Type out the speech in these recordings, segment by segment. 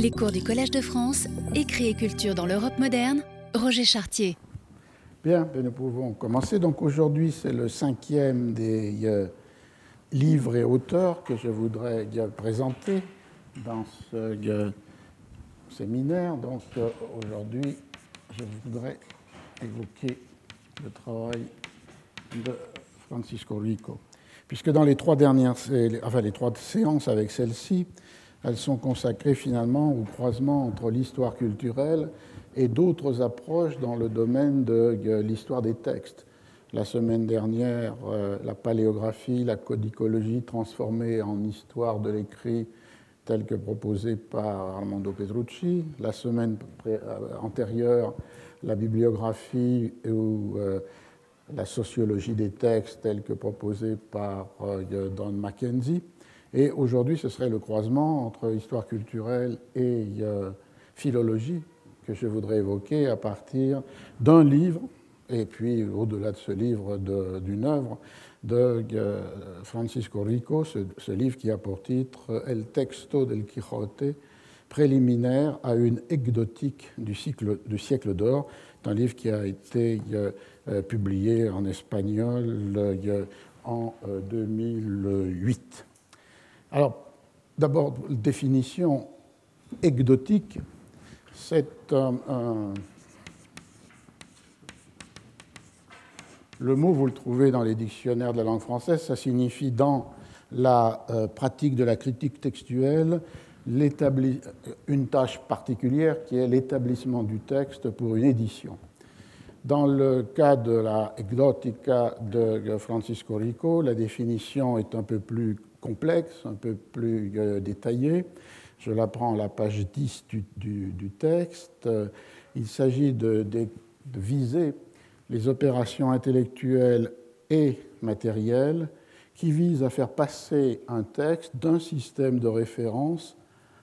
Les cours du Collège de France, écrit et culture dans l'Europe moderne, Roger Chartier. Bien, ben, nous pouvons commencer. Donc aujourd'hui, c'est le cinquième des euh, livres et auteurs que je voudrais euh, présenter dans ce euh, séminaire. Donc aujourd'hui, je voudrais évoquer le travail de Francisco Rico. Puisque dans les trois dernières, enfin les trois séances avec celle-ci, elles sont consacrées finalement au croisement entre l'histoire culturelle et d'autres approches dans le domaine de l'histoire des textes. La semaine dernière, euh, la paléographie, la codicologie transformée en histoire de l'écrit telle que proposée par Armando Petrucci. La semaine euh, antérieure, la bibliographie ou euh, la sociologie des textes telle que proposée par Don Mackenzie. Et aujourd'hui, ce serait le croisement entre histoire culturelle et euh, philologie que je voudrais évoquer à partir d'un livre, et puis au-delà de ce livre, d'une œuvre de euh, Francisco Rico, ce, livre qui a pour titre El texto del Quijote, préliminaire à une exotique du, du siècle d'or. C'est un livre qui a été euh, publié en espagnol en 2008. Alors, d'abord, définition exotique, c'est un, Le mot, vous le trouvez dans les dictionnaires de la langue française, ça signifie dans la euh, pratique de la critique textuelle une tâche particulière qui est l'établissement du texte pour une édition. Dans le cas de la exotica de Francisco Rico, la définition est un peu plus complexe, un peu plus euh, détaillé. Je la prends à la page 10 du, texte. Il s'agit de, viser les opérations intellectuelles et matérielles qui visent à faire passer un texte d'un système de référence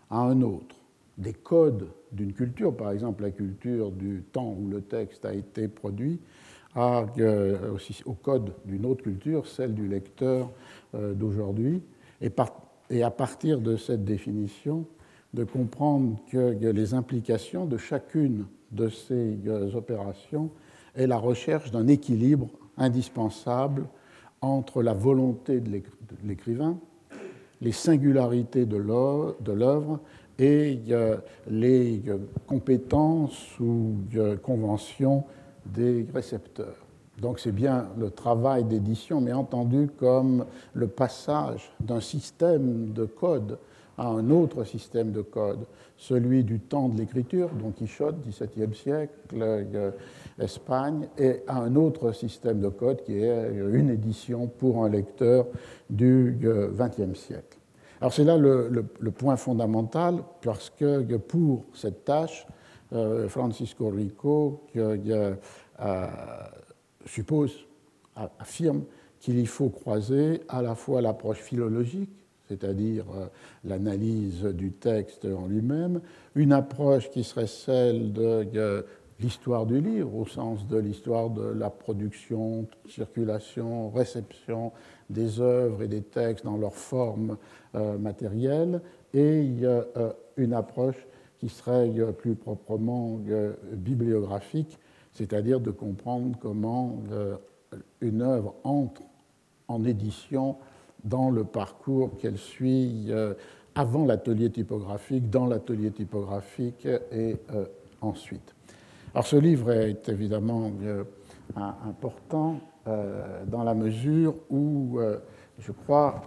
à un autre. Des codes d'une culture, par exemple la culture du temps où le texte a été produit, à, euh, au code d'une autre culture, celle du lecteur d'aujourd'hui, et, à partir de cette définition, de comprendre que les implications de chacune de ces euh, opérations est la recherche d'un équilibre indispensable entre la volonté de l'écrivain, les singularités de l'œuvre et les compétences ou conventions des récepteurs. Donc c'est bien le travail d'édition, mais entendu comme le passage d'un système de code à un autre système de code, celui du temps de l'écriture, Don Quichotte, XVIIe siècle, euh, Espagne, et à un autre système de code qui est une édition pour un lecteur du XXe euh, siècle. Alors c'est là le, point fondamental, parce que pour cette tâche, euh, Francisco Rico suppose, affirme qu'il y faut croiser à la fois l'approche philologique, c'est-à-dire euh, l'analyse du texte en lui-même, une approche qui serait celle de l'histoire du livre, au sens de l'histoire de la production, circulation, réception des œuvres et des textes dans leur forme euh, matérielle, et euh, une approche qui serait plus proprement bibliographique, c'est-à-dire de comprendre comment une œuvre entre en édition dans le parcours qu'elle suit euh, avant l'atelier typographique, dans l'atelier typographique et euh, ensuite. Alors ce livre est évidemment euh, important dans la mesure où, je crois,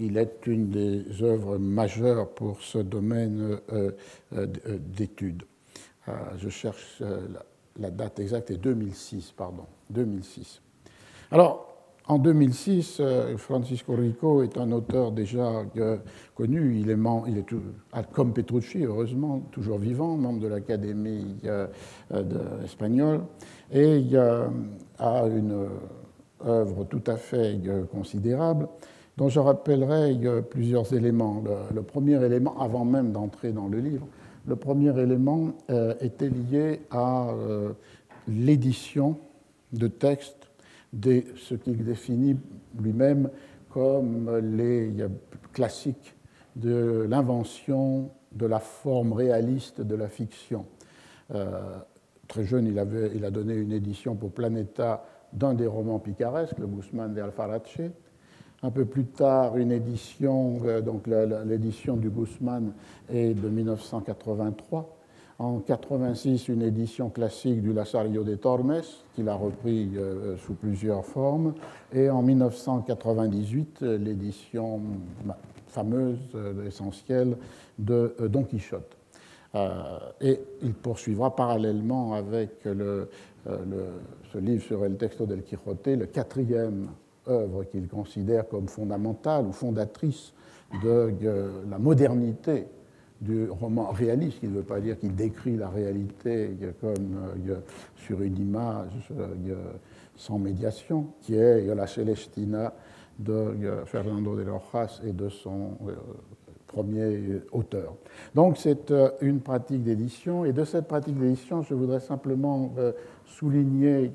il est une des œuvres majeures pour ce domaine d'études. Je cherche la date exacte, est 2006, pardon, 2006. Alors, en 2006, euh, Francisco Rico est un auteur déjà euh, connu. Il est, il est comme Petrucci, heureusement, toujours vivant, membre de l'Académie euh, espagnole, et a une œuvre tout à fait considérable dont je rappellerai plusieurs éléments. Le, premier élément, avant même d'entrer dans le livre, le premier élément était lié à l'édition de textes ce qu'il définit lui-même comme les classiques de l'invention de la forme réaliste de la fiction. très jeune, il a donné une édition pour Planeta d'un des romans picaresques, le Guzman de Alfarache. Un peu plus tard, une édition, donc l'édition du Guzman est de 1983. En 86, une édition classique du Lazarillo de Tormes, qu'il a repris euh, sous plusieurs formes. Et en 1998, l'édition fameuse, euh, essentielle, de euh, Don Quichotte. et il poursuivra parallèlement avec ce livre sur El Texto del Quijote, le quatrième œuvre qu'il considère comme fondamentale ou fondatrice de la modernité du roman réaliste, qui ne veut pas dire qu'il décrit la réalité comme euh, sur une image euh, sans médiation, qui est la Celestina de Fernando de Rojas et de son euh, premier auteur. Donc c'est une pratique d'édition, et de cette pratique d'édition, je voudrais simplement souligner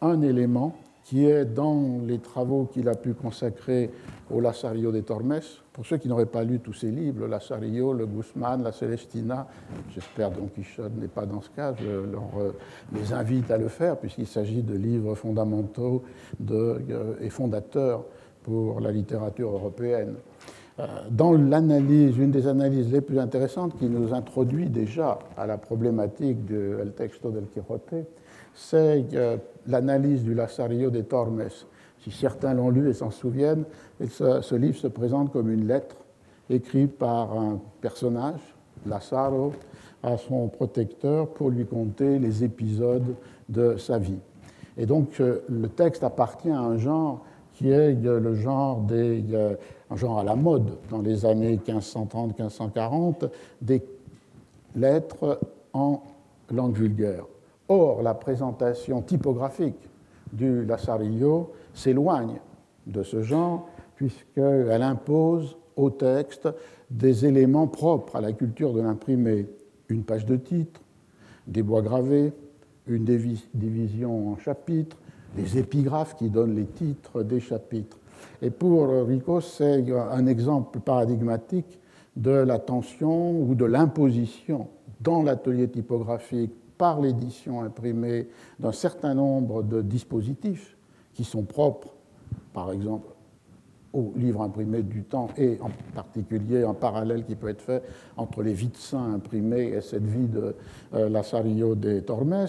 un élément qui est dans les travaux qu'il a pu consacrer au Lazarillo de Tormes. Pour ceux qui n'auraient pas lu tous ces livres, le Lazarillo, le Guzman, la Celestina, j'espère Don Quichotte n'est pas dans ce cas, je euh, les invite à le faire puisqu'il s'agit de livres fondamentaux euh, et fondateurs pour la littérature européenne. Euh, dans l'analyse, une des analyses les plus intéressantes qui nous introduit déjà à la problématique de El Texto del Quijote, c'est l'analyse du Lazarillo de Tormes. Si certains l'ont lu et s'en souviennent, ce, livre se présente comme une lettre écrite par un personnage, Lazaro, à son protecteur pour lui conter les épisodes de sa vie. Et donc euh, le texte appartient à un genre qui est le genre des, un genre à la mode dans les années 1530-1540, des lettres en langue vulgaire. Or, la présentation typographique du Lazarillo s'éloigne de ce genre, puisqu'elle impose au texte des éléments propres à la culture de l'imprimé. Une page de titre, des bois gravés, une division en chapitres, des épigraphes qui donnent les titres des chapitres. Et pour Rico, c'est un exemple paradigmatique de la tension ou de l'imposition dans l'atelier typographique par l'édition imprimée d'un certain nombre de dispositifs qui sont propres, par exemple, au livre imprimé du temps et en particulier un parallèle qui peut être fait entre les vies de saints imprimées et cette vie de euh, de Tormes,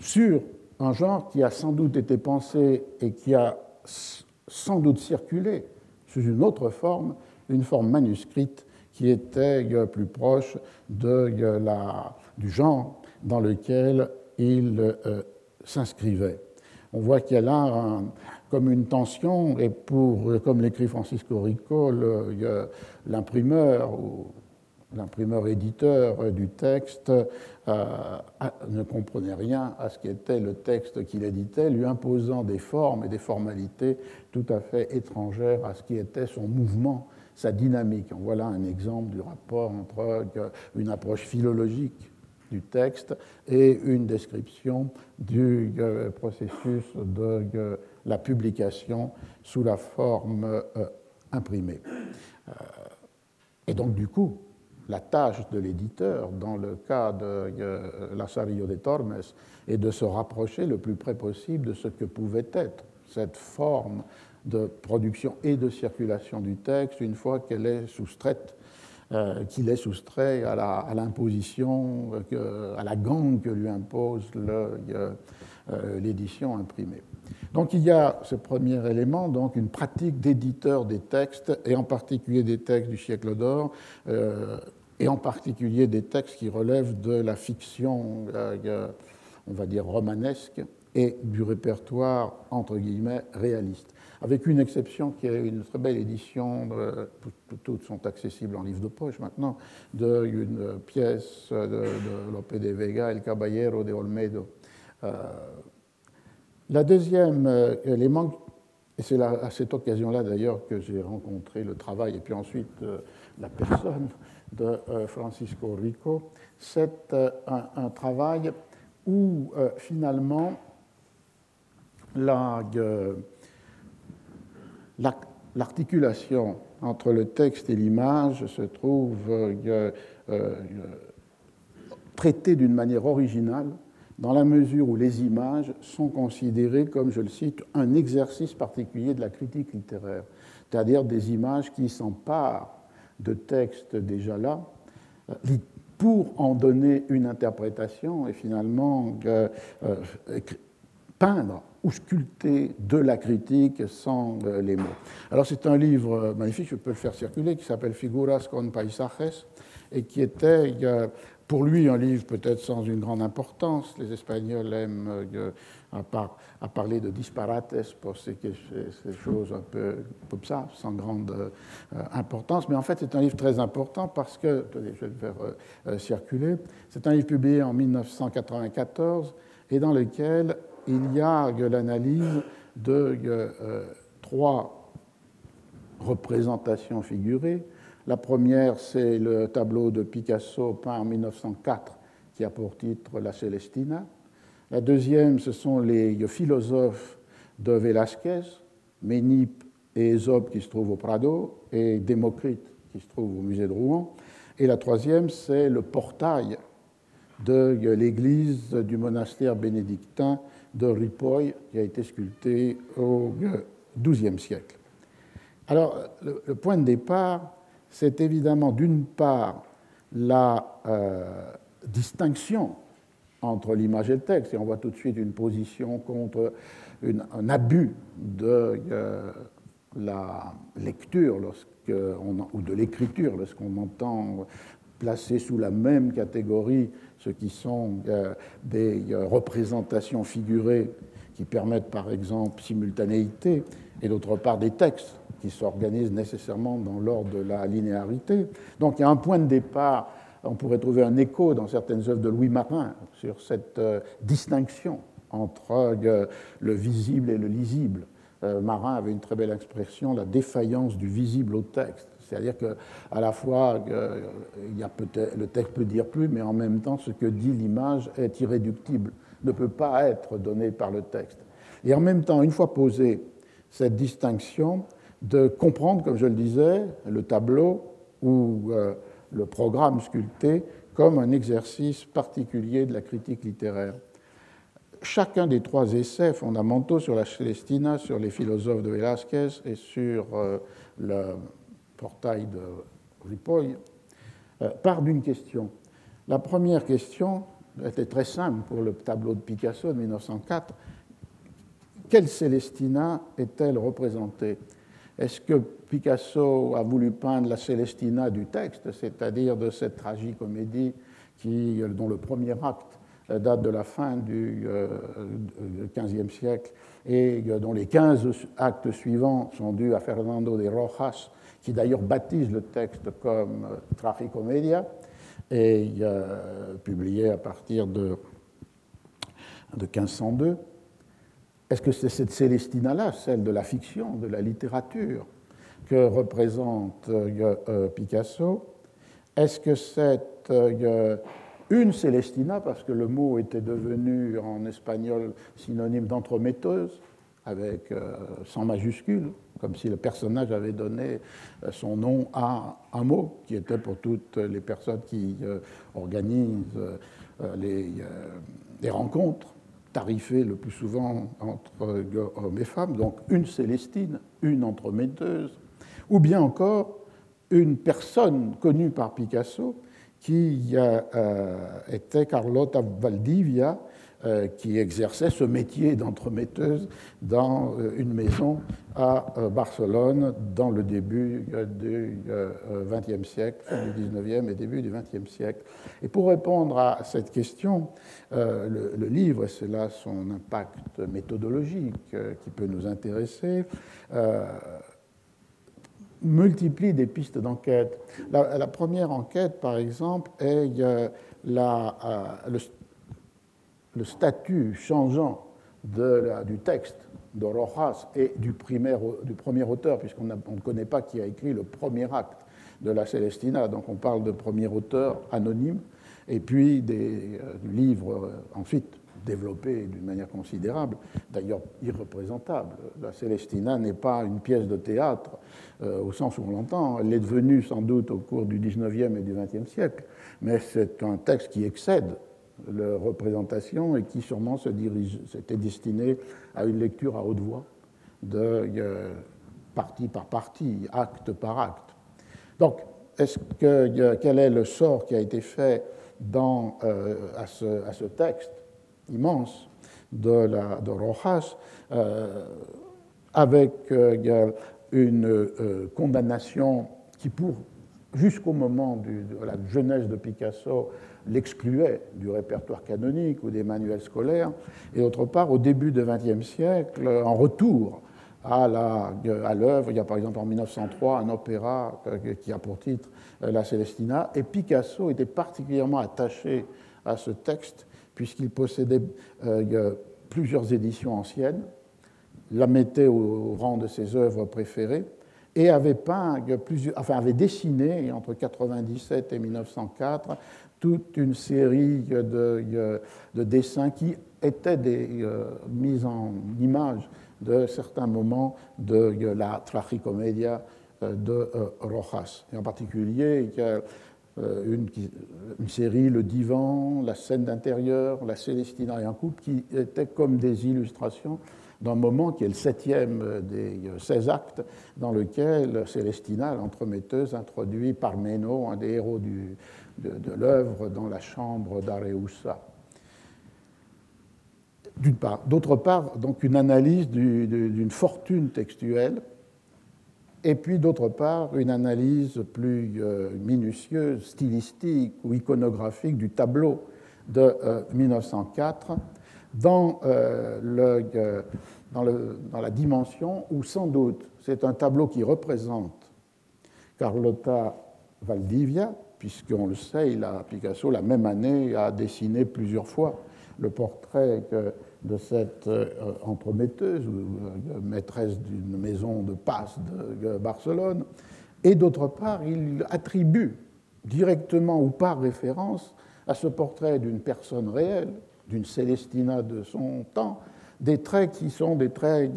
sur un genre qui a sans doute été pensé et qui a sans doute circulé sous une autre forme, une forme manuscrite qui était euh, plus proche de euh, la, du genre dans lequel il euh, s'inscrivait. On voit qu'il y a là comme une tension, et pour, comme l'écrit Francisco Rico, l'imprimeur ou l'imprimeur éditeur du texte euh, ne comprenait rien à ce qu'était le texte qu'il éditait, lui imposant des formes et des formalités tout à fait étrangères à ce qui était son mouvement, sa dynamique. Voilà un exemple du rapport entre une approche philologique du texte et une description du euh, processus de euh, la publication sous la forme euh, imprimée. Et donc, du coup, la tâche de l'éditeur, dans le cas de Lazarillo de Tormes, est de se rapprocher le plus près possible de ce que pouvait être cette forme de production et de circulation du texte une fois qu'elle est soustraite qu'il est soustrait à l'imposition, à, la gangue que lui impose euh, l'édition imprimée. Donc il y a ce premier élément, donc une pratique d'éditeur des textes, et en particulier des textes du siècle d'or, euh, et en particulier des textes qui relèvent de la fiction, on va dire, romanesque, et du répertoire, entre guillemets, réaliste avec une exception qui est une très belle édition, toutes sont accessibles en livre de poche maintenant, d'une pièce de, de Lope de Vega, El Caballero de Olmedo. Euh, la deuxième euh, élément, et c'est à cette occasion-là d'ailleurs que j'ai rencontré le travail et puis ensuite euh, la personne de Francisco Rico, c'est un, un, travail où finalement la l'articulation entre le texte et l'image se trouve euh, euh, traitée d'une manière originale dans la mesure où les images sont considérées comme, je le cite, un exercice particulier de la critique littéraire, c'est-à-dire des images qui s'emparent de textes déjà là euh, pour en donner une interprétation et finalement peindre ou sculpter de la critique sans euh, les mots. Alors c'est un livre euh, magnifique, je peux le faire circuler, qui s'appelle Figuras con paisajes et qui était pour lui un livre peut-être sans une grande importance. Les Espagnols aiment euh, à, parler de disparates pour ces, choses un peu comme ça, sans grande importance. Mais en fait, c'est un livre très important parce que, attendez, je vais le faire circuler, c'est un livre publié en 1994 et dans lequel il y a l'analyse de euh, trois représentations figurées. La première, c'est le tableau de Picasso peint en 1904 qui a pour titre La Célestina. La deuxième, ce sont les philosophes de Velázquez, Ménippe et Ésope qui se trouvent au Prado, et Démocrite qui se trouve au musée de Rouen. Et la troisième, c'est le portail de l'église du monastère bénédictin de Ripoll qui a été sculpté au XIIe siècle. Alors, le, point de départ, c'est évidemment d'une part la euh, distinction entre l'image et le texte, et on voit tout de suite une position contre un abus de euh, la lecture ou de l'écriture lorsqu'on entend placer sous la même catégorie ce qui sont euh, des euh, représentations figurées qui permettent par exemple simultanéité, et d'autre part des textes qui s'organisent nécessairement dans l'ordre de la linéarité. Donc il y a un point de départ, on pourrait trouver un écho dans certaines œuvres de Louis Marin sur cette euh, distinction entre le visible et le lisible. Marin avait une très belle expression, la défaillance du visible au texte. C'est-à-dire qu'à la fois, euh, il y a le texte peut dire plus, mais en même temps, ce que dit l'image est irréductible, ne peut pas être donné par le texte. Et en même temps, une fois posée cette distinction, de comprendre, comme je le disais, le tableau ou euh, le programme sculpté comme un exercice particulier de la critique littéraire. Chacun des trois essais fondamentaux sur la Celestina, sur les philosophes de Velázquez et sur euh, le, portail de Ripoll, euh, part d'une question. La première question était très simple pour le tableau de Picasso de 1904. Quelle Célestina est-elle représentée? Est-ce que Picasso a voulu peindre la Célestina du texte, c'est-à-dire de cette tragicomédie qui, dont le premier acte date de la fin du XVe euh, siècle et dont les 15 actes suivants sont dus à Fernando de Rojas, qui d'ailleurs baptise le texte comme euh, Tragicomedia, et euh, publié à partir de, de 1502. Est-ce que c'est cette Célestina-là, celle de la fiction, de la littérature, que représente euh, Picasso? Est-ce que c'est une Célestina, parce que le mot était devenu en espagnol synonyme d'entremetteuse, avec sans majuscule? Comme si le personnage avait donné euh, son nom à un mot, qui était pour toutes les personnes qui euh, organisent euh, les, rencontres tarifées le plus souvent entre hommes et femmes, donc une Célestine, une entremetteuse, ou bien encore une personne connue par Picasso qui était Carlotta Valdivia, qui exerçait ce métier d'entremetteuse dans euh, une maison à euh, Barcelone dans le début du XXe siècle, du XIXe et début du XXe siècle. Et pour répondre à cette question, le, livre, et c'est là son impact méthodologique qui peut nous intéresser, multiplie des pistes d'enquête. La, première enquête, par exemple, est la, le, le statut changeant du texte de Rojas et du, du premier auteur, puisqu'on ne connaît pas qui a écrit le premier acte de la Célestina, donc on parle de premier auteur anonyme, et puis des euh, livres euh, ensuite développée d'une manière considérable, d'ailleurs irreprésentable. La Célestina n'est pas une pièce de théâtre euh, au sens où on l'entend, elle est devenue sans doute au cours du XIXe et du XXe siècle, mais c'est un texte qui excède la représentation et qui sûrement s'était destiné à une lecture à haute voix, de euh, partie par partie, acte par acte. Donc, est-ce que, quel est le sort qui a été fait dans, euh, à, ce, texte immense de, de Rojas, euh, avec euh, une condamnation qui, pour jusqu'au moment de la jeunesse de Picasso, l'excluait du répertoire canonique ou des manuels scolaires, et d'autre part, au début du XXe siècle, en retour à l'œuvre. Il y a par exemple en 1903 un opéra qui a pour titre La Célestina, et Picasso était particulièrement attaché à ce texte puisqu'il possédait euh, plusieurs éditions anciennes, la mettait au rang de ses œuvres préférées et avait peint enfin avait dessiné entre 1997 et 1904 toute une série de, de dessins qui étaient des euh, mises en image de certains moments de la tragicomédia euh, de euh, Rojas. Et en particulier, il y a une, une, série, Le Divan, La scène d'intérieur, La Célestina et un couple, qui étaient comme des illustrations d'un moment qui est le septième des 16 actes, dans lequel Célestina, l'entremetteuse, introduit Parmeno, un des héros de l'œuvre, dans la chambre d'Areusa d'une part. D'autre part, donc une analyse d'une fortune textuelle, et puis d'autre part, une analyse plus euh, minutieuse, stylistique ou iconographique du tableau de 1904 euh, dans, euh, le, dans, la dimension où sans doute c'est un tableau qui représente Carlotta Valdivia, puisqu'on le sait, il a, Picasso, la même année, a dessiné plusieurs fois le portrait de cette euh, entremetteuse ou euh, maîtresse d'une maison de passe de Barcelone, et d'autre part, il attribue directement ou par référence à ce portrait d'une personne réelle, d'une Célestina de son temps, des traits qui sont des traits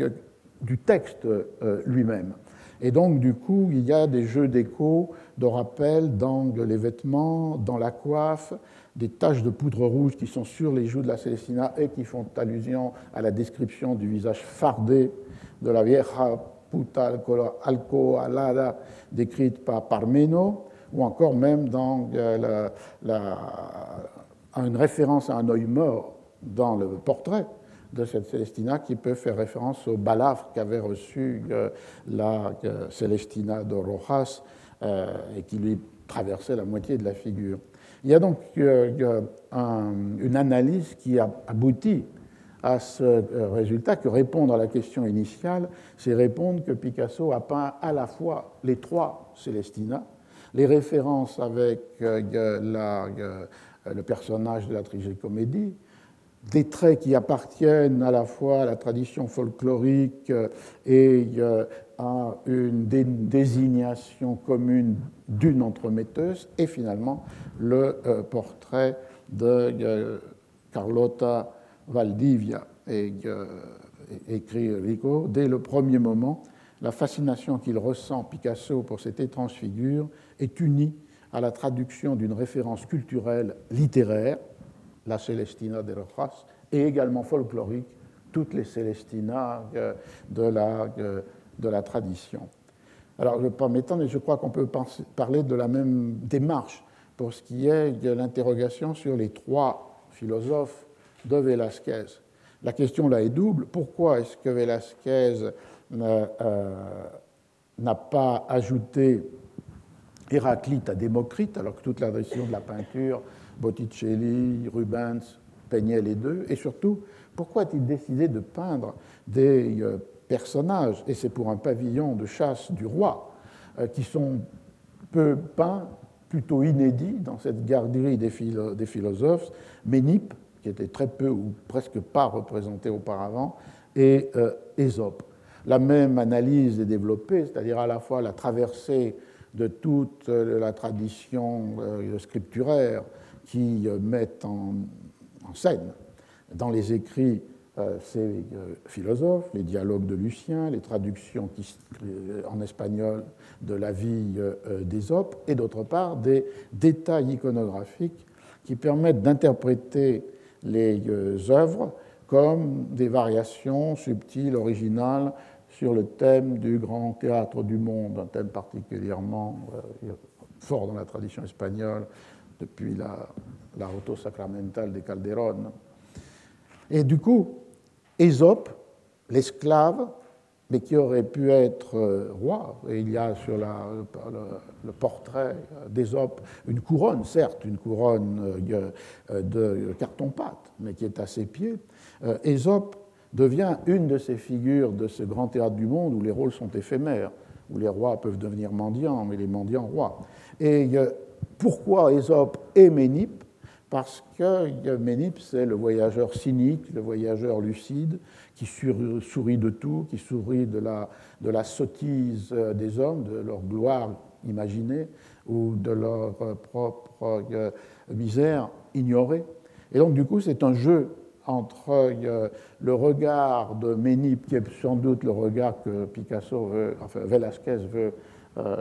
du texte euh, lui-même. Et donc, du coup, il y a des jeux d'écho, de rappel dans les vêtements, dans la coiffe, des taches de poudre rouge qui sont sur les joues de la Célestina et qui font allusion à la description du visage fardé de la vieja puta alcoholada décrite par Parmeno, ou encore même dans la, une référence à un œil mort dans le portrait de cette Célestina qui peut faire référence au balafre qu'avait reçu euh, la euh, Célestina de Rojas euh, et qui lui traversait la moitié de la figure. Il y a donc une analyse qui a abouti à ce résultat que répondre à la question initiale, c'est répondre que Picasso a peint à la fois les trois Célestina, les références avec la, le personnage de la comédie des traits qui appartiennent à la fois à la tradition folklorique et euh, à une désignation commune d'une entremetteuse, et finalement le euh, portrait de euh, Carlotta Valdivia. Écrit Rico, dès le premier moment, la fascination qu'il ressent Picasso pour cette étrange figure est unie à la traduction d'une référence culturelle littéraire la Celestina de Rojas, et également folklorique, toutes les Célestinas euh, de la, euh, de la tradition. Alors, je ne vais pas m'étendre, mais je crois qu'on peut parler de la même démarche pour ce qui est de l'interrogation sur les trois philosophes de Velázquez. La question là est double. Pourquoi est-ce que Velázquez euh, n'a pas ajouté Héraclite à Démocrite, alors que toute la tradition de la peinture Botticelli, Rubens peignaient les deux Et surtout, pourquoi a-t-il décidé de peindre des euh, personnages, et c'est pour un pavillon de chasse du roi, euh, qui sont peu peints, plutôt inédits dans cette garderie des, philosophes, Ménippe, qui était très peu ou presque pas représenté auparavant, et euh, Ésope. La même analyse est développée, c'est-à-dire à la fois la traversée de toute la tradition scripturaire qui euh, mettent en, scène dans les écrits euh, ces philosophes, les dialogues de Lucien, les traductions en espagnol de la vie d'Ésope, et d'autre part des détails iconographiques qui permettent d'interpréter les œuvres comme des variations subtiles, originales sur le thème du grand théâtre du monde, un thème particulièrement euh, fort dans la tradition espagnole depuis la, la Auto Sacramental de Calderón. Et du coup, Ésope, l'esclave, mais qui aurait pu être euh, roi, et il y a sur le, portrait d'Ésope une couronne, certes, une couronne euh, de carton-pâte, mais qui est à ses pieds. Ésope devient une de ces figures de ce grand théâtre du monde où les rôles sont éphémères, où les rois peuvent devenir mendiants, mais les mendiants rois. Et pourquoi Ésope et Ménippe Parce que Ménippe, c'est le voyageur cynique, le voyageur lucide, qui sourit de tout, qui sourit de la, de la sottise des hommes, de leur gloire imaginée ou de leur propre euh, misère ignorée. Et donc, du coup, c'est un jeu entre euh, le regard de Ménippe, qui est sans doute le regard que Picasso veut, enfin Velázquez veut euh,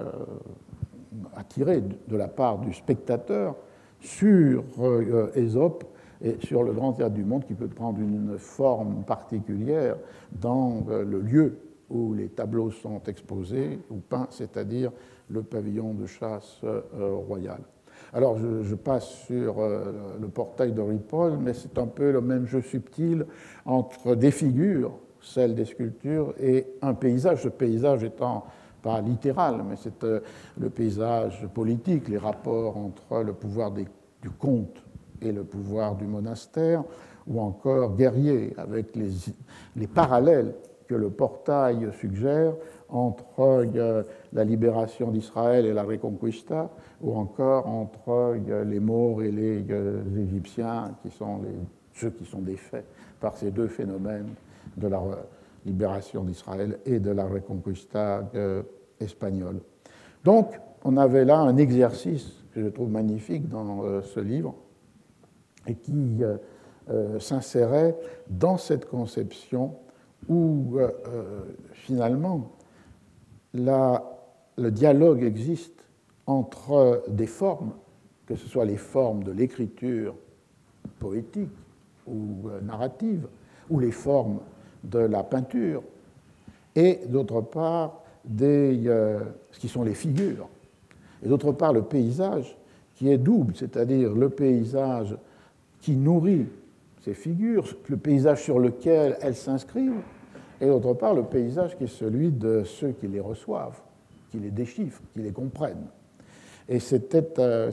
attirer de la part du spectateur, sur euh, Ésope et sur le grand théâtre du monde qui peut prendre une forme particulière dans le lieu où les tableaux sont exposés ou peints, c'est-à-dire le pavillon de chasse royal. Alors je, passe sur euh, le portail de Ripoll, mais c'est un peu le même jeu subtil entre des figures, celles des sculptures, et un paysage, ce paysage étant pas littéral, mais c'est euh, le paysage politique, les rapports entre le pouvoir du comte et le pouvoir du monastère, ou encore guerrier, avec les, les parallèles que le portail suggère entre euh, la libération d'Israël et la Reconquista, ou encore entre euh, les Maures et les euh, Égyptiens, qui sont ceux qui sont défaits par ces deux phénomènes de la libération d'Israël et de la Reconquista espagnole. Donc, on avait là un exercice que je trouve magnifique dans ce livre et qui s'insérait dans cette conception où finalement le dialogue existe entre des formes, que ce soit les formes de l'écriture poétique ou euh, narrative, ou les formes de la peinture, et d'autre part euh, ce qui sont les figures, et d'autre part le paysage qui est double, c'est-à-dire le paysage qui nourrit ces figures, le paysage sur lequel elles s'inscrivent, et d'autre part le paysage qui est celui de ceux qui les reçoivent, qui les déchiffrent, qui les comprennent. Et c'était euh,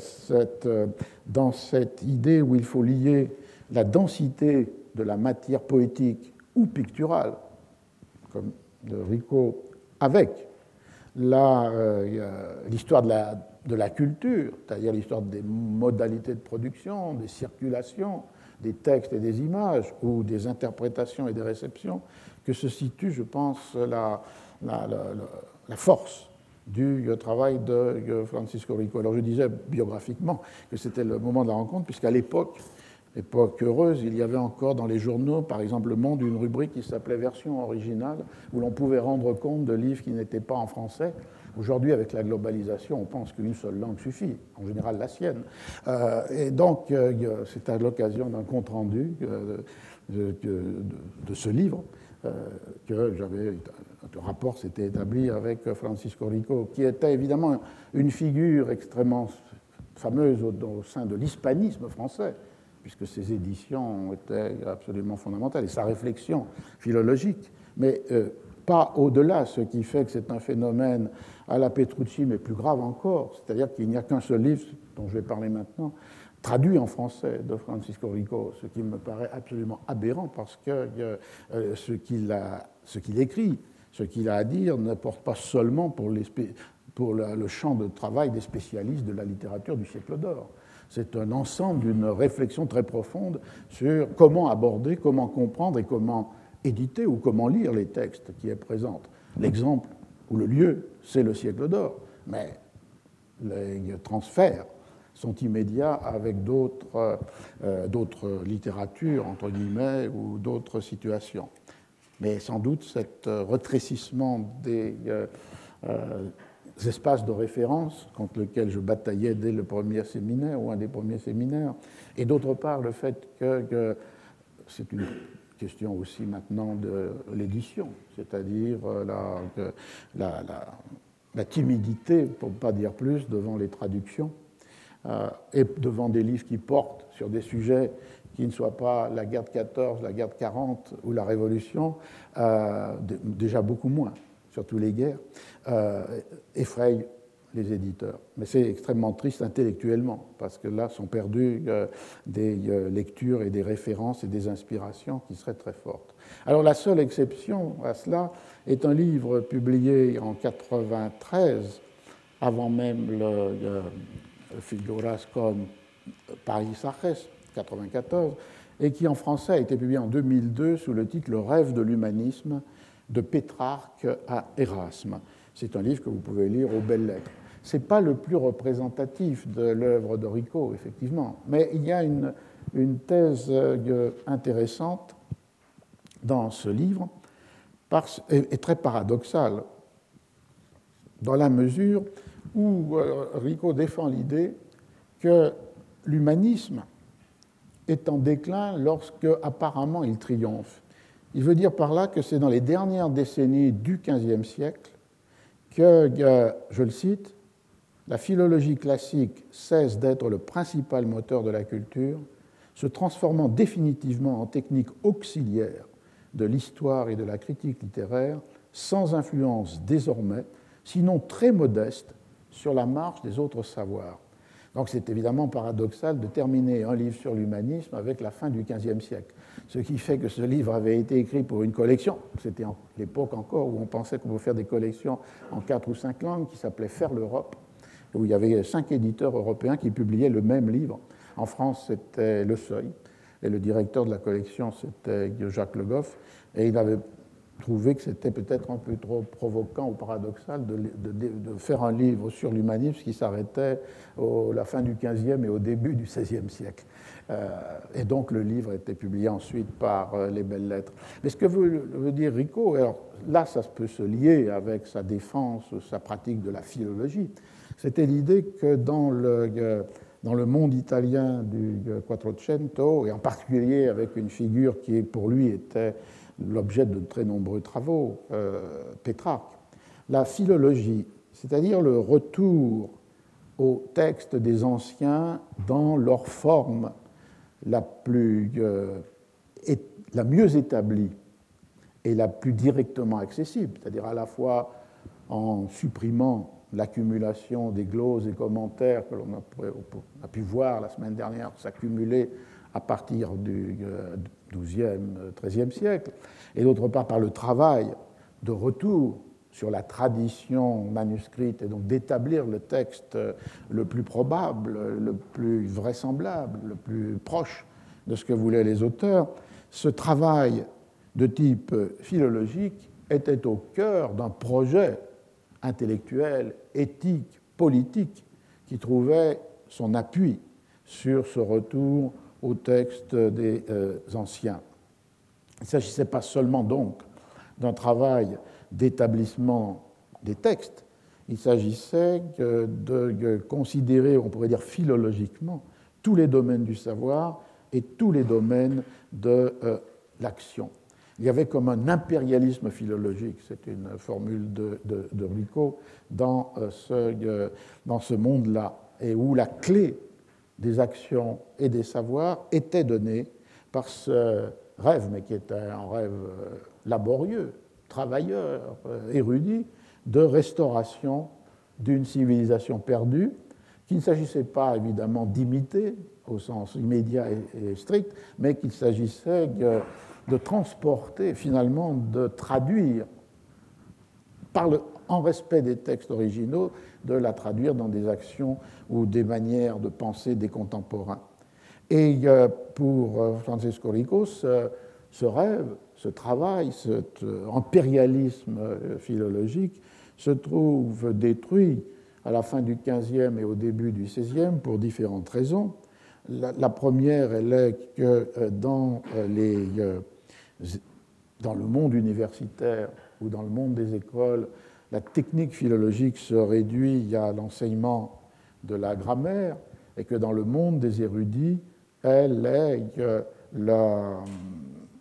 euh, dans cette idée où il faut lier la densité de la matière poétique ou picturale, comme de Rico, avec euh, l'histoire de la, de la culture, c'est-à-dire l'histoire des modalités de production, des circulations, des textes et des images, ou des interprétations et des réceptions, que se situe, je pense, la, force du travail de Francisco Rico. Alors je disais biographiquement que c'était le moment de la rencontre, puisqu'à l'époque, époque heureuse, il y avait encore dans les journaux, par exemple Le Monde, une rubrique qui s'appelait Version originale, où l'on pouvait rendre compte de livres qui n'étaient pas en français. Aujourd'hui, avec la globalisation, on pense qu'une seule langue suffit, en général la sienne. Euh, et donc, euh, c'est à l'occasion d'un compte-rendu euh, de, ce livre euh, que j'avais, un rapport s'était établi avec Francisco Rico, qui était évidemment une figure extrêmement fameuse au, sein de l'hispanisme français, puisque ses éditions étaient absolument fondamentales, et sa réflexion philologique, mais euh, pas au-delà, ce qui fait que c'est un phénomène à la Petrucci, mais plus grave encore, c'est-à-dire qu'il n'y a qu'un seul livre, dont je vais parler maintenant, traduit en français de Francisco Rico, ce qui me paraît absolument aberrant parce que euh, ce qu'il écrit, ce qu'il a à dire ne porte pas seulement pour, pour le champ de travail des spécialistes de la littérature du siècle d'or. C'est un ensemble d'une réflexion très profonde sur comment aborder, comment comprendre et comment éditer ou comment lire les textes qui est présent. L'exemple ou le lieu, c'est le siècle d'or, mais les transferts sont immédiats avec d'autres littératures, entre guillemets, ou d'autres situations. Mais sans doute, cet retrécissement des espaces de référence contre lesquels je bataillais dès le premier séminaire ou un des premiers séminaires, et d'autre part le fait que, c'est une question aussi maintenant de l'édition, c'est-à-dire euh, la, la, timidité, pour ne pas dire plus, devant les traductions euh, et devant des livres qui portent sur des sujets qui ne soient pas la guerre de 14, la guerre de 40 ou la Révolution, euh, déjà beaucoup moins, surtout les guerres. Euh, effraie les éditeurs. Mais c'est extrêmement triste intellectuellement, parce que là sont perdues euh, des euh, lectures et des références et des inspirations qui seraient très fortes. Alors la seule exception à cela est un livre publié en 93, avant même le, Figuras con Paris Sarres, 94, et qui en français a été publié en 2002 sous le titre Le rêve de l'humanisme de Pétrarque à Erasme. C'est un livre que vous pouvez lire aux belles lettres. Ce n'est pas le plus représentatif de l'œuvre de effectivement, mais il y a une, une thèse euh, intéressante dans ce livre, et très paradoxale, dans la mesure où euh, Rico défend l'idée que l'humanisme est en déclin lorsque apparemment il triomphe. Il veut dire par là que c'est dans les dernières décennies du XVe siècle que, je le cite, la philologie classique cesse d'être le principal moteur de la culture, se transformant définitivement en technique auxiliaire de l'histoire et de la critique littéraire, sans influence désormais, sinon très modeste, sur la marche des autres savoirs. Donc c'est évidemment paradoxal de terminer un livre sur l'humanisme avec la fin du XVe siècle. Ce qui fait que ce livre avait été écrit pour une collection. C'était l'époque encore où on pensait qu'on pouvait faire des collections en quatre ou cinq langues qui s'appelait Faire l'Europe, où il y avait cinq éditeurs européens qui publiaient le même livre. En France, c'était Le Seuil, et le directeur de la collection, c'était Jacques Le Goff, et il avait trouvé que c'était peut-être un peu trop provoquant ou paradoxal de, faire un livre sur l'humanisme qui s'arrêtait à la fin du XVe et au début du XVIe siècle. Euh, et donc le livre a été publié ensuite par euh, les Belles Lettres. Mais ce que veut, veut, dire Rico, alors là ça peut se lier avec sa défense, sa pratique de la philologie, c'était l'idée que dans le, euh, dans le monde italien du Quattrocento, et en particulier avec une figure qui pour lui était l'objet de très nombreux travaux, euh, Pétrarque, la philologie, c'est-à-dire le retour au texte des anciens dans leur forme la, plus, euh, la mieux établie et la plus directement accessible, c'est-à-dire à la fois en supprimant l'accumulation des gloses et commentaires que l'on a, pu voir la semaine dernière s'accumuler à partir du XIIe, euh, XIIIe siècle, et d'autre part par le travail de retour sur la tradition manuscrite et donc d'établir le texte le plus probable, le plus vraisemblable, le plus proche de ce que voulaient les auteurs, ce travail de type philologique était au cœur d'un projet intellectuel, éthique, politique qui trouvait son appui sur ce retour au texte des euh, anciens. Il ne s'agissait pas seulement donc d'un travail d'établissement des textes, il s'agissait de considérer, on pourrait dire philologiquement, tous les domaines du savoir et tous les domaines de euh, l'action. Il y avait comme un impérialisme philologique, c'est une formule de, de, dans euh, ce, dans ce monde-là, et où la clé des actions et des savoirs était donnée par ce rêve, mais qui était un rêve euh, laborieux, travailleur, euh, érudit, de restauration d'une civilisation perdue, qu'il ne s'agissait pas évidemment d'imiter au sens immédiat et strict, mais qu'il s'agissait de transporter, finalement, de traduire, par le, en respect des textes originaux, de la traduire dans des actions ou des manières de penser des contemporains. Et euh, pour euh, Francisco Rico, ce, rêve, ce travail, cet euh, impérialisme philologique se trouve détruit à la fin du XVe et au début du XVIe pour différentes raisons. La, première, elle est que euh, dans, euh, les, euh, dans le monde universitaire ou dans le monde des écoles, la technique philologique se réduit à l'enseignement de la grammaire et que dans le monde des érudits, elle est la,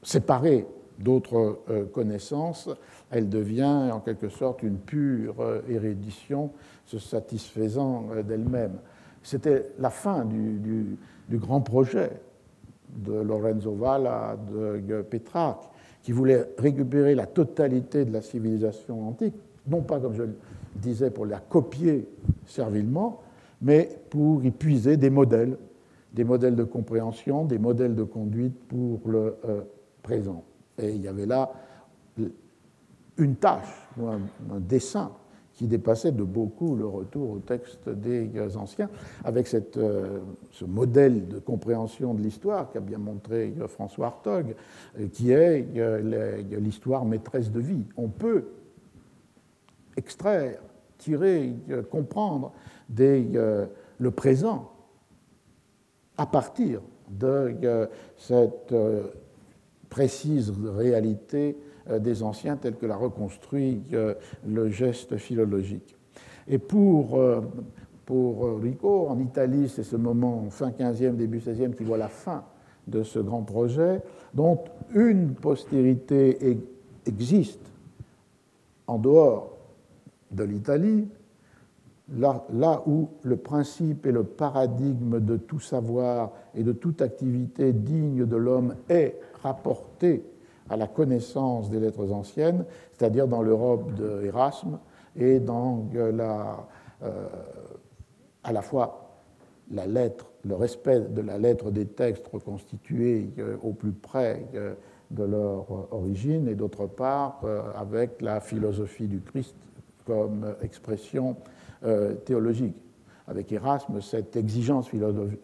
séparée d'autres connaissances, elle devient en quelque sorte une pure érudition se satisfaisant d'elle-même. C'était la fin du, grand projet de Lorenzo Valla, de Petrarch, qui voulait récupérer la totalité de la civilisation antique, non pas, comme je le disais, pour la copier servilement, mais pour y puiser des modèles, des modèles de compréhension, des modèles de conduite pour le euh, présent. Et il y avait là une tâche, un dessin qui dépassait de beaucoup le retour au texte des anciens, avec euh, ce modèle de compréhension de l'histoire qu'a bien montré François Hartog, euh, qui est l'histoire maîtresse de vie. On peut extraire, tirer, comprendre des, le présent à partir de cette précise réalité euh, des anciens tel que l'a reconstruit euh, le geste philologique. Et pour, euh, pour Rico, en Italie, c'est ce moment fin 15e, début 16e qui voit la fin de ce grand projet, dont une postérité existe en dehors de l'Italie, là, où le principe et le paradigme de tout savoir et de toute activité digne de l'homme est rapporté à la connaissance des lettres anciennes, c'est-à-dire dans l'Europe d'Erasme et dans la, euh, à la fois la lettre, le respect de la lettre des textes reconstitués euh, au plus près euh, de leur origine, et d'autre part avec la philosophie du Christ comme expression théologique. Avec Erasme, cette exigence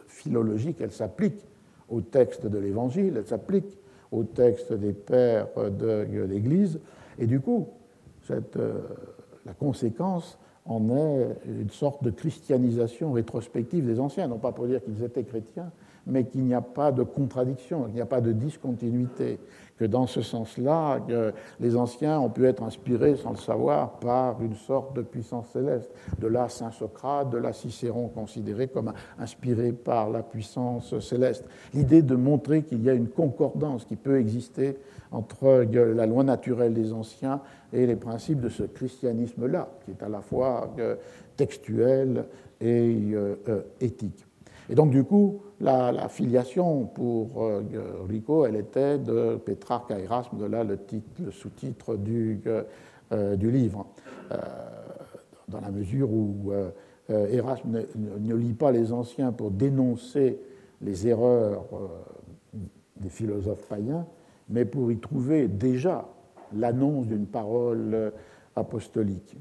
philologique, elle s'applique au texte de l'Évangile, elle s'applique au texte des pères de l'Église. Et du coup, euh, la conséquence en est une sorte de christianisation rétrospective des anciens, non pas pour dire qu'ils étaient chrétiens, mais qu'il n'y a pas de contradiction, qu'il n'y a pas de discontinuité, que dans ce sens-là, les anciens ont pu être inspirés, sans le savoir, par une sorte de puissance céleste. De là, Saint Socrate, de là, Cicéron, considéré comme inspiré par la puissance céleste. L'idée de montrer qu'il y a une concordance qui peut exister entre la loi naturelle des anciens et les principes de ce christianisme-là, qui est à la fois euh, textuel et euh, euh, éthique. Et donc, du coup, la, filiation pour euh, Rico, elle était de Pétrarque à Erasme, de là le, le sous-titre du, euh, du, livre, euh, dans la mesure où Erasme ne, lit pas les anciens pour dénoncer les erreurs des philosophes païens, mais pour y trouver déjà l'annonce d'une parole apostolique.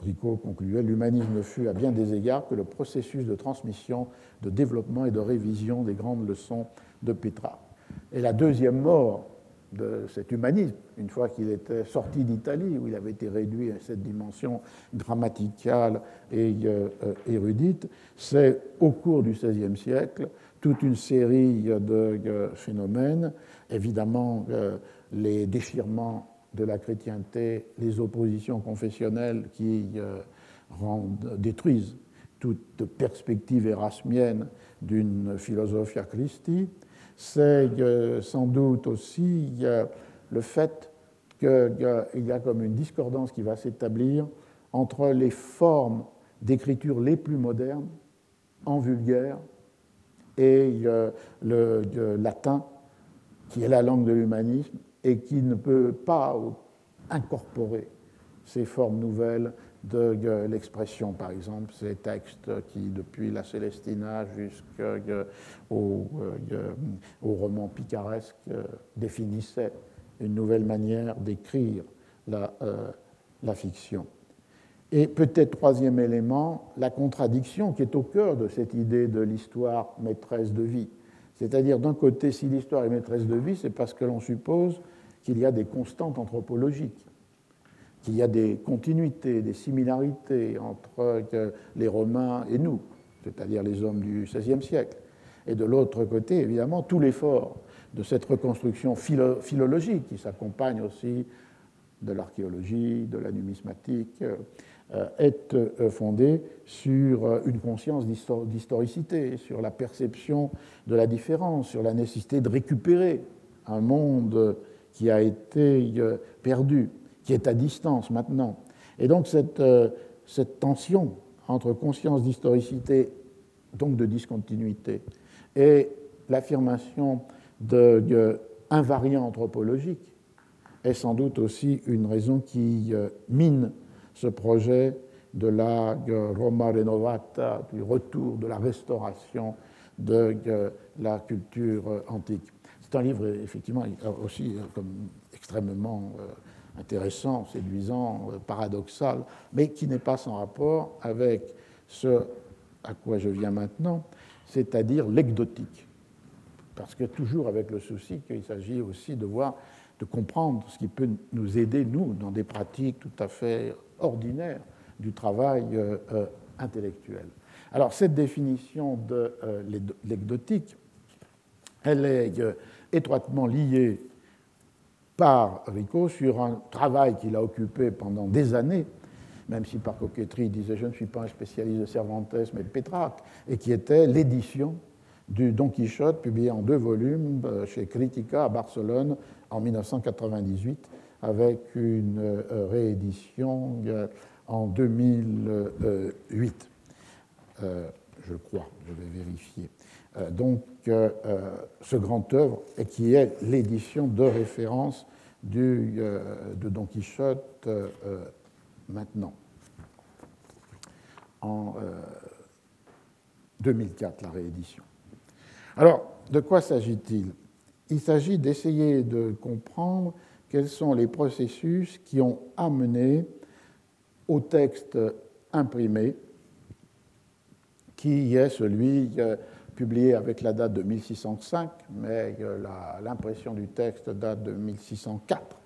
Rico concluait, l'humanisme fut à bien des égards que le processus de transmission, de développement et de révision des grandes leçons de Pétrarque. Et la deuxième mort de cet humanisme, une fois qu'il était sorti d'Italie, où il avait été réduit à cette dimension grammaticale et euh, euh, érudite, c'est au cours du XVIe siècle toute une série de euh, phénomènes, évidemment les déchirements de la chrétienté, les oppositions confessionnelles qui euh, détruisent toute perspective érasmienne d'une philosophia Christi, c'est euh, sans doute aussi le fait qu'il y a comme une discordance qui va s'établir entre les formes d'écriture les plus modernes, en vulgaire, et euh, le latin, qui est la langue de l'humanisme, et qui ne peut pas incorporer ces formes nouvelles de l'expression, par exemple, ces textes qui, depuis la Célestina jusqu'au euh, roman picaresque, euh, définissaient une nouvelle manière d'écrire la, euh, la fiction. Et peut-être troisième élément, la contradiction qui est au cœur de cette idée de l'histoire maîtresse de vie. C'est-à-dire, d'un côté, si l'histoire est maîtresse de vie, c'est parce que l'on suppose qu'il y a des constantes anthropologiques. qu'il y a des continuités, des similarités entre les Romains et nous, c'est-à-dire les hommes du XVIe siècle. Et de l'autre côté, évidemment, tout l'effort de cette reconstruction philologique qui s'accompagne aussi de l'archéologie, de la numismatique, euh, est euh, fondé sur euh, une conscience d'historicité, sur la perception de la différence, sur la nécessité de récupérer un monde qui a été perdu, qui est à distance maintenant. Et donc cette, tension entre conscience d'historicité, donc de discontinuité, et l'affirmation d'invariants anthropologiques est sans doute aussi une raison qui mine ce projet de la Roma Renovata, du retour, de la restauration de la culture antique. C'est un livre effectivement aussi euh, comme extrêmement euh, intéressant, séduisant, euh, paradoxal, mais qui n'est pas sans rapport avec ce à quoi je viens maintenant, c'est-à-dire l'exotique. Parce que toujours avec le souci qu'il s'agit aussi de voir, de comprendre ce qui peut nous aider, nous, dans des pratiques tout à fait ordinaire du travail euh, euh, intellectuel. Alors cette définition de euh, l'exotique, elle est étroitement liée par Rico sur un travail qu'il a occupé pendant des années, même si par coquetterie il disait je ne suis pas un spécialiste de Cervantes mais de Pétrarque, et qui était l'édition du Don Quichotte publié en deux volumes chez Critica à Barcelone en 1998 avec une euh, réédition euh, en 2008, euh, je crois, je vais vérifier. Donc, ce grand œuvre, qui est l'édition de référence de Don Quichotte maintenant, en 2004, la réédition. Alors, de quoi s'agit-il? Il s'agit d'essayer de comprendre quels sont les processus qui ont amené au texte imprimé, qui est celui euh, publié avec la date de 1605, mais euh, l'impression du texte date de 1604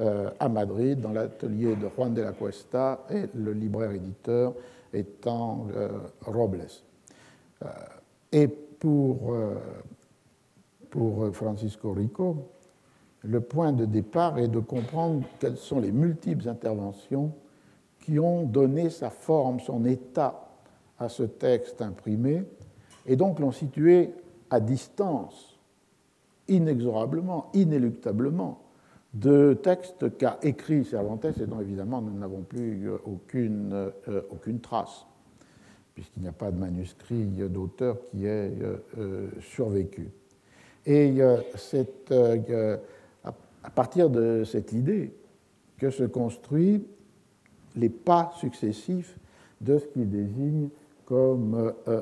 euh, à Madrid, dans l'atelier de Juan de la Cuesta, et le libraire éditeur étant Robles. et pour Francisco Rico, le point de départ est de comprendre quelles sont les multiples interventions qui ont donné sa forme, son état à ce texte imprimé, et donc l'ont situé à distance, inexorablement, inéluctablement, de textes qu'a écrit Cervantes et dont évidemment nous n'avons plus aucune, euh, aucune trace, puisqu'il n'y a pas de manuscrit d'auteur qui ait euh, euh, survécu. Et cette à partir de cette idée que se construisent les pas successifs de ce qu'il désigne comme euh,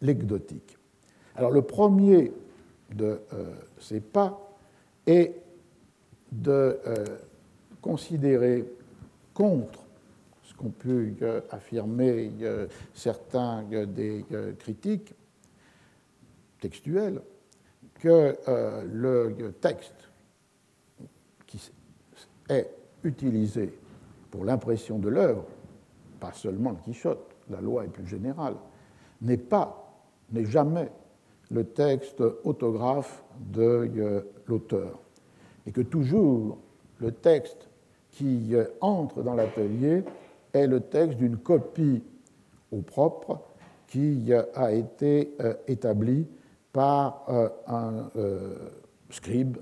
l'exotique. Alors le premier de euh, ces pas est de euh, considérer contre ce qu'ont pu affirmer certains des critiques textuels, que le texte qui est utilisé pour l'impression de l'œuvre, pas seulement le Quichotte, la loi est plus générale, n'est pas, n'est jamais le texte autographe de euh, l'auteur. Et que toujours le texte qui euh, entre dans l'atelier est le texte d'une copie au propre qui euh, a été établie par un scribe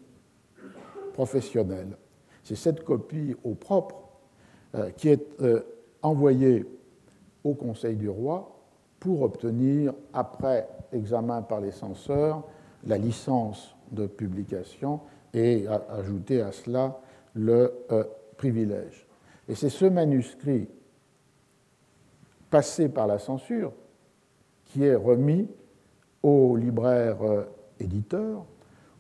C'est cette copie au propre euh, qui est euh, envoyée au Conseil du roi pour obtenir, après examen par les censeurs, la licence de publication et ajouter à cela le euh, privilège. Et c'est ce manuscrit passé par la censure qui est remis au libraire éditeur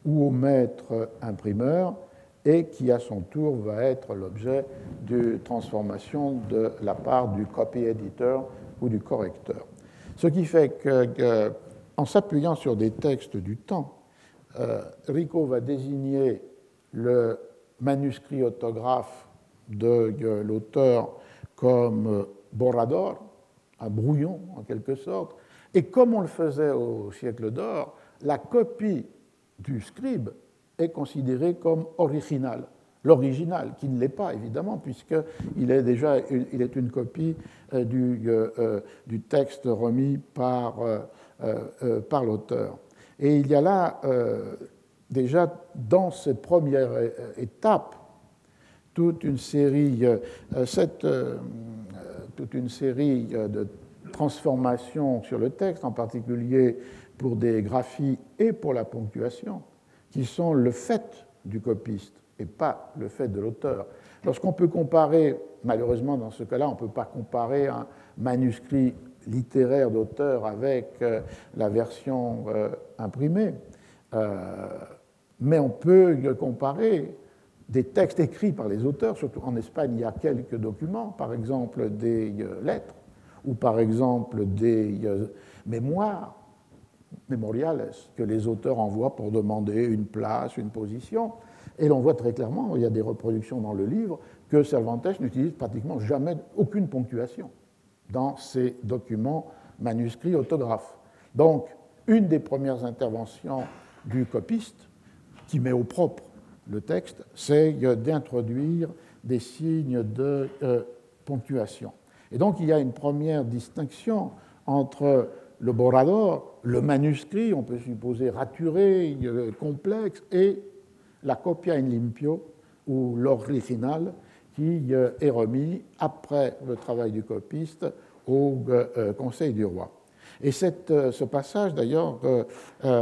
ou au maître imprimeur et qui à son tour va être l'objet de transformation de la part du copy editor ou du correcteur. Ce qui fait que, en s'appuyant sur des textes du temps, euh, Rico va désigner le manuscrit autographe de l'auteur comme borrador, un brouillon en quelque sorte, et comme on le faisait au siècle d'or, la copie du scribe est considérée comme originale. L'original, qui ne l'est pas évidemment, puisqu'il est déjà il est une copie euh, du, euh, euh, du texte remis par, par l'auteur. Et il y a là déjà dans cette première étape toute une série, cette, toute une série de transformations sur le texte, en particulier pour des graphies et pour la ponctuation, qui sont le fait du copiste et pas le fait de l'auteur. Lorsqu'on peut comparer, malheureusement dans ce cas-là, on ne peut pas comparer un manuscrit littéraire d'auteur avec euh, la version euh, imprimée, euh, mais on peut comparer des textes écrits par les auteurs, surtout en Espagne, il y a quelques documents, par exemple des lettres, ou par exemple des mémoires, mémoriales, que les auteurs envoient pour demander une place, une position. Et l'on voit très clairement, il y a des reproductions dans le livre, que Cervantes n'utilise pratiquement jamais aucune ponctuation dans ses documents manuscrits autographes. Donc, une des premières interventions du copiste, qui met au propre le texte, c'est d'introduire des signes de euh, ponctuation. Et donc, il y a une première distinction entre le borrador, le manuscrit, on peut supposer raturé, euh, complexe, et la copia in limpio, ou l'original, qui euh, est remis après le travail du copiste au euh, Conseil du roi. Et ce passage, d'ailleurs,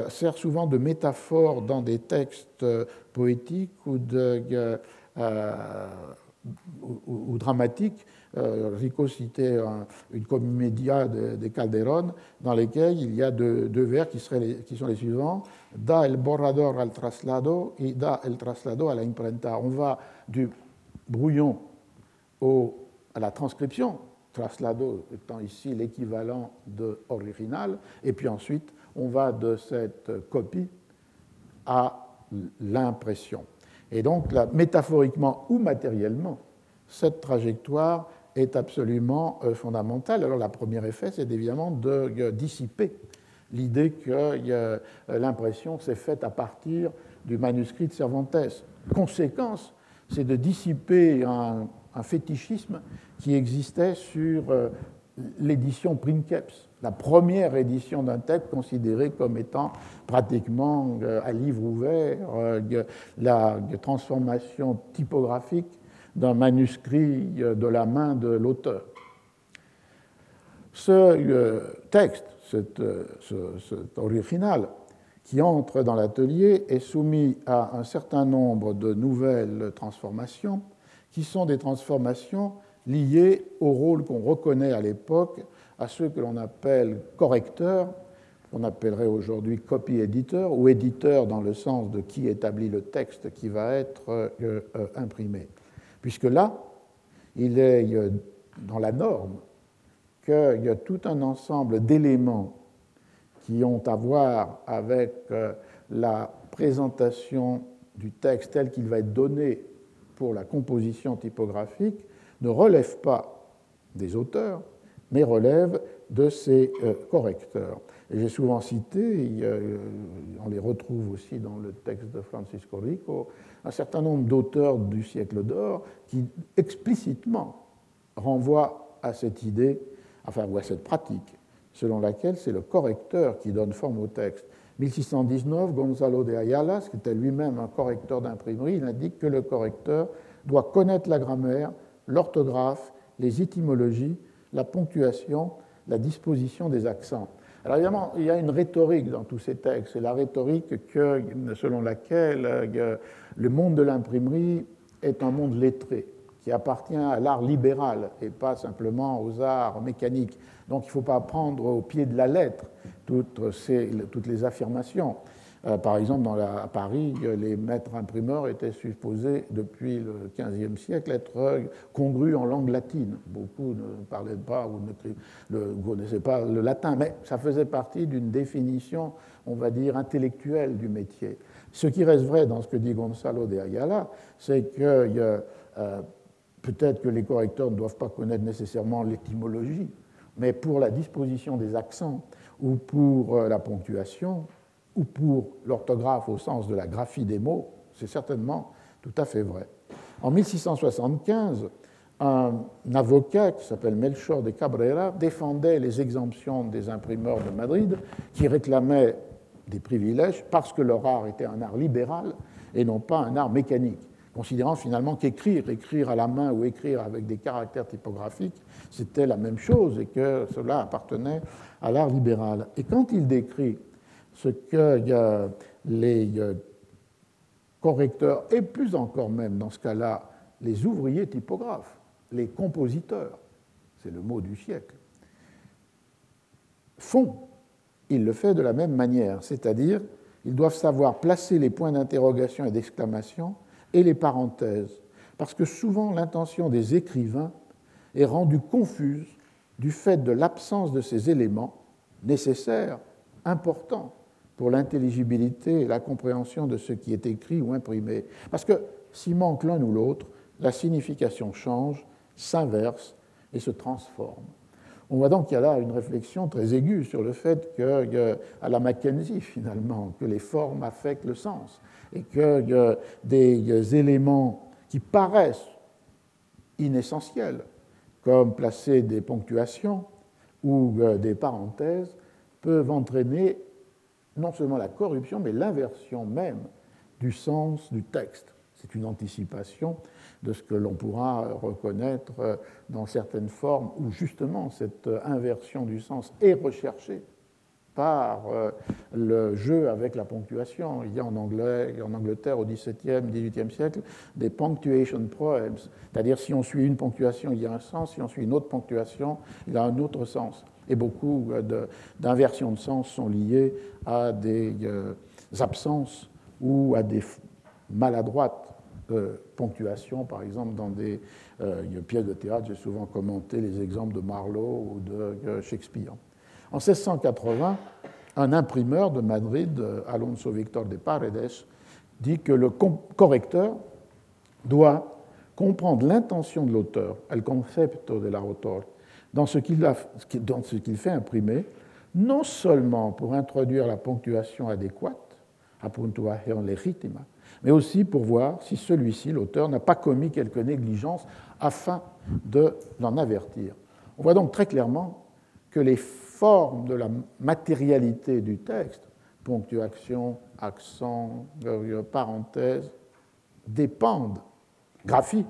sert souvent de métaphore dans des textes poétiques ou, dramatiques euh, Rico citait une comédia de, Calderón dans lesquels il y a deux, vers qui, sont les suivants Da el borrador al traslado et da el traslado a la imprenta. On va du brouillon au, à la transcription, traslado étant ici l'équivalent de original, et puis ensuite on va de cette copie à l'impression. Et donc, métaphoriquement ou matériellement, cette trajectoire est absolument euh, fondamentale. Alors, le premier effet, c'est évidemment de euh, dissiper l'idée que euh, l'impression s'est faite à partir du manuscrit de Cervantes. Conséquence, c'est de dissiper un, fétichisme qui existait sur l'édition Princeps, la première édition d'un texte considéré comme étant pratiquement à livre ouvert, la transformation typographique d'un manuscrit de la main de l'auteur. Ce euh, texte, cet, euh, original, qui entre dans l'atelier est soumis à un certain nombre de nouvelles transformations, qui sont des transformations liées au rôle qu'on reconnaît à l'époque à ceux que l'on appelle correcteurs, qu'on appellerait aujourd'hui copy-éditeur ou éditeur dans le sens de qui établit le texte qui va être euh, imprimé puisque là, il est dans la norme qu'il y a tout un ensemble d'éléments qui ont à voir avec euh, la présentation du texte tel qu'il va être donné pour la composition typographique ne relèvent pas des auteurs, mais relèvent de ces euh, correcteurs. J'ai souvent cité, euh, on les retrouve aussi dans le texte de Francisco Rico, un certain nombre d'auteurs du siècle d'or qui explicitement renvoient à cette idée, enfin, ou à cette pratique, selon laquelle c'est le correcteur qui donne forme au texte. 1619, Gonzalo de Ayala, qui était lui-même un correcteur d'imprimerie, il indique que le correcteur doit connaître la grammaire, l'orthographe, les étymologies, la ponctuation, la disposition des accents. Alors évidemment, il y a une rhétorique dans tous ces textes. C'est la rhétorique que, selon laquelle euh, le monde de l'imprimerie est un monde lettré, qui appartient à l'art libéral et pas simplement aux arts mécaniques. Donc il ne faut pas prendre au pied de la lettre toutes les affirmations. Euh, par exemple, à Paris, les maîtres imprimeurs étaient supposés, depuis le XVe siècle, être congrus en langue latine. Beaucoup ne parlaient pas ou ne connaissaient pas le latin, mais ça faisait partie d'une définition, on va dire, intellectuelle du métier. Ce qui reste vrai dans ce que dit Gonzalo de Ayala, c'est que euh, peut-être que les correcteurs ne doivent pas connaître nécessairement l'étymologie, mais pour la disposition des accents ou pour euh, la ponctuation ou pour l'orthographe au sens de la graphie des mots, c'est certainement tout à fait vrai. En 1675, un avocat qui s'appelle Melchor de Cabrera défendait les exemptions des imprimeurs de Madrid qui réclamaient des privilèges parce que leur art était un art libéral et non pas un art mécanique, considérant finalement qu'écrire, écrire à la main ou écrire avec des caractères typographiques, c'était la même chose et que cela appartenait à l'art libéral. Et quand il décrit ce que les euh, correcteurs, et plus encore même dans ce cas-là, les ouvriers typographes, les compositeurs, c'est le mot du siècle, font. Il le fait de la même manière, c'est-à-dire ils doivent savoir placer les points d'interrogation et d'exclamation et les parenthèses, parce que souvent l'intention des écrivains est rendue confuse du fait de l'absence de ces éléments nécessaires, importants pour l'intelligibilité et la compréhension de ce qui est écrit ou imprimé. Parce que s'il manque l'un ou l'autre, la signification change s'inverse et se transforme. On voit donc qu'il y a là une réflexion très aiguë sur le fait que, à la Mackenzie finalement, que les formes affectent le sens et que des éléments qui paraissent inessentiels, comme placer des ponctuations ou euh, des parenthèses, peuvent entraîner non seulement la corruption, mais l'inversion même du sens du texte. C'est une anticipation de ce que l'on pourra reconnaître euh, dans certaines formes où justement cette euh, inversion du sens est recherchée par euh, le jeu avec la ponctuation. Il y a en, anglais, en Angleterre au XVIIe, XVIIIe siècle des punctuation poems, c'est-à-dire si on suit une ponctuation, il y a un sens, si on suit une autre ponctuation, il y a un autre sens. Et beaucoup d'inversions de, sens sont liées à des absences ou à des maladroites ponctuation, par exemple, dans des euh, pièces de théâtre. J'ai souvent commenté les exemples de Marlowe ou de euh, Shakespeare. En 1680, un imprimeur de Madrid, Alonso Victor de Paredes, dit que le correcteur doit comprendre l'intention de l'auteur, el concepto de l'auteur, dans ce qu'il fait imprimer, non seulement pour introduire la ponctuation adéquate, a puntuación legítima, mais aussi pour voir si celui-ci, l'auteur, n'a pas commis quelque négligence afin de l'en avertir. On voit donc très clairement que les formes de la matérialité du texte, ponctuation, accent, euh, parenthèse, dépendent, graphie,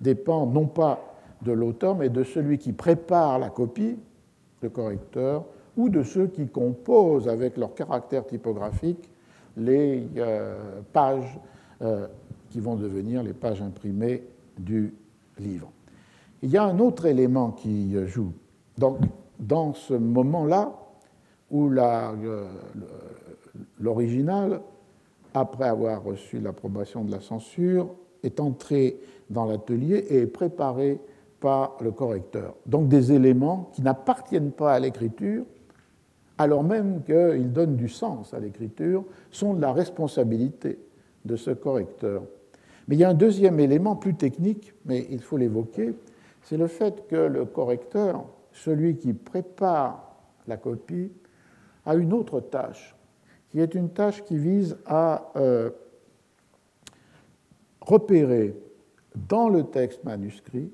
dépendent non pas de l'auteur, mais de celui qui prépare la copie, le correcteur, ou de ceux qui composent avec leur caractère typographique les euh, pages euh, qui vont devenir les pages imprimées du livre. Il y a un autre élément qui joue. Donc, dans ce moment-là, où euh, l'original, après avoir reçu l'approbation de la censure, est entré dans l'atelier et est préparé par le correcteur. Donc des éléments qui n'appartiennent pas à l'écriture, alors même qu'ils donnent du sens à l'écriture, sont de la responsabilité de ce correcteur. Mais il y a un deuxième élément plus technique, mais il faut l'évoquer, c'est le fait que le correcteur, celui qui prépare la copie, a une autre tâche, qui est une tâche qui vise à euh, repérer dans le texte manuscrit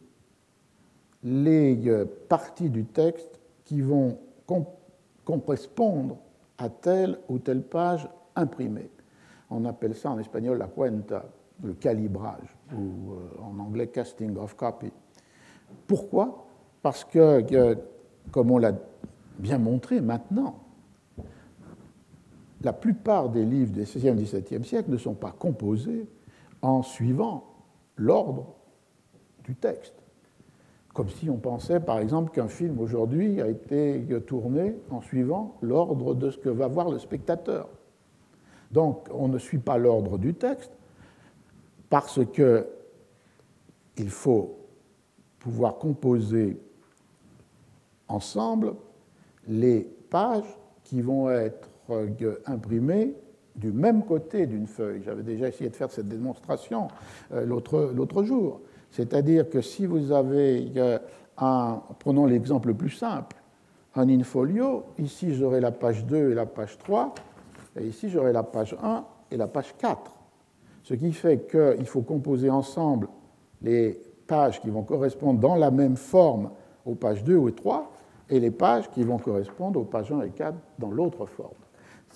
les euh, parties du texte qui vont correspondre à telle ou telle page imprimée. On appelle ça en espagnol la cuenta, le calibrage, ou euh, en anglais casting of copy. Pourquoi? Parce que, comme on l'a bien montré maintenant, la plupart des livres des 16e et 17e siècles ne sont pas composés en suivant l'ordre du texte. Comme si on pensait, par exemple, qu'un film aujourd'hui a été tourné en suivant l'ordre de ce que va voir le spectateur. Donc, on ne suit pas l'ordre du texte parce que il faut pouvoir composer ensemble les pages qui vont être imprimées du même côté d'une feuille. J'avais déjà essayé de faire cette démonstration euh, l'autre jour. C'est-à-dire que si vous avez un, prenons l'exemple le plus simple, un in-folio, ici j'aurai la page 2 et la page 3, et ici j'aurai la page 1 et la page 4. Ce qui fait qu'il faut composer ensemble les pages qui vont correspondre dans la même forme aux pages 2 ou 3 et les pages qui vont correspondre aux pages 1 et 4 dans l'autre forme.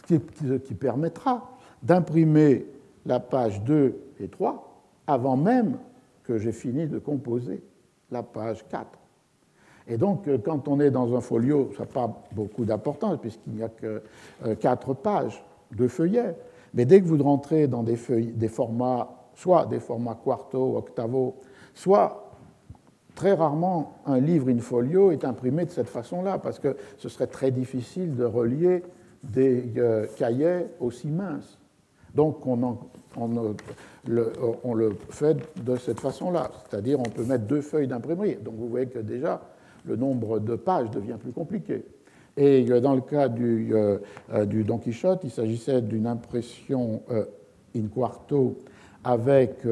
Ce qui, permettra d'imprimer la page 2 et 3 avant même que j'ai fini de composer la page 4. Et donc, euh, quand on est dans un folio, ça n'a pas beaucoup d'importance puisqu'il n'y a que 4 euh, pages de feuillet. Mais dès que vous rentrez dans des, feuilles, des formats, soit des formats quarto, octavo, soit très rarement un livre in folio est imprimé de cette façon-là, parce que ce serait très difficile de relier des euh, cahiers aussi minces. Donc on, on, le, fait de cette façon-là, c'est-à-dire on peut mettre deux feuilles d'imprimerie. Donc vous voyez que déjà le nombre de pages devient plus compliqué. Et euh, dans le cas euh, du Don Quichotte, il s'agissait d'une impression in quarto avec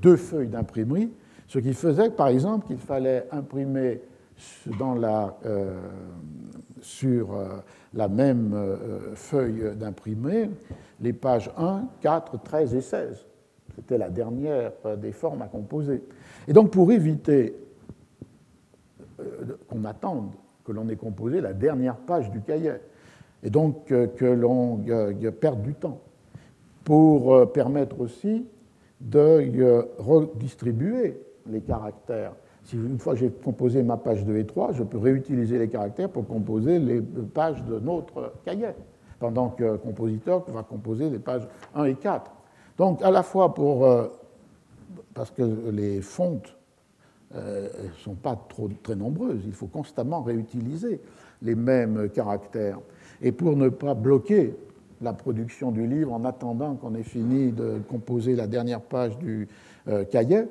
deux feuilles d'imprimerie ce qui faisait, par exemple, qu'il fallait imprimer euh, sur euh, la même euh, feuille d'imprimé les pages 1, 4, 13 et 16. C'était la dernière des formes à composer. Et donc, pour éviter qu'on attende que l'on ait composé la dernière page du cahier, et donc que l'on perde du temps, pour permettre aussi de redistribuer les caractères. Si une fois j'ai composé ma page 2 et 3, je peux réutiliser les caractères pour composer les pages de notre cahier, pendant que compositeur va composer les pages 1 et 4. Donc à la fois pour, euh, parce que les fontes ne euh, sont pas trop, très nombreuses, il faut constamment réutiliser les mêmes caractères. Et pour ne pas bloquer la production du livre en attendant qu'on ait fini de composer la dernière page du euh, cahier,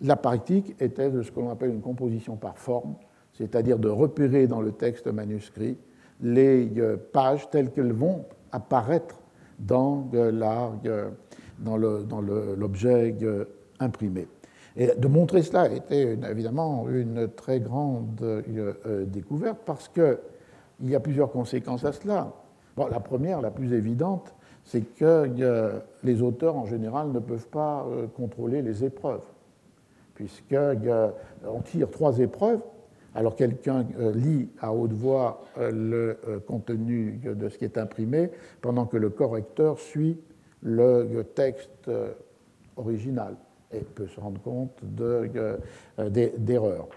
la pratique était de ce que l'on appelle une composition par forme, c'est-à-dire de repérer dans le texte manuscrit les euh, pages telles qu'elles vont apparaître dans euh, l'objet euh, imprimé. Et de montrer cela était évidemment une très grande découverte parce qu'il y a plusieurs conséquences à cela. la première, la plus évidente, c'est que les auteurs en général ne peuvent pas contrôler les épreuves puisqu'on tire trois épreuves. Alors quelqu'un euh, lit à haute voix euh, le euh, contenu de ce qui est imprimé, pendant que le correcteur suit le texte original et peut se rendre compte d'erreurs.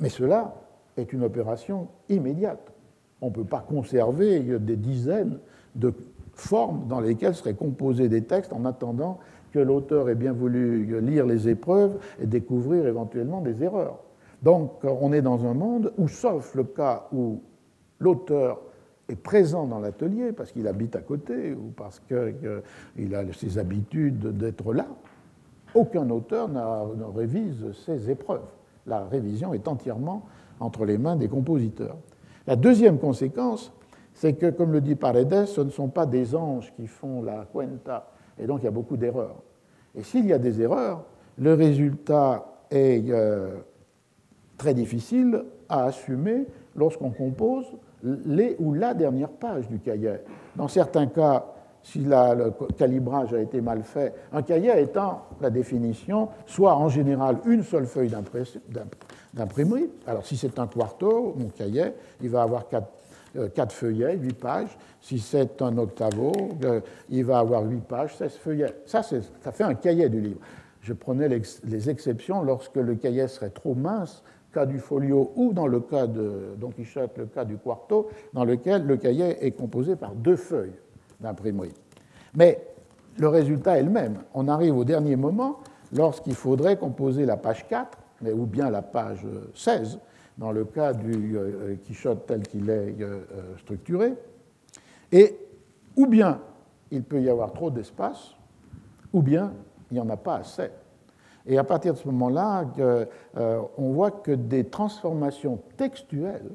Mais cela est une opération immédiate. On ne peut pas conserver des dizaines de formes dans lesquelles seraient composés des textes en attendant que l'auteur ait bien voulu lire les épreuves et découvrir éventuellement des erreurs. Donc on est dans un monde où, sauf le cas où l'auteur est présent dans l'atelier parce qu'il habite à côté ou parce qu'il a ses habitudes d'être là, aucun auteur ne révise ses épreuves. La révision est entièrement entre les mains des compositeurs. La deuxième conséquence, c'est que, comme le dit Paredes, ce ne sont pas des anges qui font la cuenta, et donc il y a beaucoup d'erreurs. Et s'il y a des erreurs, le résultat est euh, très difficile à assumer lorsqu'on compose les ou la dernière page du cahier. Dans certains cas, si le calibrage a été mal fait, un cahier étant la définition, soit en général une seule feuille d'imprimerie. Alors si c'est un quarto, mon cahier, il va avoir quatre 4 euh, feuillets, 8 pages. Si c'est un octavo, euh, il va avoir 8 pages, 16 feuillets. Ça, ça fait un cahier du livre. Je prenais les exceptions lorsque le cahier serait trop mince, cas du folio, ou dans le cas de Don Quichotte, le cas du quarto, dans lequel le cahier est composé par deux feuilles d'imprimerie. Mais le résultat est le même. On arrive au dernier moment, lorsqu'il faudrait composer la page 4, mais, ou bien la page 16, dans le cas du euh, Quichotte tel qu'il est euh, euh, structuré, et ou bien il peut y avoir trop d'espace, ou bien il n'y en a pas assez. Et à partir de ce moment-là, on voit que des transformations textuelles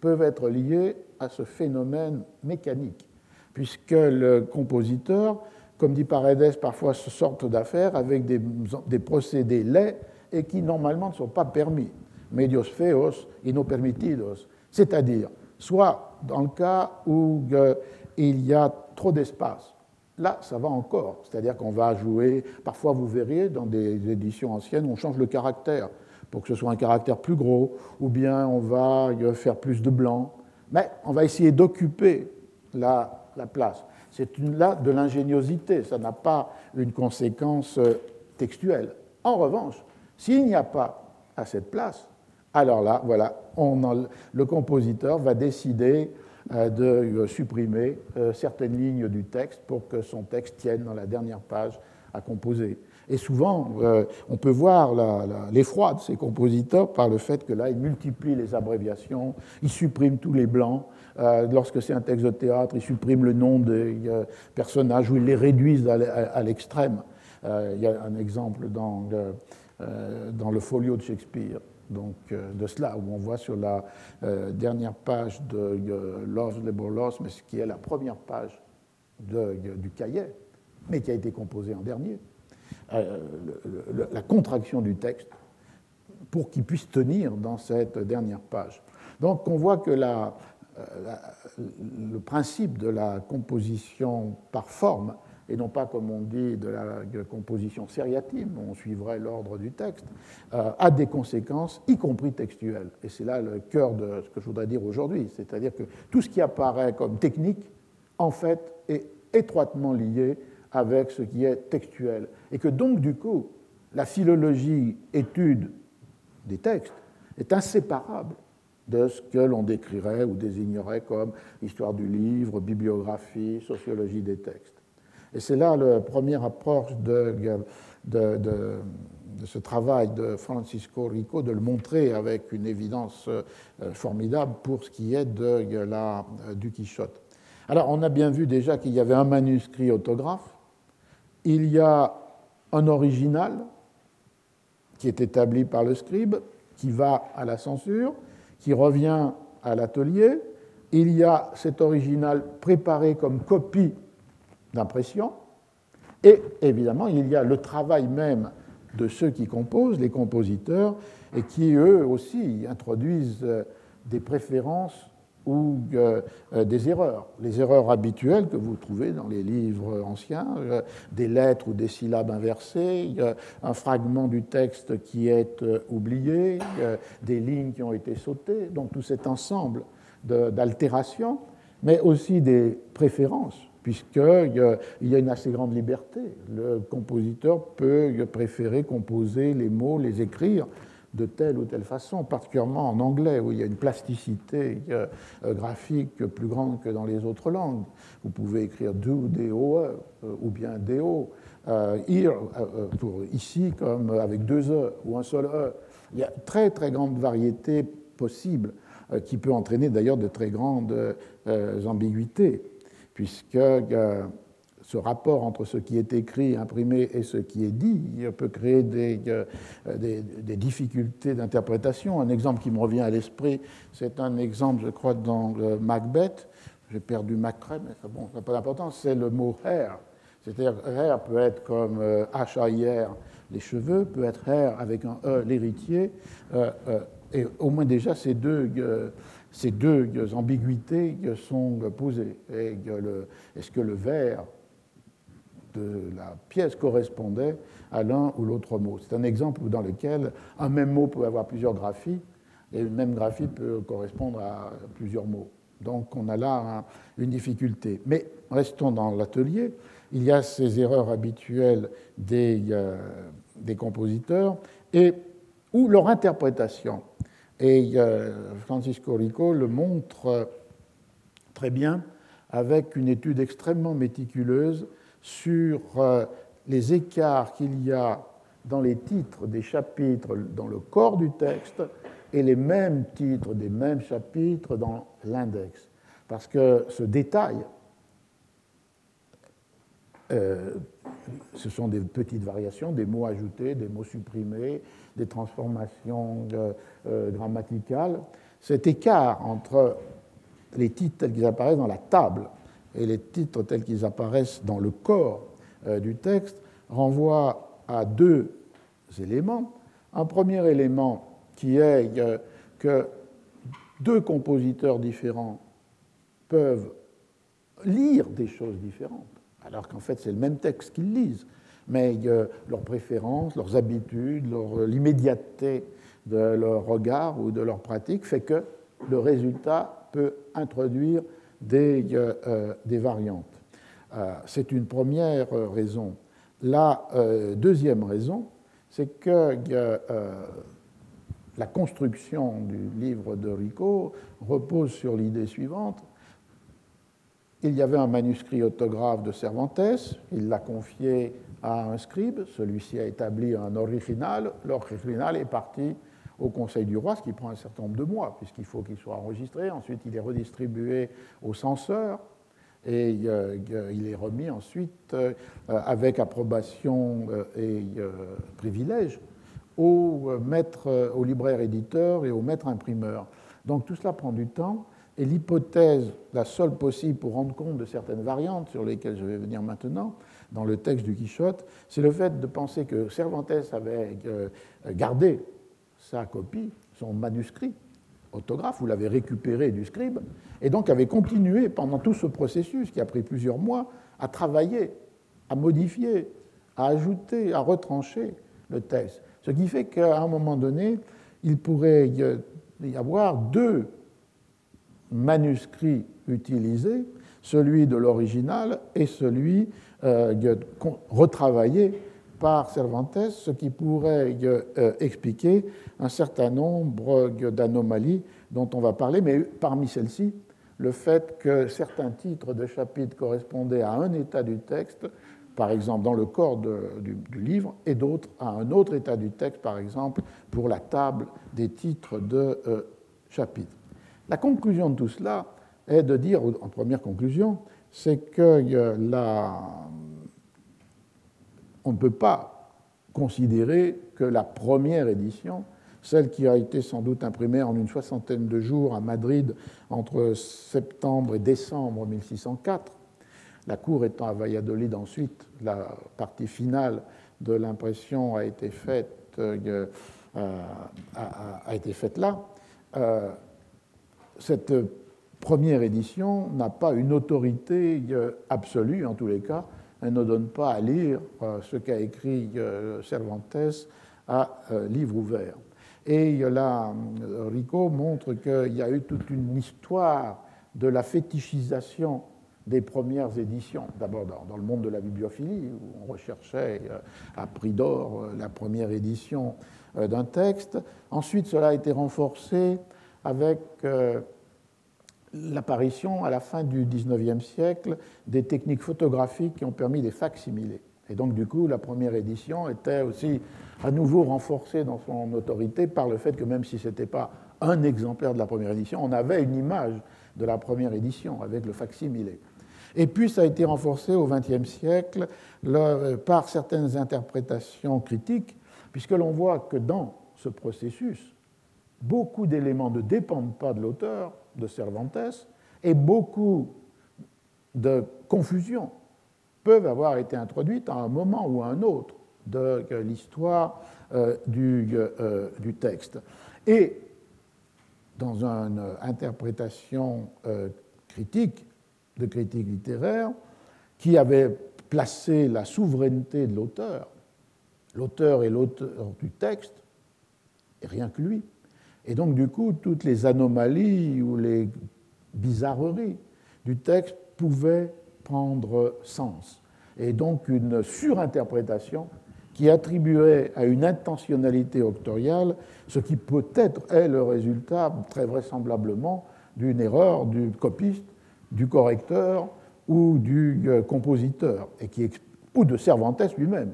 peuvent être liées à ce phénomène mécanique, puisque le compositeur comme dit Paredes, parfois se sortent d'affaires avec des, des, procédés laids et qui normalement ne sont pas permis. Medios feos et no permitidos. C'est-à-dire, soit dans le cas où euh, il y a trop d'espace, Là, ça va encore. C'est-à-dire qu'on va jouer, parfois vous verriez dans des éditions anciennes, on change le caractère pour que ce soit un caractère plus gros, ou bien on va faire plus de blanc. Mais on va essayer d'occuper la, la, place. C'est là de l'ingéniosité, ça n'a pas une conséquence euh, textuelle. En revanche, s'il n'y a pas à cette place, alors là, voilà, le compositeur va décider euh, de euh, supprimer euh, certaines lignes du texte pour que son texte tienne dans la dernière page à composer. Et souvent, on peut voir l'effroi de ces compositeurs par le fait que là, ils multiplient les abréviations, ils suppriment tous les blancs. lorsque c'est un texte de théâtre, ils suppriment le nom des personnages ou ils les réduisent à l'extrême. il y a un exemple dans le folio de Shakespeare donc, euh, de cela, où on voit sur la euh, dernière page de euh, Love, Labor Loss, mais ce qui est la première page du cahier, mais qui a été composé en dernier, la contraction du texte pour qu'il puisse tenir dans cette dernière page. Donc on voit que le principe de la composition par forme et non pas, comme on dit, de la composition sériative, on suivrait l'ordre du texte, euh, a des conséquences, y compris textuelles. Et c'est là le cœur de ce que je voudrais dire aujourd'hui, c'est-à-dire que tout ce qui apparaît comme technique, en fait, est étroitement lié avec ce qui est textuel. Et que donc, du coup, la philologie étude des textes est inséparable de ce que l'on décrirait ou désignerait comme histoire du livre, bibliographie, sociologie des textes. Et c'est là la première approche de, ce travail de Francisco Rico, de le montrer avec une évidence euh, formidable pour ce qui est de la, euh, du Quichotte. Alors, on a bien vu déjà qu'il y avait un manuscrit autographe, il y a un original qui est établi par le scribe, qui va à la censure, qui revient à l'atelier, il y a cet original préparé comme copie d'impression. Et évidemment, il y a le travail même de ceux qui composent, les compositeurs, et qui eux aussi introduisent euh, des préférences ou euh, euh, des erreurs. Les erreurs habituelles que vous trouvez dans les livres anciens, des lettres ou des syllabes inversées, un fragment du texte qui est oublié, des lignes qui ont été sautées, donc tout cet ensemble d'altérations, mais aussi des préférences puisqu'il y a une assez grande liberté. Le compositeur peut préférer composer les mots, les écrire de telle ou telle façon, particulièrement en anglais, où il y a une plasticité euh, graphique plus grande que dans les autres langues. Vous pouvez écrire do, do, euh, ou bien do, euh, here, pour ici, comme avec deux e ou un seul e. Il y a très très grande variété possible, qui peut entraîner d'ailleurs de très grandes ambiguïtés puisque euh, ce rapport entre ce qui est écrit, imprimé et ce qui est dit peut créer des, euh, des, difficultés d'interprétation. Un exemple qui me revient à l'esprit, c'est un exemple, je crois, dans Macbeth. J'ai perdu Macrae, mais bon, ça n'a pas d'importance, c'est le mot hair. C'est-à-dire, hair peut être comme H-A-I-R, les cheveux, peut être hair avec un E, l'héritier. Euh, et au moins déjà, ces deux ces deux ambiguïtés sont posées. Est-ce que le vers de la pièce correspondait à l'un ou l'autre mot? C'est un exemple dans lequel un même mot peut avoir plusieurs graphies et une même graphie peut correspondre à plusieurs mots. Donc on a là une difficulté. Mais restons dans l'atelier. Il y a ces erreurs habituelles des, euh, des compositeurs et ou leur interprétation et Francisco Rico le montre euh, très bien avec une étude extrêmement méticuleuse sur euh, les écarts qu'il y a dans les titres des chapitres dans le corps du texte et les mêmes titres des mêmes chapitres dans l'index. Parce que ce détail, euh, ce sont des petites variations, des mots ajoutés, des mots supprimés, des transformations euh, euh, grammaticales. Cet écart entre les titres tels qu'ils apparaissent dans la table et les titres tels qu'ils apparaissent dans le corps du texte renvoie à deux éléments. Un premier élément qui est que deux compositeurs différents peuvent lire des choses différentes, alors qu'en fait c'est le même texte qu'ils lisent, mais leurs préférences, leurs habitudes, l'immédiateté de leur regard ou de leur pratique fait que le résultat peut introduire des, euh, euh, des variantes. Euh, c'est une première raison. La deuxième raison, c'est que la construction du livre de Rico repose sur l'idée suivante. Il y avait un manuscrit autographe de Cervantes, il l'a confié à un scribe, celui-ci a établi un original, l'original est parti au Conseil du roi, ce qui prend un certain nombre de mois, puisqu'il faut qu'il soit enregistré, ensuite il est redistribué au censeur, et euh, il est remis ensuite euh, avec approbation euh, et privilège au maître, au libraire éditeur et au maître imprimeur. Donc tout cela prend du temps, et l'hypothèse, la seule possible pour rendre compte de certaines variantes sur lesquelles je vais venir maintenant, dans le texte du Quichotte, c'est le fait de penser que Cervantes avait gardé sa copie, son manuscrit autographe, vous l'avez récupéré du scribe, et donc avait continué pendant tout ce processus qui a pris plusieurs mois à travailler, à modifier, à ajouter, à retrancher le texte. Ce qui fait qu'à un moment donné, il pourrait y avoir deux manuscrits utilisés, celui de l'original et celui euh, retravaillé par Cervantes, ce qui pourrait euh, expliquer un certain nombre d'anomalies dont on va parler, mais parmi celles-ci, le fait que certains titres de chapitres correspondaient à un état du texte, par exemple dans le corps du, livre, et d'autres à un autre état du texte, par exemple pour la table des titres de euh, chapitres. La conclusion de tout cela est de dire, en première conclusion, c'est que la, on ne peut pas considérer que la première édition, celle qui a été sans doute imprimée en une soixantaine de jours à Madrid entre septembre et décembre 1604, la cour étant à Valladolid ensuite, la partie finale de l'impression a été faite, euh, a, été faite là. Euh, première édition n'a pas une autorité euh, absolue, en tous les cas, elle ne donne pas à lire euh, ce qu'a écrit euh, Cervantes à livre ouvert. Et là, Rico montre qu'il y a eu toute une histoire de la fétichisation des premières éditions. D'abord dans le monde de la bibliophilie, où on recherchait à prix d'or la première édition d'un texte. Ensuite, cela a été renforcé avec l'apparition à la fin du XIXe siècle des techniques photographiques qui ont permis des facsimilés. Et donc, du coup, la première édition était aussi à nouveau renforcée dans son autorité par le fait que même si ce n'était pas un exemplaire de la première édition, on avait une image de la première édition avec le facsimilé. Et puis, ça a été renforcé au XXe siècle par certaines interprétations critiques, puisque l'on voit que dans ce processus, beaucoup d'éléments ne dépendent pas de l'auteur, de Cervantes, et beaucoup de confusions peuvent avoir été introduites à un moment ou à un autre de l'histoire euh, euh, du, texte. Et dans une interprétation euh, critique, de critique littéraire, qui avait placé la souveraineté de l'auteur, l'auteur est l'auteur du texte, et rien que lui, et donc, du coup, toutes les anomalies ou les bizarreries du texte pouvaient prendre sens. Et donc, une surinterprétation qui attribuerait à une intentionnalité octoriale ce qui peut-être est le résultat, très vraisemblablement, d'une erreur du copiste, du correcteur ou du euh, compositeur, et qui, ou de Cervantes lui-même.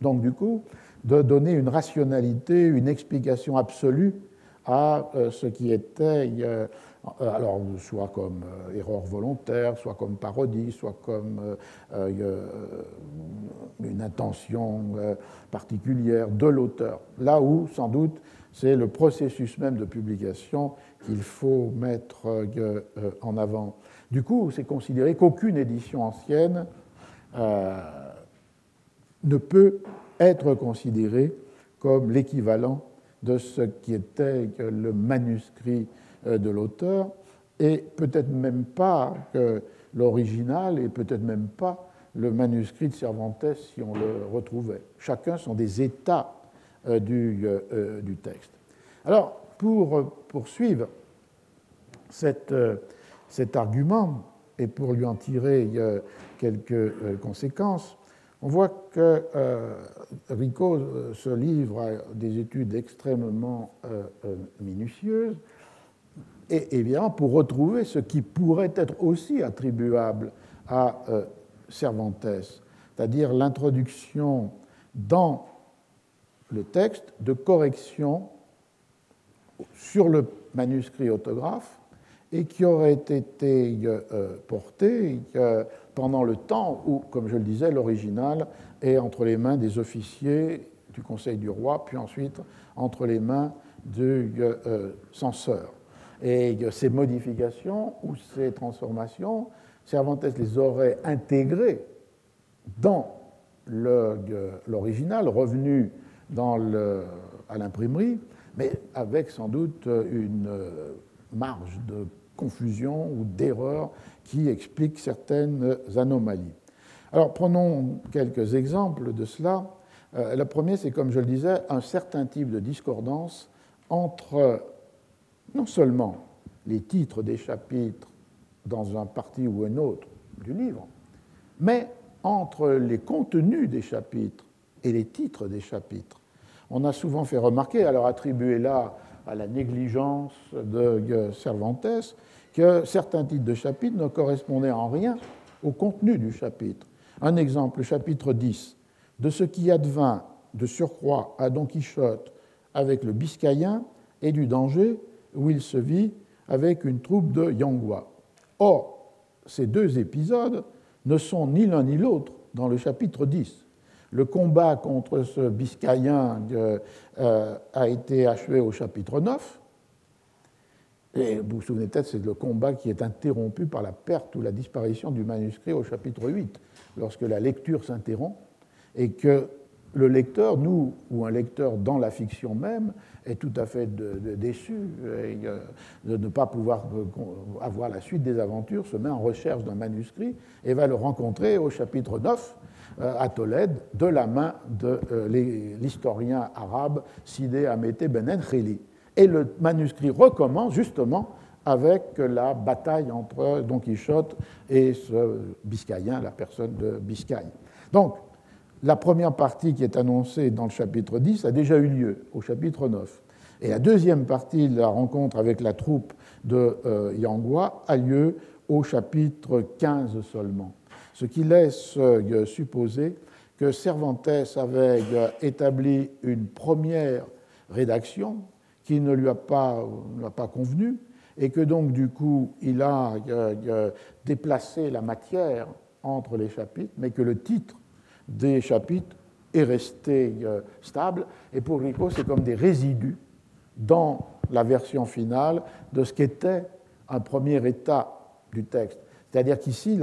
Donc, du coup, de donner une rationalité, une explication absolue à euh, ce qui était, euh, alors soit comme euh, erreur volontaire, soit comme parodie, soit comme une intention particulière de l'auteur. Là où, sans doute, c'est le processus même de publication qu'il faut mettre en avant. Du coup, c'est considéré qu'aucune édition ancienne ne peut être considéré comme l'équivalent de ce qui était le manuscrit euh, de l'auteur, et peut-être même pas que l'original, et peut-être même pas le manuscrit de Cervantes si on le retrouvait. Chacun sont des états euh, euh, du, texte. Alors, pour poursuivre cet argument, et pour lui en tirer quelques conséquences, on voit que euh, Rico euh, se livre à des études extrêmement euh, minutieuses, et évidemment pour retrouver ce qui pourrait être aussi attribuable à Cervantes, c'est-à-dire l'introduction dans le texte de corrections sur le manuscrit autographe et qui aurait été porté pendant le temps où, comme je le disais, l'original est entre les mains des officiers du Conseil du roi, puis ensuite entre les mains du euh, censeur. Et ces modifications ou ces transformations, Cervantes les aurait intégrées dans l'original, revenu à l'imprimerie, mais avec sans doute une marge de confusion ou d'erreur qui explique certaines anomalies. Alors prenons quelques exemples de cela. Euh, le premier, c'est comme je le disais, un certain type de discordance entre non seulement les titres des chapitres dans un parti ou un autre du livre, mais entre les contenus des chapitres et les titres des chapitres. On a souvent fait remarquer, alors attribué là à la négligence de Cervantes, que certains titres de chapitres ne correspondaient en rien au contenu du chapitre. Un exemple, le chapitre 10, de ce qui advint de surcroît à Don Quichotte avec le Biscayen et du danger où il se vit avec une troupe de Yangua. Or, ces deux épisodes ne sont ni l'un ni l'autre dans le chapitre 10. Le combat contre ce Biscayen euh, a été achevé au chapitre 9, et vous vous souvenez peut-être, c'est le combat qui est interrompu par la perte ou la disparition du manuscrit au chapitre 8, lorsque la lecture s'interrompt et que le lecteur, nous, ou un lecteur dans la fiction même, est tout à fait déçu euh, de ne pas pouvoir euh, avoir la suite des aventures, se met en recherche d'un manuscrit et va le rencontrer au chapitre 9 euh, à Tolède de la main de l'historien arabe Sidé Amete Ben Enkhili. Et le manuscrit recommence justement avec la bataille entre Don Quichotte et ce Biscayen, la personne de Biscaye. Donc, la première partie qui est annoncée dans le chapitre 10 a déjà eu lieu au chapitre 9. Et la deuxième partie de la rencontre avec la troupe de euh, Yangua a lieu au chapitre 15 seulement. Ce qui laisse euh, supposer que Cervantes avait euh, établi une première rédaction qui ne lui a pas, convenu, et que donc du coup il a euh, déplacé la matière entre les chapitres, mais que le titre des chapitres est resté stable, et pour Rico c'est comme des résidus dans la version finale de ce qu'était un premier état du texte. C'est-à-dire qu'ici,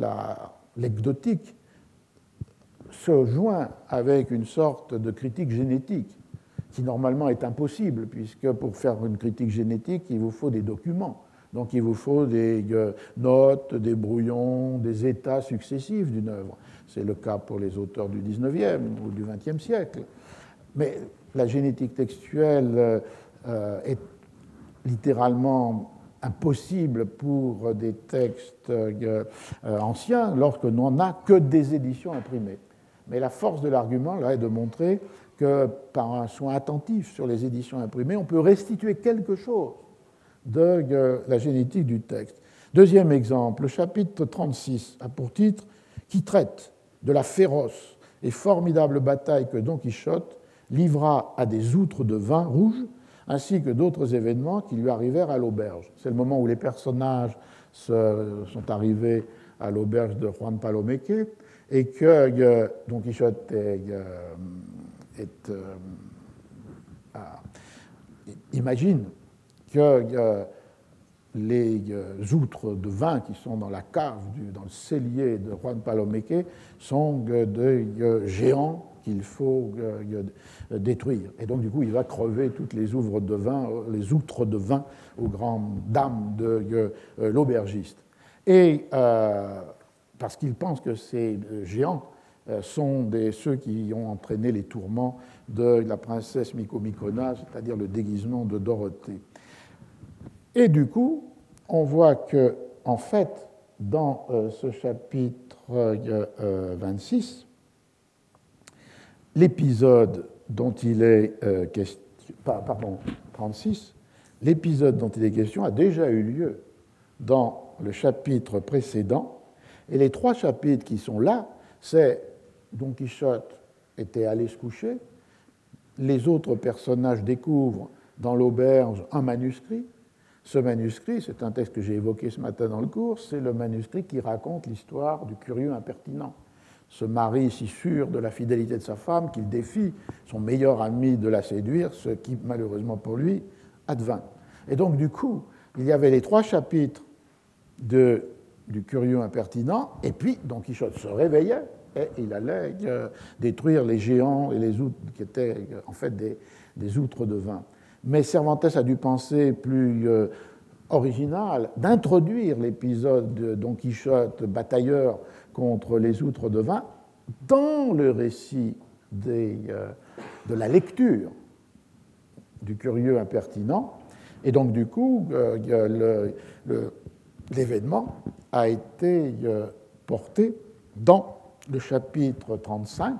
l'anecdotique la, se joint avec une sorte de critique génétique qui normalement est impossible, puisque pour faire une critique génétique, il vous faut des documents. Donc il vous faut des euh, notes, des brouillons, des états successifs d'une œuvre. C'est le cas pour les auteurs du 19e ou du 20e siècle. Mais la génétique textuelle euh, est littéralement impossible pour des textes euh, anciens lorsque l'on n'a que des éditions imprimées. Mais la force de l'argument là est de montrer que par un soin attentif sur les éditions imprimées, on peut restituer quelque chose de la génétique du texte. Deuxième exemple, le chapitre 36 a pour titre Qui traite de la féroce et formidable bataille que Don Quichotte livra à des outres de vin rouge, ainsi que d'autres événements qui lui arrivèrent à l'auberge. C'est le moment où les personnages sont arrivés à l'auberge de Juan Palomeque et que euh, Don Quichotte euh, euh, imagine que les outres de vin qui sont dans la cave, dans le cellier de Juan Palomeque, sont des géants qu'il faut détruire. Et donc, du coup, il va crever toutes les outres de vin, les outres de vin aux grandes dames de l'aubergiste. Et parce qu'il pense que ces géants euh, sont ceux qui ont entraîné les tourments de la princesse Mikomikona, c'est-à-dire le déguisement de Dorothée. Et du coup, on voit que, en fait, dans euh, ce chapitre 26, euh, l'épisode dont il est question, pardon, 36, l'épisode dont il est question a déjà eu lieu dans le chapitre précédent, et les trois chapitres qui sont là, c'est Don Quichotte était allé se coucher, les autres personnages découvrent dans l'auberge un manuscrit. Ce manuscrit, c'est un texte que j'ai évoqué ce matin dans le cours, c'est le manuscrit qui raconte l'histoire du curieux impertinent. Ce mari si sûr de la fidélité de sa femme qu'il défie son meilleur ami de la séduire, ce qui, malheureusement pour lui, advint. Et donc, du coup, il y avait les trois chapitres de, du curieux impertinent, et puis Don Quichotte se réveillait et il allait euh, détruire les géants et les outres qui étaient en fait des, outres de vin. Mais Cervantes a dû penser plus euh, original d'introduire l'épisode de Don Quichotte batailleur contre les outres de vin dans le récit des, de la lecture du curieux impertinent. Et donc, du coup, l'événement a été porté dans le chapitre 35,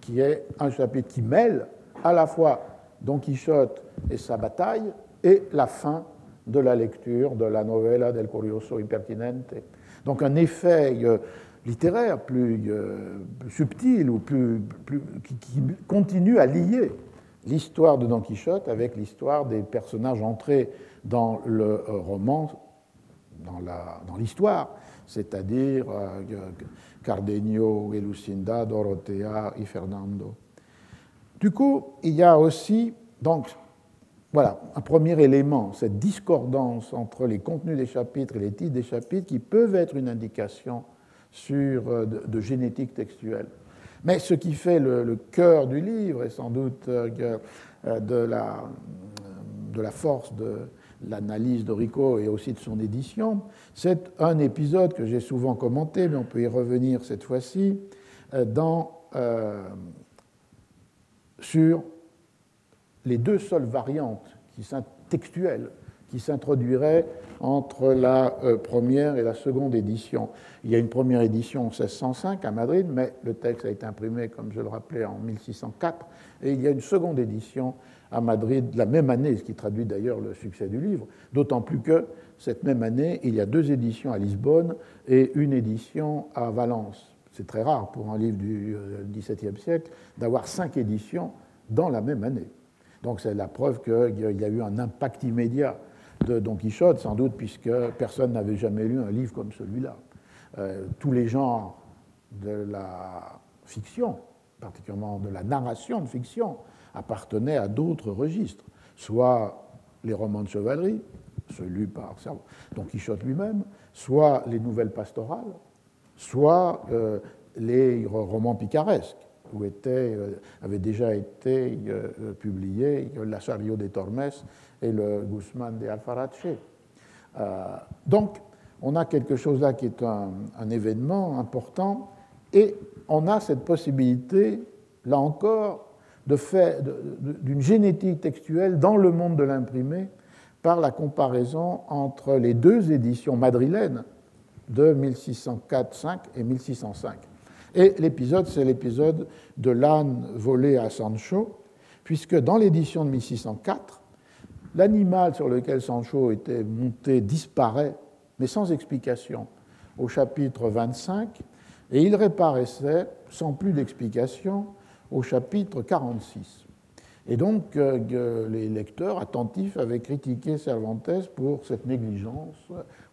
qui est un chapitre qui mêle à la fois Don Quichotte et sa bataille et la fin de la lecture de la novella del Curioso Impertinente. Donc un effet euh, littéraire plus, euh, subtil ou plus, qui, continue à lier l'histoire de Don Quichotte avec l'histoire des personnages entrés dans le euh, roman, dans l'histoire, c'est-à-dire Cardenio, Lucinda, Dorothea et Fernando. Du coup, il y a aussi, donc, voilà, un premier élément, cette discordance entre les contenus des chapitres et les titres des chapitres qui peuvent être une indication sur, euh, de, génétique textuelle. Mais ce qui fait le, cœur du livre, et sans doute euh, euh, de la, de la force de, l'analyse de Rico et aussi de son édition, c'est un épisode que j'ai souvent commenté, mais on peut y revenir cette fois-ci, dans, sur les deux seules variantes qui sont textuelles qui s'introduiraient entre la euh, première et la seconde édition. Il y a une première édition en 1605 à Madrid, mais le texte a été imprimé, comme je le rappelais, en 1604, et il y a une seconde édition à Madrid la même année, ce qui traduit d'ailleurs le succès du livre, d'autant plus que cette même année, il y a deux éditions à Lisbonne et une édition à Valence. C'est très rare pour un livre du XVIIe euh, siècle d'avoir cinq éditions dans la même année. Donc c'est la preuve qu'il y a eu un impact immédiat de Don Quichotte, sans doute puisque personne n'avait jamais lu un livre comme celui-là. Euh, tous les genres de la fiction, particulièrement de la narration de fiction, appartenaient à d'autres registres, soit les romans de chevalerie, ceux lus par Don Quichotte lui-même, soit les nouvelles pastorales, soit euh, les romans picaresques, où était, euh, avait déjà été publié La Chario de Tormes et le Guzmán de Alfarache. donc, on a quelque chose là qui est un, un événement important, et on a cette possibilité, là encore, d'une génétique textuelle dans le monde de l'imprimé par la comparaison entre les deux éditions madrilènes de 1604-5 et 1605. Et l'épisode, c'est l'épisode de l'âne volé à Sancho, puisque dans l'édition de 1604, l'animal sur lequel Sancho était monté disparaît, mais sans explication, au chapitre 25, et il réapparaissait sans plus d'explication au chapitre 46. Et donc, euh, les lecteurs attentifs avaient critiqué Cervantes pour cette négligence.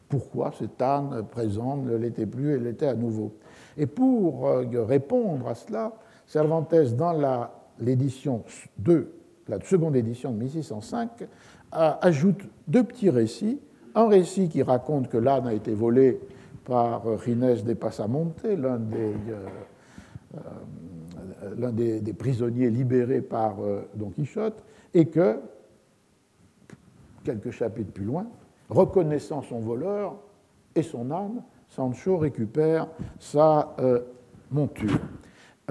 Pourquoi cet âne présent ne l'était plus et l'était à nouveau Et pour euh, répondre à cela, Cervantes, dans l'édition 2, la seconde édition de 1605, ajoute deux petits récits un récit qui raconte que l'âne a été volé par Ginés de Pasamonte, l'un des, des, des, prisonniers libérés par Don Quichotte, et que, quelques chapitres plus loin, reconnaissant son voleur et son âne, Sancho récupère sa monture.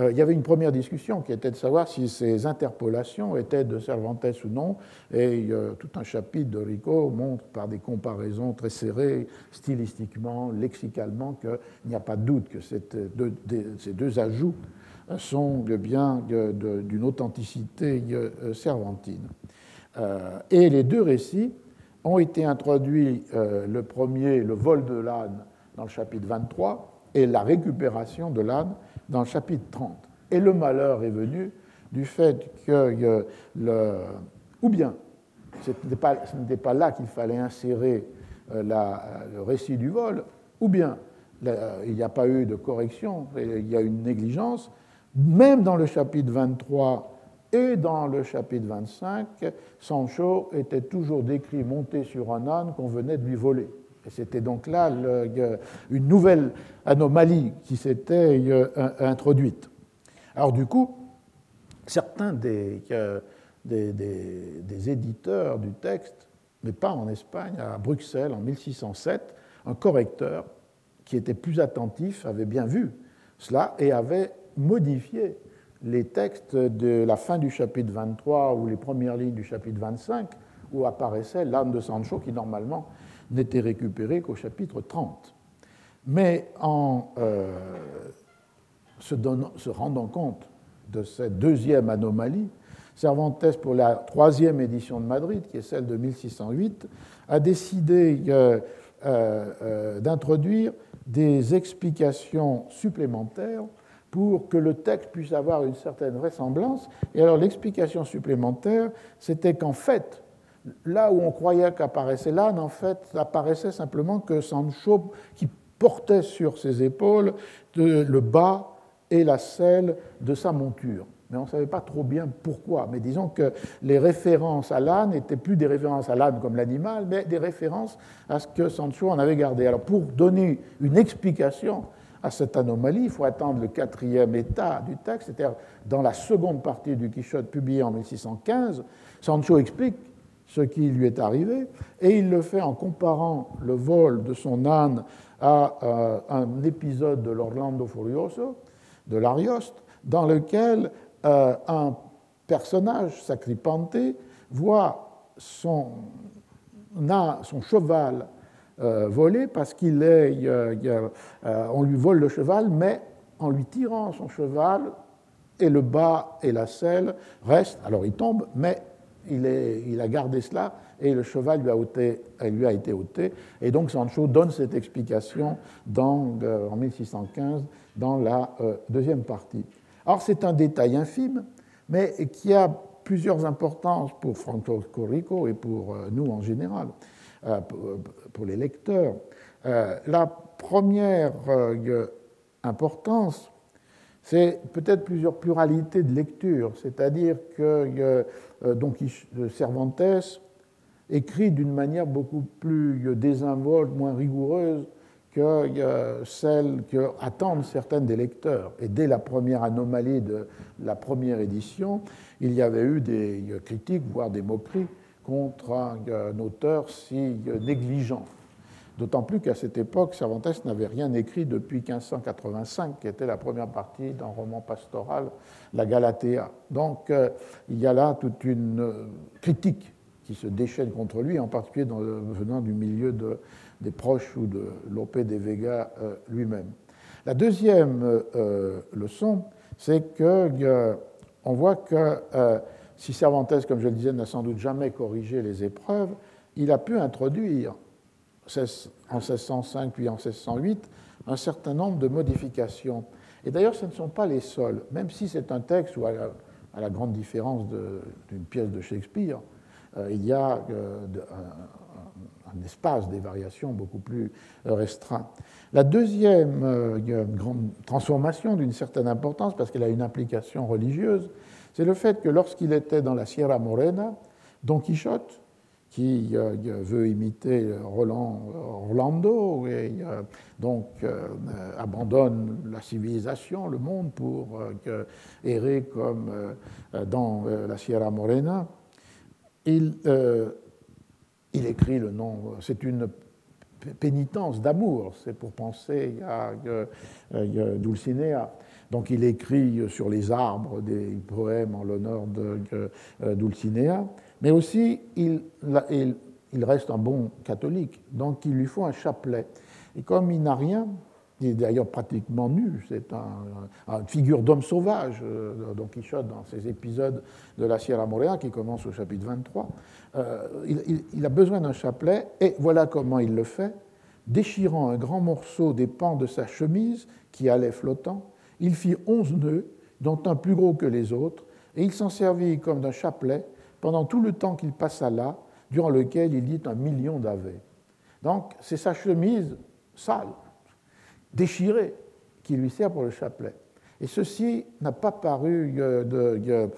Euh, il y avait une première discussion qui était de savoir si ces interpolations étaient de Cervantes ou non, et tout un chapitre de Rico montre par des comparaisons très serrées, stylistiquement, lexicalement, qu'il n'y a pas de doute que ces deux ajouts sont bien d'une authenticité euh, cervantine. Euh, et les deux récits ont été introduits, le premier, le vol de l'âne, dans le chapitre 23, et la récupération de l'âne dans le chapitre 30. Et le malheur est venu du fait que. Ou bien, ce n'était pas, là qu'il fallait insérer euh, le récit du vol, ou bien il n'y a pas eu de correction, il y a une négligence. Même dans le chapitre 23 et dans le chapitre 25, Sancho était toujours décrit monté sur un âne qu'on venait de lui voler. C'était donc là une nouvelle anomalie qui s'était euh, introduite. Alors du coup, certains euh, des, des, éditeurs du texte, mais pas en Espagne, à Bruxelles en 1607, un correcteur qui était plus attentif avait bien vu cela et avait modifié les textes de la fin du chapitre 23 ou les premières lignes du chapitre 25 où apparaissait l'âme de Sancho qui normalement n'était récupéré qu'au chapitre 30. Mais en euh, se, rendant compte de cette deuxième anomalie, Cervantes, pour la troisième édition de Madrid, qui est celle de 1608, a décidé euh, euh, d'introduire des explications supplémentaires pour que le texte puisse avoir une certaine vraisemblance. Et alors l'explication supplémentaire, c'était qu'en fait, là où on croyait qu'apparaissait l'âne, en fait, apparaissait simplement que Sancho, qui portait sur ses épaules le bas et la selle de sa monture. Mais on ne savait pas trop bien pourquoi. Mais disons que les références à l'âne n'étaient plus des références à l'âne comme l'animal, mais des références à ce que Sancho en avait gardé. Alors pour donner une explication à cette anomalie, il faut attendre le quatrième état du texte, c'est-à-dire dans la seconde partie du Quichotte publié en 1615. Sancho explique ce qui lui est arrivé, et il le fait en comparant le vol de son âne à euh, un épisode de l'Orlando Furioso, de l'Arioste, dans lequel euh, un personnage, Sacripante, voit son, son cheval euh, volé parce qu'il est, on lui vole le cheval, mais en lui tirant son cheval, et le bas et la selle restent, alors il tombe, mais il, a gardé cela et le cheval lui a, lui a, été ôté. Et donc Sancho donne cette explication dans, euh, en 1615 dans la euh, deuxième partie. Alors c'est un détail infime, mais qui a plusieurs importances pour Franco Rico et pour euh, nous en général, pour les lecteurs. La première importance, c'est peut-être plusieurs pluralités de lecture, c'est-à-dire que euh, donc Cervantes écrit d'une manière beaucoup plus désinvolte, moins rigoureuse que celle que attendent certains des lecteurs. Et dès la première anomalie de la première édition, il y avait eu des critiques, voire des moqueries contre un auteur si négligent. D'autant plus qu'à cette époque, Cervantes n'avait rien écrit depuis 1585, qui était la première partie d'un roman pastoral, La Galatea. Donc euh, il y a là toute une euh, critique qui se déchaîne contre lui, en particulier venant du milieu des proches ou de Lope de Vega euh, lui-même. La deuxième leçon, c'est que on voit que si Cervantes, comme je le disais, n'a sans doute jamais corrigé les épreuves, il a pu introduire en 1605 puis en 1608 un certain nombre de modifications. Et d'ailleurs, ce ne sont pas les seuls, même si c'est un texte où, à la, grande différence d'une pièce de Shakespeare, euh, il y a euh, un, espace des variations beaucoup plus euh, restreint. La deuxième grande transformation d'une certaine importance, parce qu'elle a une implication religieuse, c'est le fait que lorsqu'il était dans la Sierra Morena, Don Quichotte qui veut imiter Roland Orlando et donc abandonne la civilisation, le monde, pour errer comme dans la Sierra Morena. Il, il écrit le nom, c'est une pénitence d'amour, c'est pour penser à, Dulcinea. Donc il écrit sur les arbres des poèmes en l'honneur de euh, Dulcinea, mais aussi il, il, reste un bon catholique, donc il lui faut un chapelet. Et comme il n'a rien, il est d'ailleurs pratiquement nu, c'est une figure d'homme sauvage, euh, Don Quichotte dans ses épisodes de la Sierra Morena qui commence au chapitre 23. Euh, il, a besoin d'un chapelet, et voilà comment il le fait. Déchirant un grand morceau des pans de sa chemise qui allait flottant, il fit onze nœuds, dont un plus gros que les autres, et il s'en servit comme d'un chapelet pendant tout le temps qu'il passa là, durant lequel il dit un million d'aveux. Donc, c'est sa chemise sale, déchirée, qui lui sert pour le chapelet. Et ceci n'a pas paru euh, de,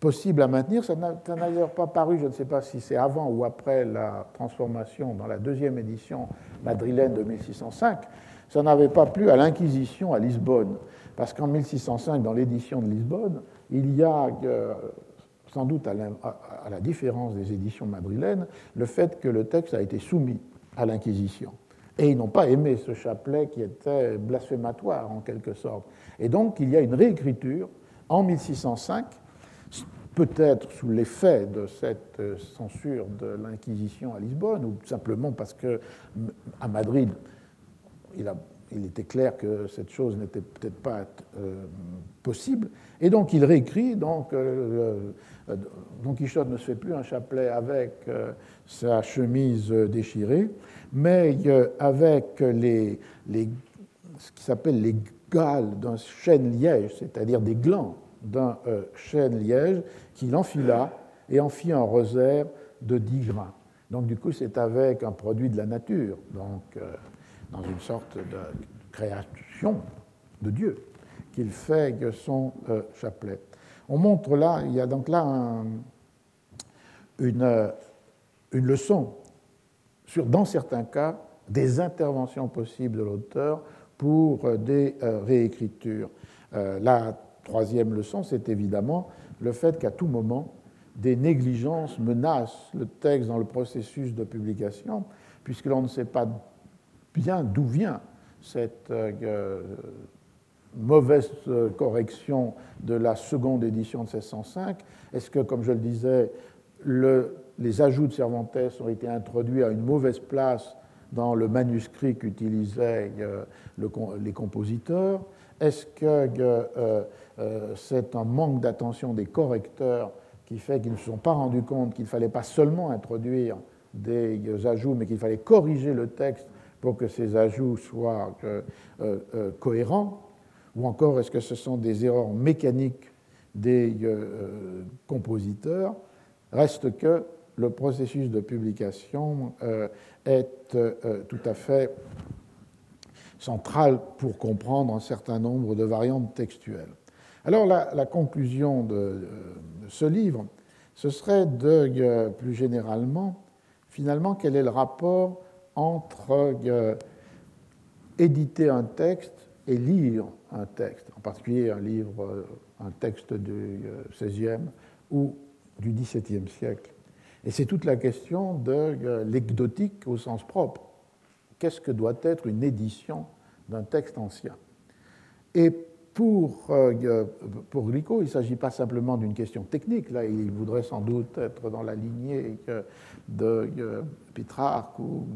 possible à maintenir. Ça n'a d'ailleurs pas paru, je ne sais pas si c'est avant ou après la transformation dans la deuxième édition madrilène de 1605, ça n'avait pas plu à l'Inquisition à Lisbonne. Parce qu'en 1605, dans l'édition de Lisbonne, il y a, euh, sans doute à la, différence des éditions madrilènes, le fait que le texte a été soumis à l'Inquisition. Et ils n'ont pas aimé ce chapelet qui était blasphématoire en quelque sorte. Et donc il y a une réécriture en 1605 peut-être sous l'effet de cette euh, censure de l'Inquisition à Lisbonne, ou simplement parce que à Madrid, il, était clair que cette chose n'était peut-être pas euh, possible, et donc il réécrit, donc euh, Don Quichotte ne se fait plus un chapelet avec sa chemise déchirée, mais avec ce qui s'appelle les gales d'un chêne liège, c'est-à-dire des glands d'un chêne liège qu'il enfila et en fit un rosaire de 10 grains. Donc du coup, c'est avec un produit de la nature, donc euh, dans une sorte de création de Dieu, qu'il fait son euh, chapelet. On montre là, il y a donc là une, une leçon sur, dans certains cas, des interventions possibles de l'auteur pour euh, des réécritures. la troisième leçon, c'est évidemment le fait qu'à tout moment, des négligences menacent le texte dans le processus de publication, puisque l'on ne sait pas bien d'où vient cette euh, mauvaise correction de la seconde édition de 1605. Est-ce que, comme je le disais, les ajouts de Cervantes ont été introduits à une mauvaise place dans le manuscrit qu'utilisaient euh, les compositeurs? Est-ce que euh, euh, c'est un manque d'attention des correcteurs qui fait qu'ils ne se sont pas rendus compte qu'il ne fallait pas seulement introduire des ajouts, mais qu'il fallait corriger le texte pour que ces ajouts soient euh, euh, cohérents? Ou encore, est-ce que ce sont des erreurs mécaniques des compositeurs? Reste que le processus de publication est tout à fait central pour comprendre un certain nombre de variantes textuelles. Alors la, conclusion de, ce livre, ce serait de, euh, plus généralement, finalement, quel est le rapport entre euh, éditer un texte et lire un texte, en particulier un livre, euh, un texte du XVIe ou du XVIIe siècle. Et c'est toute la question de l'ecdotique au sens propre. Qu'est-ce que doit être une édition d'un texte ancien? Et pour, euh, pour Glico, il ne s'agit pas simplement d'une question technique. Là, il voudrait sans doute être dans la lignée de Pétrarque ou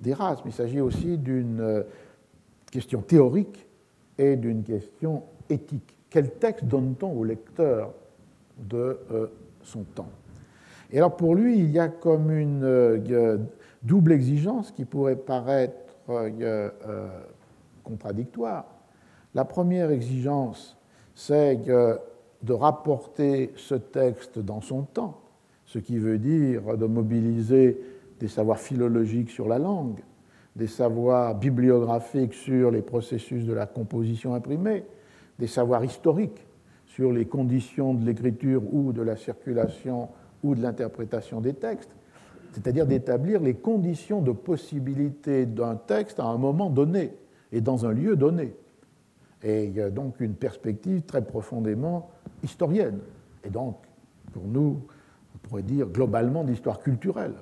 d'Erasme. Il s'agit aussi d'une euh, question théorique et d'une question éthique. Quel texte donne-t-on au lecteur de euh, son temps? Et alors pour lui, il y a comme une double exigence qui pourrait paraître contradictoire. La première exigence, c'est de rapporter ce texte dans son temps, ce qui veut dire de mobiliser des savoirs philologiques sur la langue, des savoirs bibliographiques sur les processus de la composition imprimée, des savoirs historiques sur les conditions de l'écriture ou de la circulation ou de l'interprétation des textes, c'est-à-dire d'établir les conditions de possibilité d'un texte à un moment donné et dans un lieu donné. Et il y a donc une perspective très profondément historienne, et donc pour nous, on pourrait dire globalement d'histoire culturelle.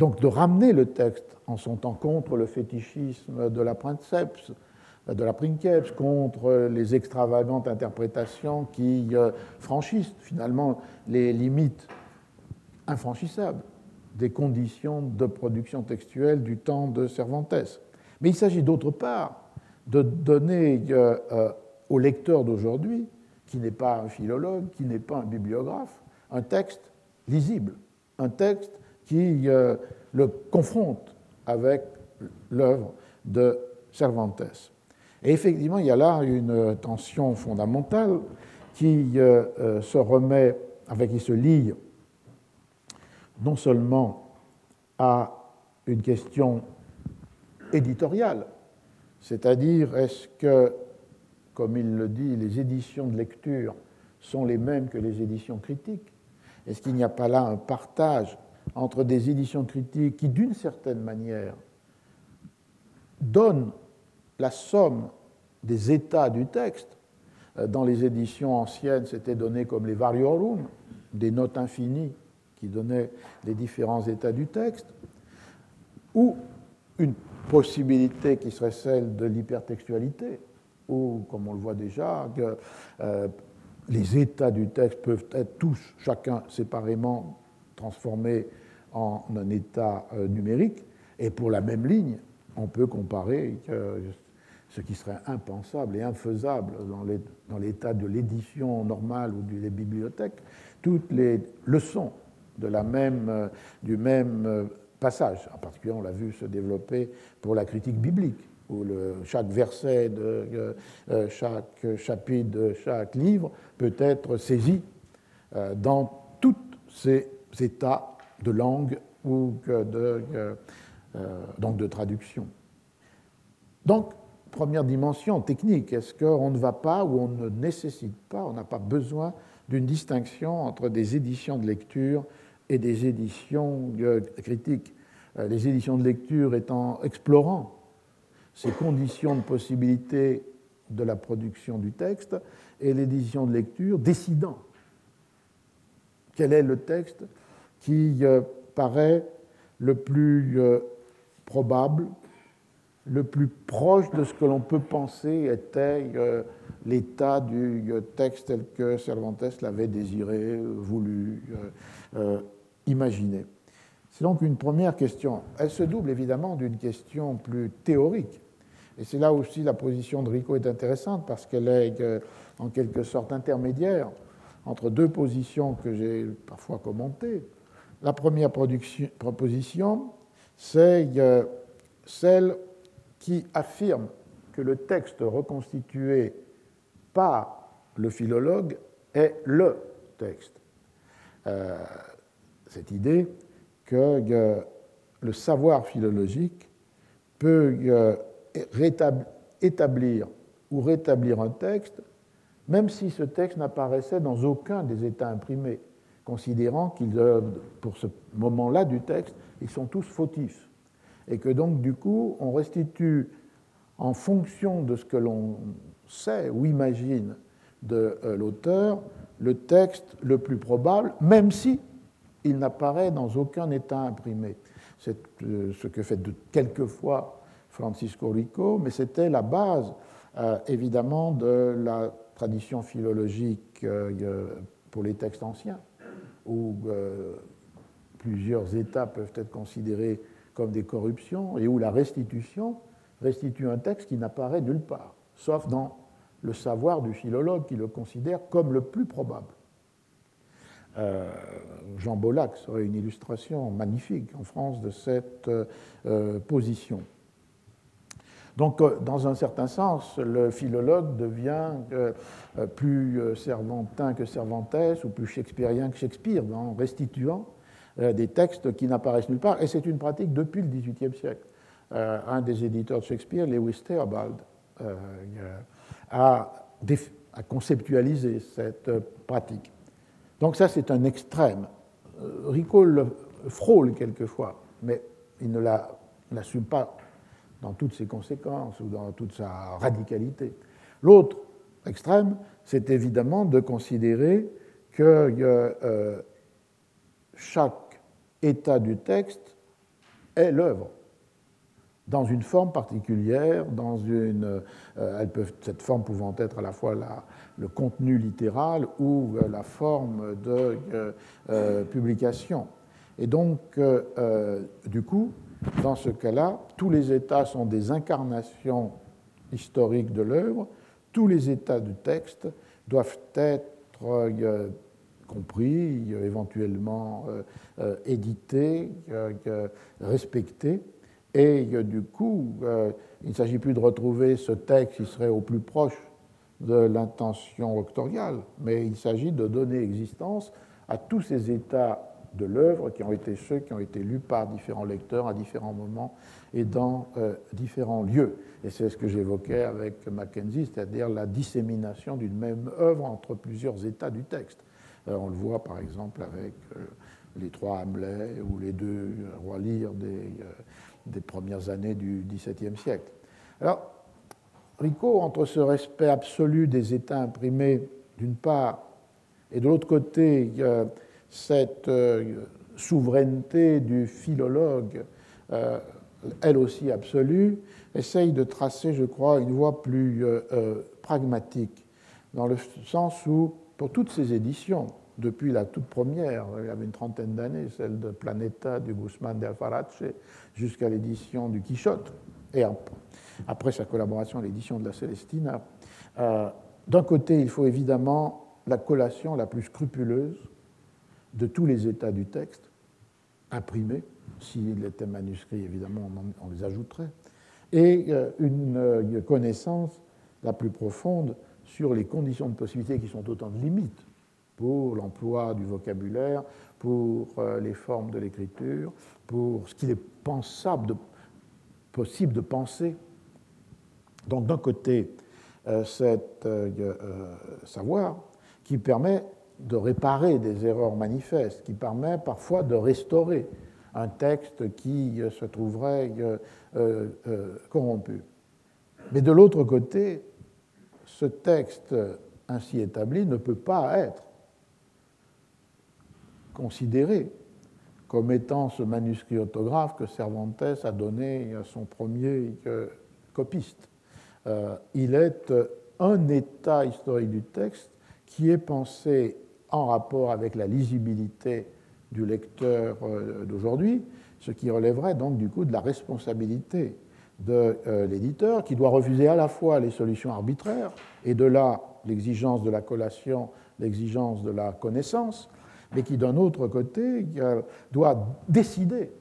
Donc de ramener le texte en son temps contre le fétichisme de la princeps, de la princeps, contre les extravagantes interprétations qui euh, franchissent finalement les limites infranchissables des conditions de production textuelle du temps de Cervantes. Mais il s'agit d'autre part de donner euh, euh, au lecteur d'aujourd'hui, qui n'est pas un philologue, qui n'est pas un bibliographe, un texte lisible, un texte qui euh, le confronte avec l'œuvre de Cervantes. Et effectivement, il y a là une tension fondamentale qui se remet, avec, qui se lie non seulement à une question éditoriale, c'est-à-dire est-ce que, comme il le dit, les éditions de lecture sont les mêmes que les éditions critiques? Est-ce qu'il n'y a pas là un partage entre des éditions critiques qui, d'une certaine manière, donnent la somme des états du texte. Euh, Dans les éditions anciennes, c'était donné comme les variorum, des notes infinies qui donnaient les différents états du texte, ou une possibilité qui serait celle de l'hypertextualité, ou, comme on le voit déjà, euh, les états du texte peuvent être tous, chacun séparément, transformés en un état euh, numérique, et pour la même ligne, on peut comparer ce qui serait impensable et infaisable dans l'état de l'édition normale ou des bibliothèques, toutes les leçons de la même, euh, du même euh, passage. En particulier, on l'a vu se développer pour la critique biblique, où le, chaque verset de chaque chapitre de chaque livre peut être saisi dans tous ces états de langue ou de, donc de traduction. Donc, première dimension technique, est-ce qu'on ne va pas ou on ne nécessite pas, on n'a pas besoin d'une distinction entre des éditions de lecture et des éditions critiques. Euh, les éditions de lecture étant explorant ces conditions de possibilité de la production du texte et l'édition de lecture décidant quel est le texte qui euh, paraît le plus euh, probable, le plus proche de ce que l'on peut penser était l'état du texte tel que Cervantes l'avait désiré, voulu, imaginer. C'est donc une première question. Elle se double évidemment d'une question plus théorique. Et c'est là aussi la position de Rico est intéressante parce qu'elle est euh, en quelque sorte intermédiaire entre deux positions que j'ai parfois commentées. La première proposition, c'est euh, celle qui affirme que le texte reconstitué par le philologue est le texte. Euh, cette idée que le savoir philologique peut euh, établir ou rétablir un texte, même si ce texte n'apparaissait dans aucun des états imprimés, considérant qu'ils, pour ce moment-là du texte, ils sont tous fautifs. Et que donc, du coup, on restitue, en fonction de ce que l'on sait ou imagine de euh, l'auteur, le texte le plus probable, même si il n'apparaît dans aucun état imprimé. C'est euh, ce que fait de quelquefois Francisco Rico, mais c'était la base euh, évidemment de la tradition philologique pour les textes anciens, où plusieurs états peuvent être considérés comme des corruptions et où la restitution restitue un texte qui n'apparaît nulle part, sauf dans le savoir du philologue qui le considère comme le plus probable. Euh, Jean Bollac serait une illustration magnifique en France de cette euh, position. Donc, euh, dans un certain sens, le philologue devient plus cervantin que Cervantes ou plus shakespearien que Shakespeare en restituant des textes qui n'apparaissent nulle part. Et c'est une pratique depuis le XVIIIe siècle. Un des éditeurs de Shakespeare, Lewis Theobald, a, conceptualisé cette pratique. Donc ça, c'est un extrême. Euh, Rico frôle quelquefois, mais il ne l'assume pas dans toutes ses conséquences ou dans toute sa radicalité. L'autre extrême, c'est évidemment de considérer que euh, chaque état du texte est l'œuvre, dans une forme particulière, dans une, euh, cette forme pouvant être à la fois le contenu littéral ou euh, la forme de publication. Et donc, du coup, dans ce cas-là, tous les états sont des incarnations historiques de l'œuvre, tous les états du texte doivent être euh, compris, éventuellement euh, euh, édités, respectés. Et du coup, il ne s'agit plus de retrouver ce texte qui serait au plus proche de l'intention octoriale, mais il s'agit de donner existence à tous ces états de l'œuvre qui ont été ceux qui ont été lus par différents lecteurs à différents moments et dans euh, différents lieux. Et c'est ce que j'évoquais avec Mackenzie, c'est-à-dire la dissémination d'une même œuvre entre plusieurs états du texte. Euh, on le voit par exemple avec euh, les trois Hamlet ou les deux rois Lear des, des premières années du XVIIe siècle. Alors, Rico, entre ce respect absolu des états imprimés d'une part, et de l'autre côté, cette euh, souveraineté du philologue, euh, elle aussi absolue, essaye de tracer, je crois, une voie plus euh, pragmatique, dans le sens où, pour toutes ces éditions, depuis la toute première, il y avait une trentaine d'années, celle de Planeta du Guzman de Alfarache, jusqu'à l'édition du Quichotte, et après sa collaboration à l'édition de la Célestina, d'un côté, il faut évidemment la collation la plus scrupuleuse de tous les états du texte, imprimés, s'il était manuscrit, évidemment, on, les ajouterait, et euh, une euh, connaissance la plus profonde sur les conditions de possibilité qui sont autant de limites pour l'emploi du vocabulaire, pour euh, les formes de l'écriture, pour ce qu'il est pensable, possible de penser. Donc d'un côté, cet savoir qui permet de réparer des erreurs manifestes, qui permet parfois de restaurer un texte qui euh, se trouverait euh, euh, corrompu. Mais de l'autre côté, ce texte ainsi établi ne peut pas être considéré comme étant ce manuscrit autographe que Cervantes a donné à son premier copiste. il est un état historique du texte qui est pensé en rapport avec la lisibilité du lecteur euh, d'aujourd'hui, ce qui relèverait donc du coup de la responsabilité de euh, l'éditeur qui doit refuser à la fois les solutions arbitraires et de là l'exigence de la collation, l'exigence de la connaissance, mais qui d'un autre côté euh, doit décider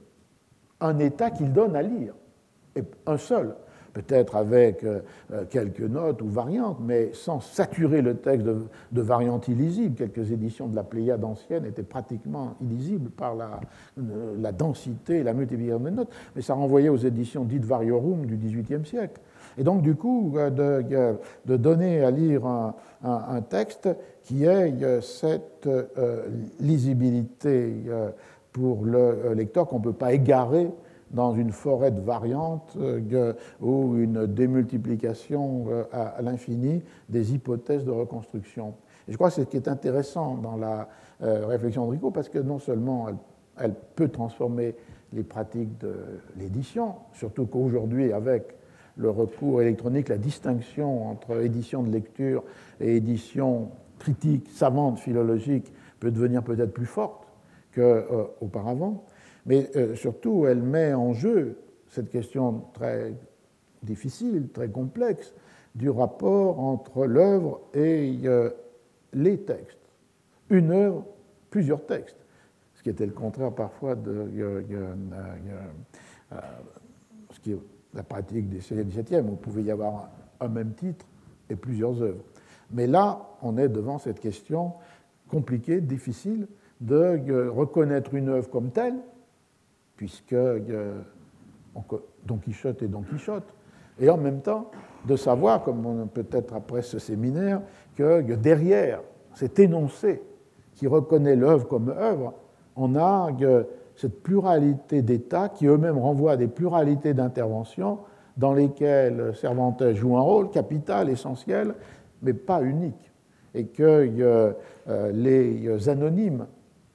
un état qu'il donne à lire, et un seul, peut-être avec euh, euh, quelques notes ou variantes, mais sans saturer le texte de, variantes illisibles. Quelques éditions de la Pléiade ancienne étaient pratiquement illisibles par la, euh, densité et la multiplication des notes, mais ça renvoyait aux éditions dites variorum du XVIIIe siècle. Et donc, du coup, de donner à lire un, texte qui ait cette lisibilité pour le lecteur qu'on ne peut pas égarer dans une forêt de variantes euh, ou une démultiplication euh, à, l'infini des hypothèses de reconstruction. Je crois que c'est ce qui est intéressant dans la euh, réflexion de Rico, parce que non seulement elle, peut transformer les pratiques de l'édition, surtout qu'aujourd'hui, avec le recours électronique, la distinction entre édition de lecture et édition critique, savante, philologique peut devenir peut-être plus forte qu'auparavant mais euh, surtout elle met en jeu cette question très difficile, très complexe, du rapport entre l'œuvre et euh, les textes. Une œuvre, plusieurs textes, ce qui était le contraire parfois de euh, ce qui est la pratique des XVIIe, où il pouvait y avoir un, même titre et plusieurs œuvres. Mais là, on est devant cette question compliquée, difficile, de reconnaître une œuvre comme telle, puisque Don Quichotte est Don Quichotte, et en même temps de savoir, comme peut-être après ce séminaire, que derrière cet énoncé qui reconnaît l'œuvre comme œuvre, on a cette pluralité d'États qui eux-mêmes renvoient à des pluralités d'interventions dans lesquelles Cervantes joue un rôle capital, essentiel, mais pas unique. Et que euh, les anonymes,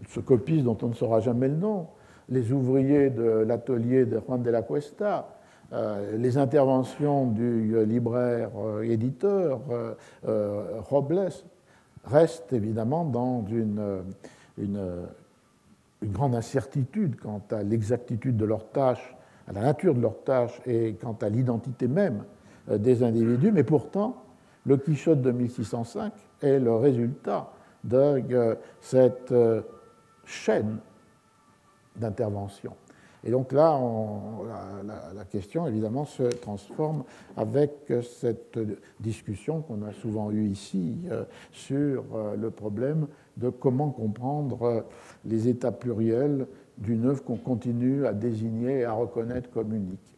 ce copiste dont on ne saura jamais le nom, les ouvriers de l'atelier de Juan de la Cuesta, euh, les interventions du euh, libraire éditeur Robles restent évidemment dans une, grande incertitude quant à l'exactitude de leurs tâches, à la nature de leurs tâches et quant à l'identité même euh, des individus, mais pourtant, le Quichotte de 1605 est le résultat de euh, cette euh, chaîne d'intervention. Et donc là, la, question, évidemment, se transforme avec cette discussion qu'on a souvent eue ici sur le problème de comment comprendre les états pluriels d'une œuvre qu'on continue à désigner et à reconnaître comme unique.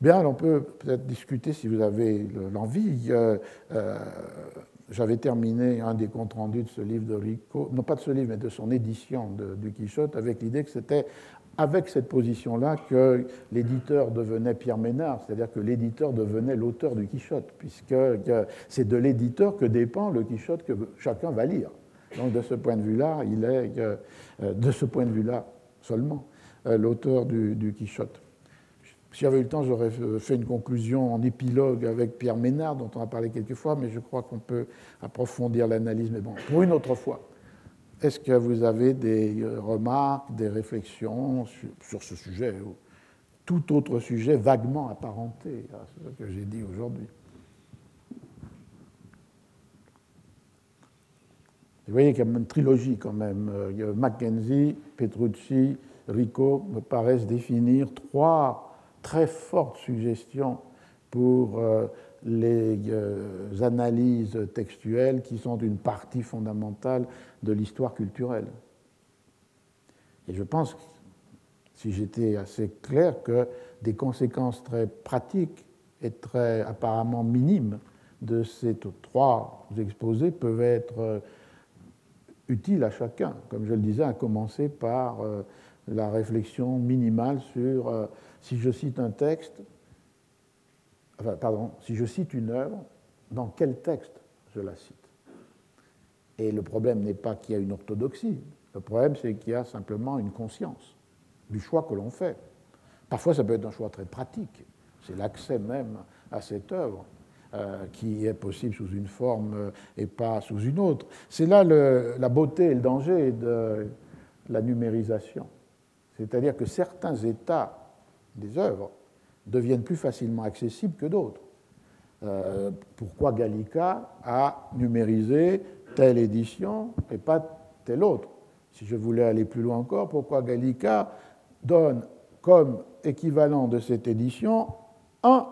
Bien, on peut peut-être discuter si vous avez l'envie. J'avais terminé un des comptes rendus de ce livre de Rico, non pas de ce livre, mais de son édition du Quichotte, avec l'idée que c'était avec cette position-là que l'éditeur devenait Pierre Ménard, c'est-à-dire que l'éditeur devenait l'auteur du Quichotte, puisque c'est de l'éditeur que dépend le Quichotte que chacun va lire. Donc de ce point de vue-là, il est, euh, de ce point de vue-là seulement, euh, l'auteur du, Quichotte. Si j'avais eu le temps, j'aurais fait une conclusion en épilogue avec Pierre Ménard, dont on a parlé quelques fois, mais je crois qu'on peut approfondir l'analyse, mais bon, pour une autre fois. Est-ce que vous avez des euh, remarques, des réflexions sur, ce sujet ou tout autre sujet vaguement apparenté à ce que j'ai dit aujourd'hui? Vous voyez qu'il y a une trilogie quand même. Euh, Mackenzie, Petrucci, Rico me paraissent définir trois très fortes suggestions pour euh, les euh, analyses textuelles qui sont une partie fondamentale de l'histoire culturelle. Et je pense, si j'étais assez clair, que des conséquences très pratiques et très apparemment minimes de ces trois exposés peuvent être utile à chacun, comme je le disais, à commencer par euh, la réflexion minimale sur euh, si je cite un texte, enfin, pardon, si je cite une œuvre, dans quel texte je la cite? Et le problème n'est pas qu'il y a une orthodoxie, le problème c'est qu'il y a simplement une conscience du choix que l'on fait. Parfois ça peut être un choix très pratique, c'est l'accès même à cette œuvre. Euh, qui est possible sous une forme euh, et pas sous une autre. C'est là la beauté et le danger de la numérisation. C'est-à-dire que certains états des œuvres deviennent plus facilement accessibles que d'autres. Euh, pourquoi Gallica a numérisé telle édition et pas telle autre? Si je voulais aller plus loin encore, pourquoi Gallica donne comme équivalent de cette édition un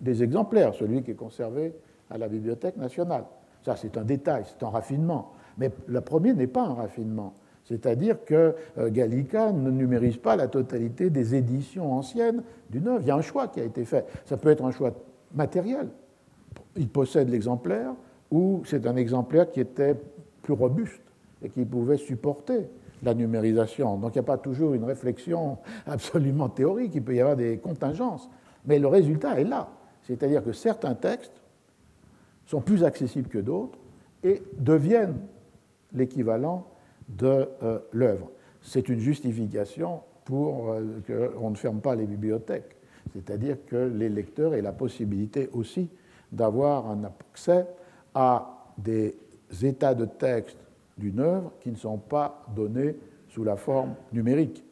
des exemplaires, celui qui est conservé à la Bibliothèque nationale? Ça, c'est un détail, c'est un raffinement. Mais le premier n'est pas un raffinement. C'est-à-dire que euh, Gallica ne numérise pas la totalité des éditions anciennes d'une œuvre. Il y a un choix qui a été fait. Ça peut être un choix matériel. Il possède l'exemplaire ou c'est un exemplaire qui était plus robuste et qui pouvait supporter la numérisation. Donc il n'y a pas toujours une réflexion absolument théorique, il peut y avoir des contingences. Mais le résultat est là. C'est-à-dire que certains textes sont plus accessibles que d'autres et deviennent l'équivalent de euh, l'œuvre. C'est une justification pour euh, qu'on ne ferme pas les bibliothèques, c'est-à-dire que les lecteurs aient la possibilité aussi d'avoir un accès à des états de texte d'une œuvre qui ne sont pas donnés sous la forme numérique.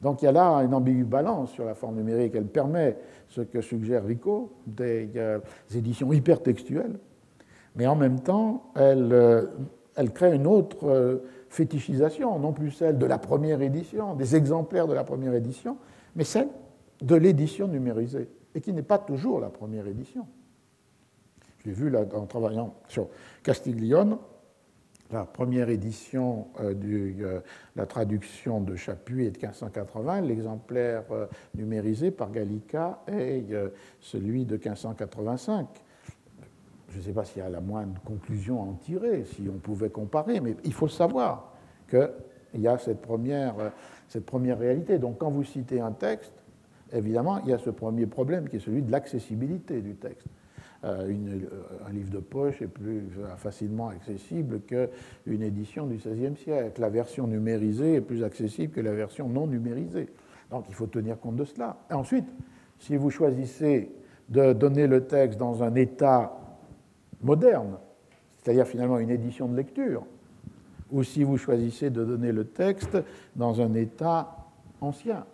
Donc il y a là une ambivalence sur la forme numérique. Elle permet ce que suggère Rico, des, euh, éditions hypertextuelles, mais en même temps, elle, elle crée une autre fétichisation, non plus celle de la première édition, des exemplaires de la première édition, mais celle de l'édition numérisée, et qui n'est pas toujours la première édition. J'ai vu là, en travaillant sur Castiglione, la première édition de euh, la traduction de Chapuis est de 1580. L'exemplaire euh, numérisé par Gallica est euh, celui de 1585. Je ne sais pas s'il y a la moindre conclusion à en tirer, si on pouvait comparer, mais il faut savoir que il y a cette première, cette première réalité. Donc quand vous citez un texte, évidemment, il y a ce premier problème qui est celui de l'accessibilité du texte. Euh, un livre de poche est plus facilement accessible qu'une édition du XVIe siècle. La version numérisée est plus accessible que la version non numérisée. Donc il faut tenir compte de cela. Ensuite, si vous choisissez de donner le texte dans un état moderne, c'est-à-dire finalement une édition de lecture, ou si vous choisissez de donner le texte dans un état ancien,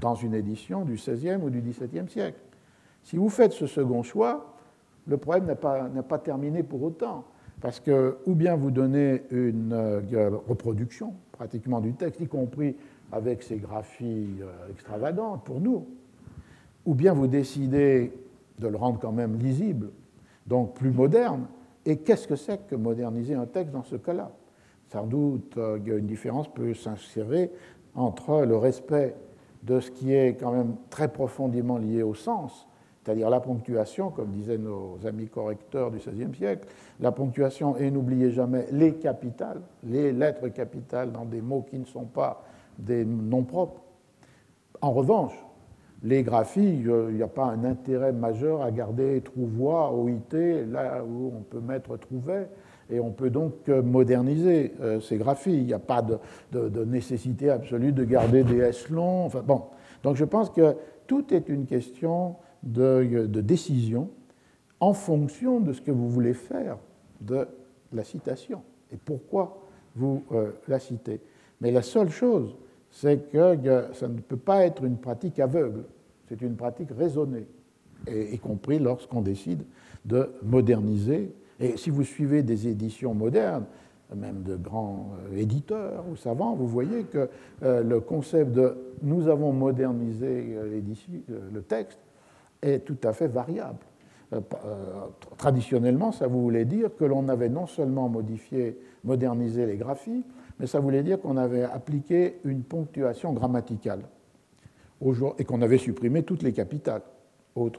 dans une édition du XVIe ou du XVIIe siècle. Si vous faites ce second choix, le problème n'a pas, pas, terminé pour autant, parce que ou bien vous donnez une euh, reproduction pratiquement du texte, y compris avec ses graphies euh, extravagantes pour nous, ou bien vous décidez de le rendre quand même lisible, donc plus moderne. Et qu'est-ce que c'est que moderniser un texte dans ce cas-là? Sans doute, euh, une différence peut s'insérer entre le respect de ce qui est quand même très profondément lié au sens, c'est-à-dire la ponctuation, comme disaient nos amis correcteurs du XVIe siècle, la ponctuation et n'oubliez jamais les capitales, les lettres capitales dans des mots qui ne sont pas des noms propres. En revanche, les graphies, il n'y a pas un intérêt majeur à garder trouvois, OIT, là où on peut mettre trouvet, et on peut donc moderniser euh, ces graphies. Il n'y a pas de, de, nécessité absolue de garder des S longs. Enfin, bon. Donc je pense que tout est une question de, décision en fonction de ce que vous voulez faire de la citation et pourquoi vous euh, la citez. Mais la seule chose, c'est que ça ne peut pas être une pratique aveugle, c'est une pratique raisonnée, y compris lorsqu'on décide de moderniser. Et si vous suivez des éditions modernes, même de grands euh, éditeurs ou savants, vous voyez que euh, le concept de nous avons modernisé le texte est tout à fait variable. Euh, euh, traditionnellement, ça voulait dire que l'on avait non seulement modifié, modernisé les graphies, mais ça voulait dire qu'on avait appliqué une ponctuation grammaticale et qu'on avait supprimé toutes les capitales. Euh,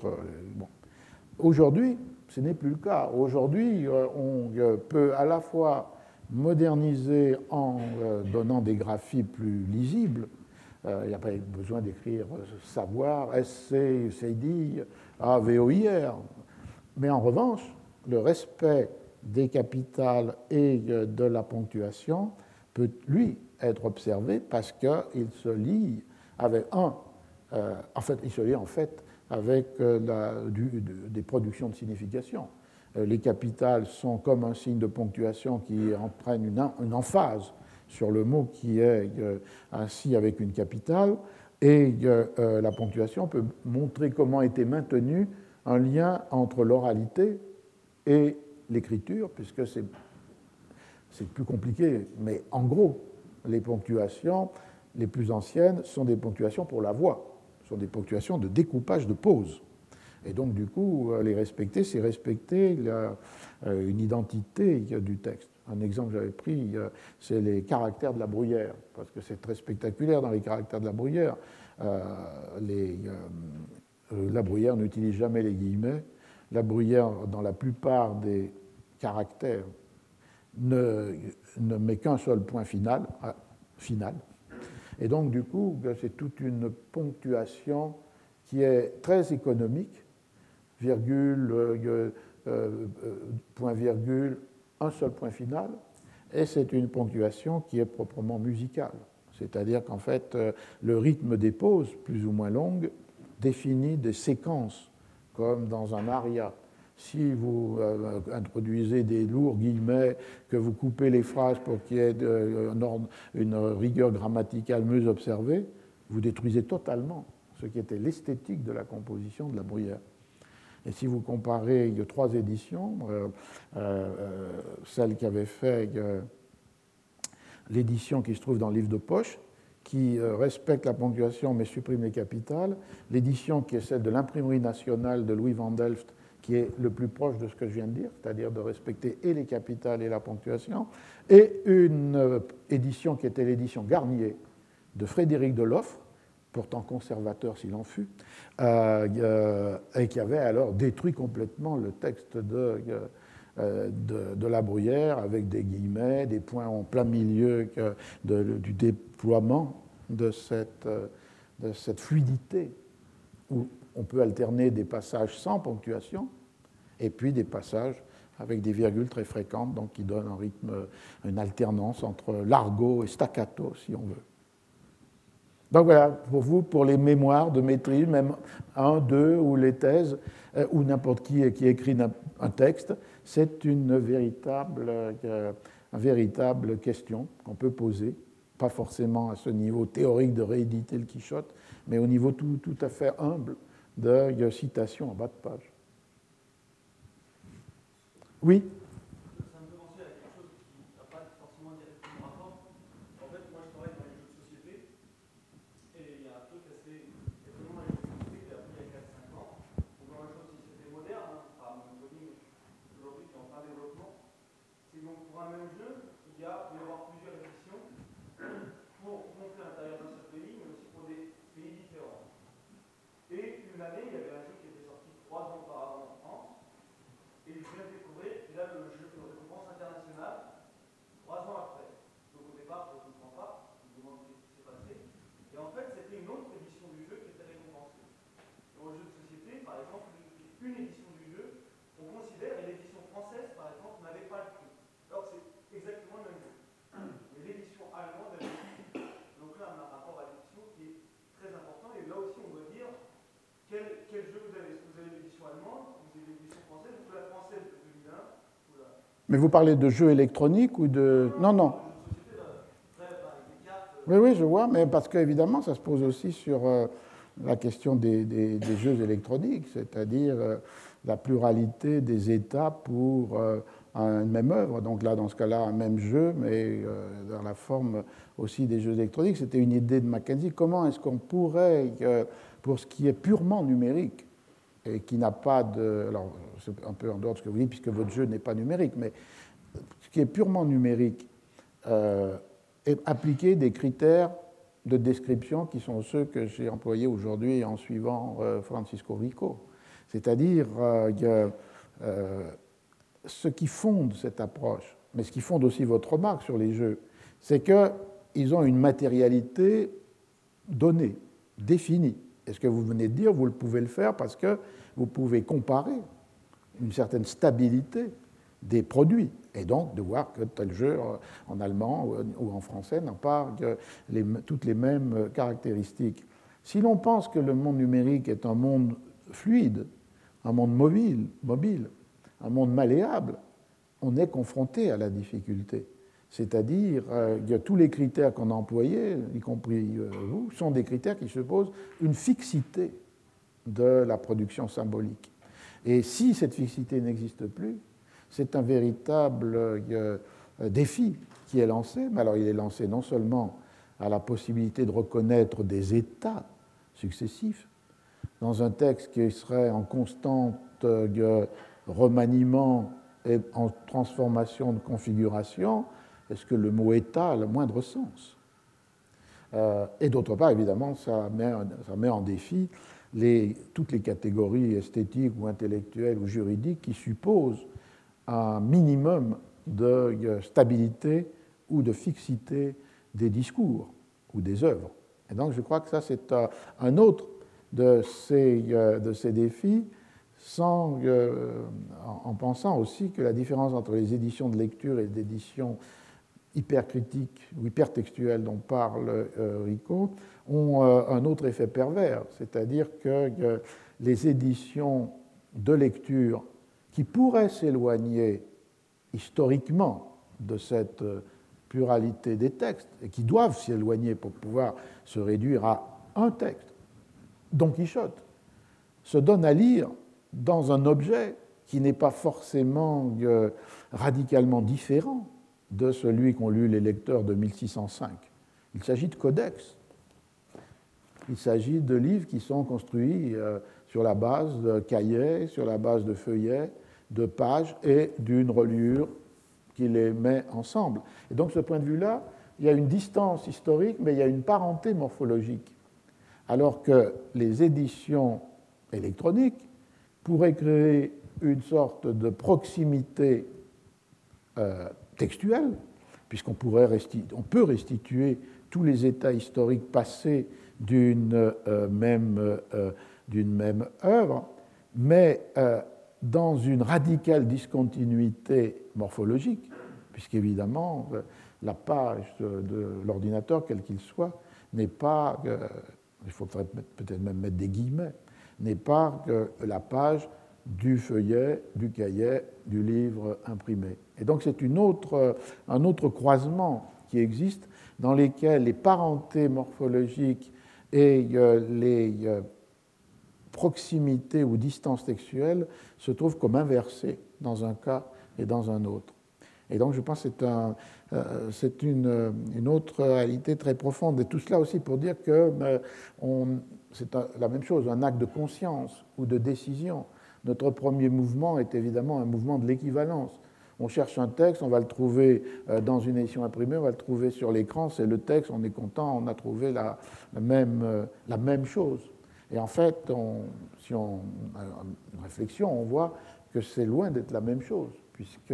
Aujourd'hui, ce n'est plus le cas. Aujourd'hui, on peut à la fois moderniser en donnant des graphies plus lisibles, euh, il n'y a pas besoin d'écrire savoir, SC, CD, AVOIR. Mais en revanche, le respect des capitales et de la ponctuation peut, lui, être observé parce qu'il se lie avec un, euh, en fait, il se lie en fait avec euh, des productions de signification. les capitales sont comme un signe de ponctuation qui entraîne une, une emphase sur le mot qui est euh, ainsi avec une capitale, et euh, euh, la ponctuation peut montrer comment était maintenu un lien entre l'oralité et l'écriture, puisque c'est plus compliqué, mais en gros, les ponctuations les plus anciennes sont des ponctuations pour la voix, sont des ponctuations de découpage de pause. Et donc, du coup, les respecter, c'est respecter une identité du texte. Un exemple que j'avais pris, euh, c'est les caractères de la bruyère, parce que c'est très spectaculaire dans les caractères de la bruyère. Euh, euh, la bruyère n'utilise jamais les guillemets. La bruyère, dans la plupart des caractères, ne, met qu'un seul point final, final. Et donc, du coup, ben, c'est toute une ponctuation qui est très économique, virgule, point virgule, un seul point final, et c'est une ponctuation qui est proprement musicale. C'est-à-dire qu'en fait, euh, le rythme des pauses, plus ou moins longues, définit des séquences, comme dans un aria. Si vous euh, introduisez des lourds guillemets, que vous coupez les phrases pour qu'il y ait une rigueur grammaticale mieux observée, vous détruisez totalement ce qui était l'esthétique de la composition de la bruyère. Et si vous comparez, a trois éditions, euh, euh, celle qui avait fait euh, l'édition qui se trouve dans le livre de poche, qui respecte la ponctuation mais supprime les capitales, l'édition qui est celle de l'imprimerie nationale de Louis van Delft, qui est le plus proche de ce que je viens de dire, c'est-à-dire de respecter et les capitales et la ponctuation, et une édition qui était l'édition Garnier de Frédéric Deloffre, pourtant conservateur s'il en fut, euh, et qui avait alors détruit complètement le texte de, de, la bruyère avec des guillemets, des points en plein milieu du déploiement de cette, de cette fluidité où on peut alterner des passages sans ponctuation et puis des passages avec des virgules très fréquentes, donc qui donnent un rythme, une alternance entre largo et staccato, si on veut. Donc voilà, pour vous, pour les mémoires de maîtrise, même un, deux, ou les thèses, euh, ou n'importe qui qui écrit un texte, c'est une véritable, euh, une véritable question qu'on peut poser, pas forcément à ce niveau théorique de rééditer le Quichotte, mais au niveau tout, tout à fait humble de citation en bas de page. Oui Ça me fait penser à quelque chose qui n'a pas forcément directement rapport. En fait, moi je travaille dans les jeux de société et il y a un truc assez étonnant dans les jeux de société que j'ai appris il y a 4-5 ans. Dans les jeux de société modernes, hein, par Monopoly, mais aujourd'hui qui est en plein développement, c'est donc pour un même jeu, il y a, peut y avoir plusieurs éditions pour montrer l'intérieur d'un seul pays, mais aussi pour des pays différents. Et une année, il y avait un jeu qui était sorti 3 ans auparavant en France, et je viens de là, le jeu de récompense internationale, trois ans après. Donc au départ, je ne comprends pas, je me demande ce qui s'est passé. Et en fait, c'était une autre édition du jeu qui était récompensée. Dans le jeu de société, par exemple, une édition du jeu, on considère, et l'édition française, par exemple, n'avait pas le prix. Alors c'est exactement le même jeu. Mais l'édition allemande avait le prix. Donc là, on a un rapport à l'édition qui est très important. Et là aussi, on doit dire quel, quel jeu vous avez. Est-ce que vous avez l'édition allemande, vous avez l'édition française, ou la française de 2001 mais vous parlez de jeux électroniques ou de... Non, non. Oui, oui, je vois, mais parce qu'évidemment, ça se pose aussi sur euh, la question des, jeux électroniques, c'est-à-dire euh, la pluralité des états pour euh, une même œuvre. Donc là, dans ce cas-là, un même jeu, mais dans la forme aussi des jeux électroniques. C'était une idée de Mackenzie. Comment est-ce qu'on pourrait, pour ce qui est purement numérique, et qui n'a pas de... c'est un peu en dehors de ce que vous dites, puisque votre jeu n'est pas numérique, mais ce qui est purement numérique, euh, est appliquer des critères de description qui sont ceux que j'ai employés aujourd'hui en suivant euh, Francisco Rico. C'est-à-dire euh, ce qui fonde cette approche, mais ce qui fonde aussi votre remarque sur les jeux, c'est qu'ils ont une matérialité donnée, définie. Et ce que vous venez de dire, vous le pouvez le faire parce que vous pouvez comparer une certaine stabilité des produits, et donc de voir que tel jeu euh, en allemand ou en français n'a pas toutes les mêmes caractéristiques. Si l'on pense que le monde numérique est un monde fluide, un monde mobile, mobile un monde malléable, on est confronté à la difficulté. C'est-à-dire euh, que tous les critères qu'on a employés, y compris euh, vous, sont des critères qui supposent une fixité de la production symbolique. Et si cette fixité n'existe plus, c'est un véritable euh, défi qui est lancé. Mais alors il est lancé non seulement à la possibilité de reconnaître des états successifs, dans un texte qui serait en constant euh, remaniement et en transformation de configuration, est-ce que le mot état a le moindre sens? Euh, Et d'autre part, évidemment, ça met, ça met en défi toutes les catégories esthétiques ou intellectuelles ou juridiques qui supposent un minimum de stabilité ou de fixité des discours ou des œuvres. Et donc je crois que ça c'est un autre de ces, euh, défis, sans, euh, en pensant aussi que la différence entre les éditions de lecture et les éditions hypercritiques ou hypertextuelles dont parle euh, Rico ont euh, un autre effet pervers, c'est-à-dire que les éditions de lecture qui pourraient s'éloigner historiquement de cette euh, pluralité des textes et qui doivent s'éloigner pour pouvoir se réduire à un texte, Don Quichotte, se donnent à lire dans un objet qui n'est pas forcément radicalement différent de celui qu'ont lu les lecteurs de 1605. Il s'agit de codex. Il s'agit de livres qui sont construits euh, sur la base de cahiers, sur la base de feuillets, de pages et d'une reliure qui les met ensemble. Et donc, ce point de vue-là, il y a une distance historique, mais il y a une parenté morphologique. Alors que les éditions électroniques pourraient créer une sorte de proximité textuelle, puisqu'on on peut restituer tous les états historiques passés d'une même, d'une même œuvre, mais dans une radicale discontinuité morphologique, puisqu'évidemment, la page de l'ordinateur, quel qu'il soit, n'est pas, euh, il faudrait peut-être même mettre des guillemets, n'est pas la page du feuillet, du cahier, du livre imprimé. Et donc c'est autre, un autre croisement qui existe dans lesquels les parentés morphologiques et euh, les euh, proximités ou distances textuelles se trouvent comme inversées dans un cas et dans un autre. Et donc je pense que c'est un, euh, c'est une, autre réalité très profonde. Et tout cela aussi pour dire que euh, c'est la même chose, un acte de conscience ou de décision. Notre premier mouvement est évidemment un mouvement de l'équivalence. On cherche un texte, on va le trouver euh, dans une édition imprimée, on va le trouver sur l'écran, c'est le texte, on est content, on a trouvé la, même, la même chose. Et en fait, si on a une réflexion, on voit que c'est loin d'être la même chose puisque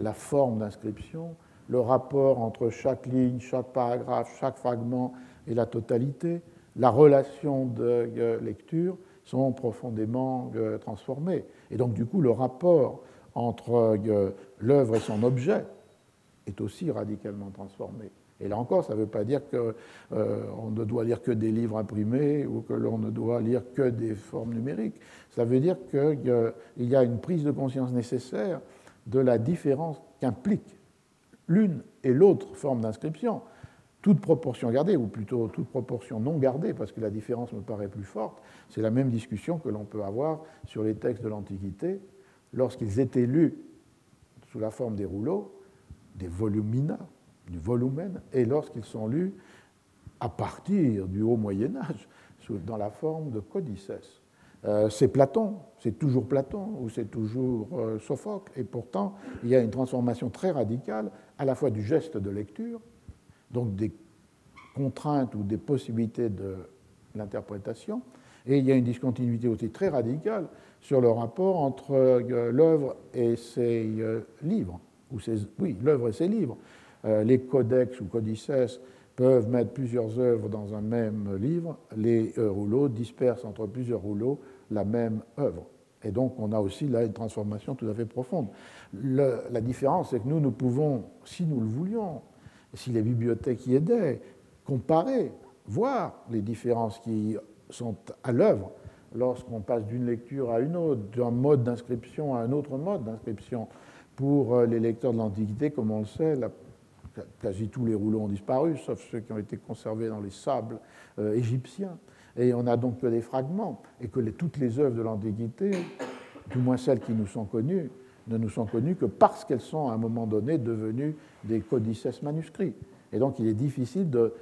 la forme d'inscription, le rapport entre chaque ligne, chaque paragraphe, chaque fragment et la totalité, la relation de lecture sont profondément euh, transformés. Et donc, du coup, le rapport entre euh, l'œuvre et son objet est aussi radicalement transformé. Et là encore, ça ne veut pas dire qu'on euh, ne doit lire que des livres imprimés ou que l'on ne doit lire que des formes numériques. Ça veut dire qu'il y a une prise de conscience nécessaire de la différence qu'implique l'une et l'autre forme d'inscription. Toute proportion gardée, ou plutôt toute proportion non gardée, parce que la différence me paraît plus forte, c'est la même discussion que l'on peut avoir sur les textes de l'Antiquité lorsqu'ils étaient lus sous la forme des rouleaux, des volumina, du volumen, et lorsqu'ils sont lus à partir du haut Moyen Âge, dans la forme de codices. Euh, c'est Platon, c'est toujours Platon ou c'est toujours euh, Sophocle, et pourtant il y a une transformation très radicale à la fois du geste de lecture, donc des contraintes ou des possibilités de l'interprétation, et il y a une discontinuité aussi très radicale sur le rapport entre euh, l'œuvre et ses livres, ou oui, l'œuvre et ses livres. les codex ou codices peuvent mettre plusieurs œuvres dans un même livre, les rouleaux dispersent entre plusieurs rouleaux la même œuvre. Et donc on a aussi là une transformation tout à fait profonde. la différence, c'est que nous, nous pouvons, si nous le voulions, si les bibliothèques y aidaient, comparer, voir les différences qui sont à l'œuvre lorsqu'on passe d'une lecture à une autre, d'un mode d'inscription à un autre mode d'inscription. Pour euh, les lecteurs de l'Antiquité, comme on le sait, quasi tous les rouleaux ont disparu, sauf ceux qui ont été conservés dans les sables euh, égyptiens. Et on n'a donc que des fragments, et que toutes les œuvres de l'Antiquité, du moins celles qui nous sont connues, ne nous sont connues que parce qu'elles sont à un moment donné devenues des codices manuscrits. Et donc il est difficile de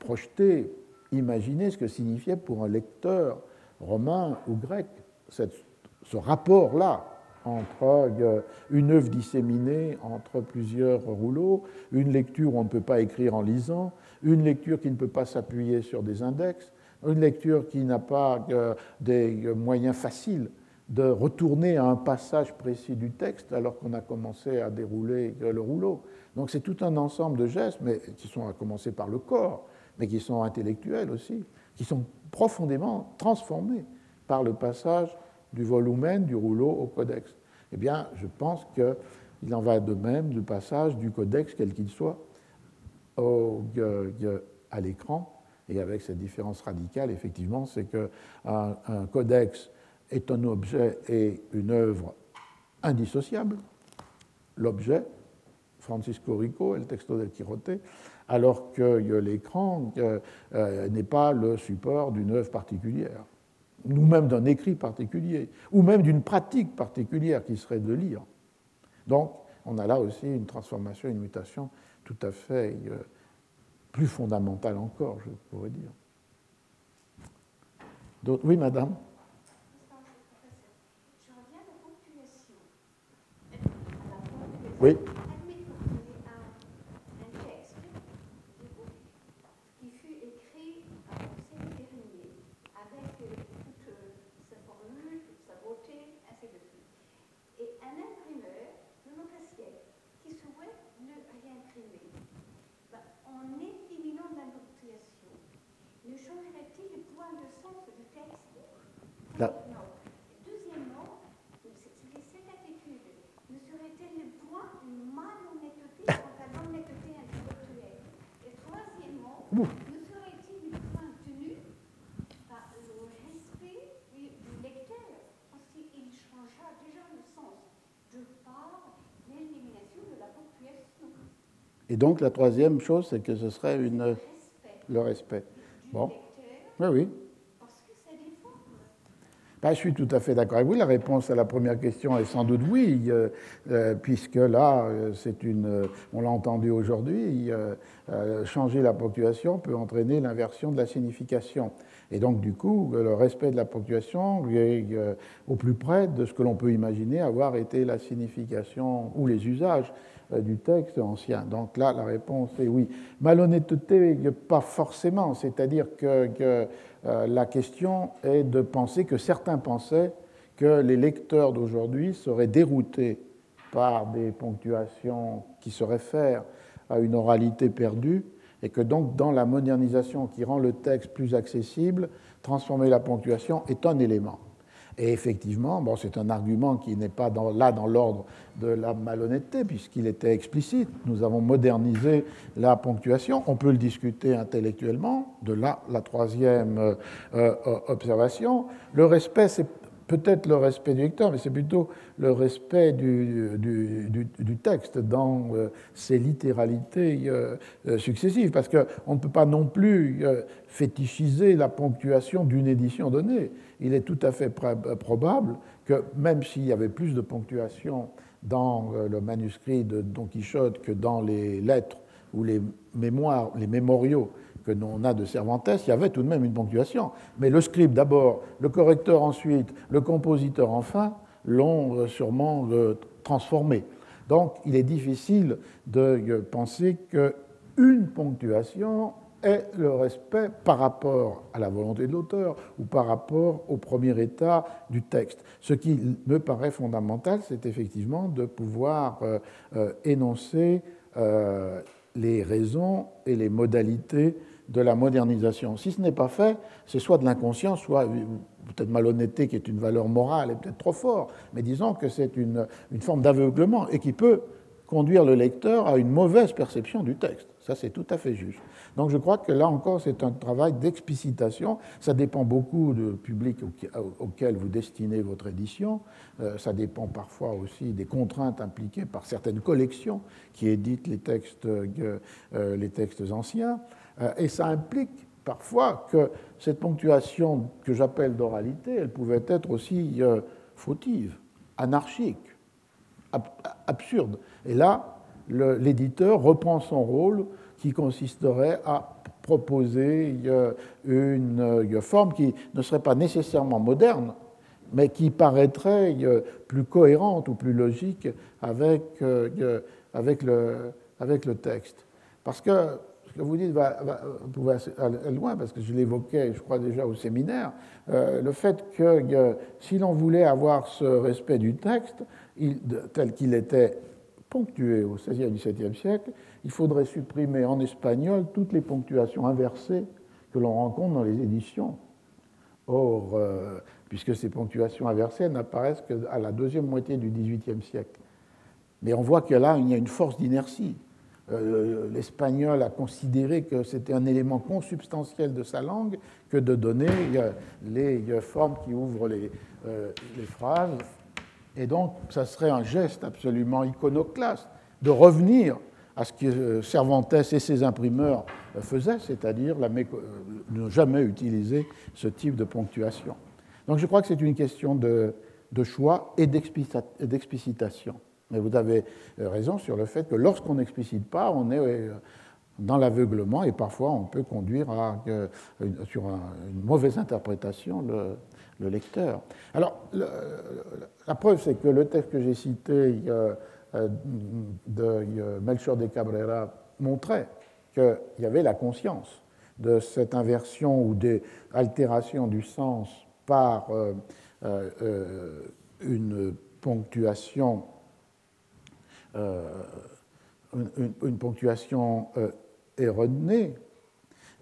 projeter, imaginer ce que signifiait pour un lecteur romain ou grec ce rapport-là entre euh, une œuvre disséminée entre plusieurs rouleaux, une lecture où on ne peut pas écrire en lisant, une lecture qui ne peut pas s'appuyer sur des index, une lecture qui n'a pas des moyens faciles de retourner à un passage précis du texte alors qu'on a commencé à dérouler le rouleau. Donc c'est tout un ensemble de gestes, mais qui sont à commencer par le corps, mais qui sont intellectuels aussi, qui sont profondément transformés par le passage du volumen du rouleau au codex. Eh bien, je pense qu'il en va de même du passage du codex, quel qu'il soit, au, à l'écran et avec cette différence radicale, effectivement, c'est qu'un un codex est un objet et une œuvre indissociable. L'objet, Francisco Rico et le texto del Quirote, alors que l'écran euh, n'est pas le support d'une œuvre particulière, ou même d'un écrit particulier, ou même d'une pratique particulière qui serait de lire. Donc, on a là aussi une transformation, une mutation tout à fait euh, plus fondamentale encore, je pourrais dire. Oui, madame. Oui. avec toute sa formule, toute sa beauté, ainsi de un imprimeur de notre assiette qui souhaite ne rien imprimer, ben, en éliminant la ponctuation, ne changerait-il le point de sens du texte Là. Non. Deuxièmement, c- c- cette attitude ne serait-elle le point d'une malhonnêteté quant à l'honnêteté intellectuelle Et troisièmement, ne serait-il le point tenu par le respect du, du lecteur Parce qu'il changera déjà le sens de par l'élimination de la ponctuation. Et donc la troisième chose, c'est que ce serait une, Respect le respect. Bon. lecteur Oui, oui. parce que ça déforme. Ben, je suis tout à fait d'accord avec vous. La réponse à la première question est sans doute oui, euh, euh, puisque là, euh, c'est une, on l'a entendu aujourd'hui, euh, changer la ponctuation peut entraîner l'inversion de la signification. Et donc, du coup, euh, le respect de la ponctuation est euh, au plus près de ce que l'on peut imaginer avoir été la signification ou les usages euh, du texte ancien. Donc là, la réponse est oui. Malhonnêteté, pas forcément. C'est-à-dire que, euh, la question est de penser que certains pensaient que les lecteurs d'aujourd'hui seraient déroutés par des ponctuations qui se réfèrent à une oralité perdue et que donc dans la modernisation qui rend le texte plus accessible, transformer la ponctuation est un élément. Et effectivement, bon, c'est un argument qui n'est pas là dans l'ordre de la malhonnêteté, puisqu'il était explicite. Nous avons modernisé la ponctuation. On peut le discuter intellectuellement. De là, la troisième euh, euh, observation. Le respect, c'est peut-être le respect du lecteur, mais c'est plutôt le respect du, texte dans euh, ses littéralités euh, euh, successives, parce qu'on ne peut pas non plus fétichiser la ponctuation d'une édition donnée. Il est tout à fait pr- probable que même s'il y avait plus de ponctuation dans le manuscrit de Don Quichotte que dans les lettres ou les mémoires, les mémoriaux que l'on a de Cervantes, il y avait tout de même une ponctuation. Mais le scribe d'abord, le correcteur ensuite, le compositeur enfin, l'ont euh, sûrement euh, transformé. Donc il est difficile de euh, penser qu'une ponctuation est le respect par rapport à la volonté de l'auteur ou par rapport au premier état du texte. Ce qui me paraît fondamental, c'est effectivement de pouvoir énoncer les raisons et les modalités de la modernisation. Si ce n'est pas fait, c'est soit de l'inconscience, soit peut-être malhonnêteté qui est une valeur morale et peut-être trop fort, mais disons que c'est une, une forme d'aveuglement et qui peut conduire le lecteur à une mauvaise perception du texte. Ça, c'est tout à fait juste. Donc je crois que là encore, c'est un travail d'explicitation. Ça dépend beaucoup du public auquel vous destinez votre édition. Euh, ça dépend parfois aussi des contraintes impliquées par certaines collections qui éditent les textes, euh, les textes anciens. Euh, et ça implique parfois que cette ponctuation que j'appelle d'oralité, elle pouvait être aussi euh, fautive, anarchique, ab absurde. Et là, l'éditeur reprend son rôle qui consisterait à proposer euh, une forme qui ne serait pas nécessairement moderne, mais qui paraîtrait plus cohérente ou plus logique avec, le, avec le texte. Parce que vous dites pouvez aller loin, parce que je l'évoquais, je crois déjà au séminaire, euh, le fait que si l'on voulait avoir ce respect du texte, tel qu'il était ponctué au XVIe et XVIIe siècle, il faudrait supprimer en espagnol toutes les ponctuations inversées que l'on rencontre dans les éditions. Or, euh, puisque ces ponctuations inversées n'apparaissent qu'à la deuxième moitié du XVIIIe siècle. Mais on voit que là, il y a une force d'inertie. Euh, L'espagnol a considéré que c'était un élément consubstantiel de sa langue que de donner euh, les formes qui ouvrent les, euh, les phrases. Et donc, ça serait un geste absolument iconoclaste de revenir à ce que Cervantes et ses imprimeurs faisaient, c'est-à-dire ne jamais utiliser ce type de ponctuation. Donc je crois que c'est une question de, de choix et d'explicitation. Mais vous avez raison sur le fait que lorsqu'on n'explicite pas, on est dans l'aveuglement et parfois on peut conduire à, sur une mauvaise interprétation le, le lecteur. Alors, la preuve, c'est que le texte que j'ai cité euh, de Melchor de Cabrera montrait qu'il y avait la conscience de cette inversion ou d'altération du sens par euh, euh, une ponctuation, une, ponctuation erronée.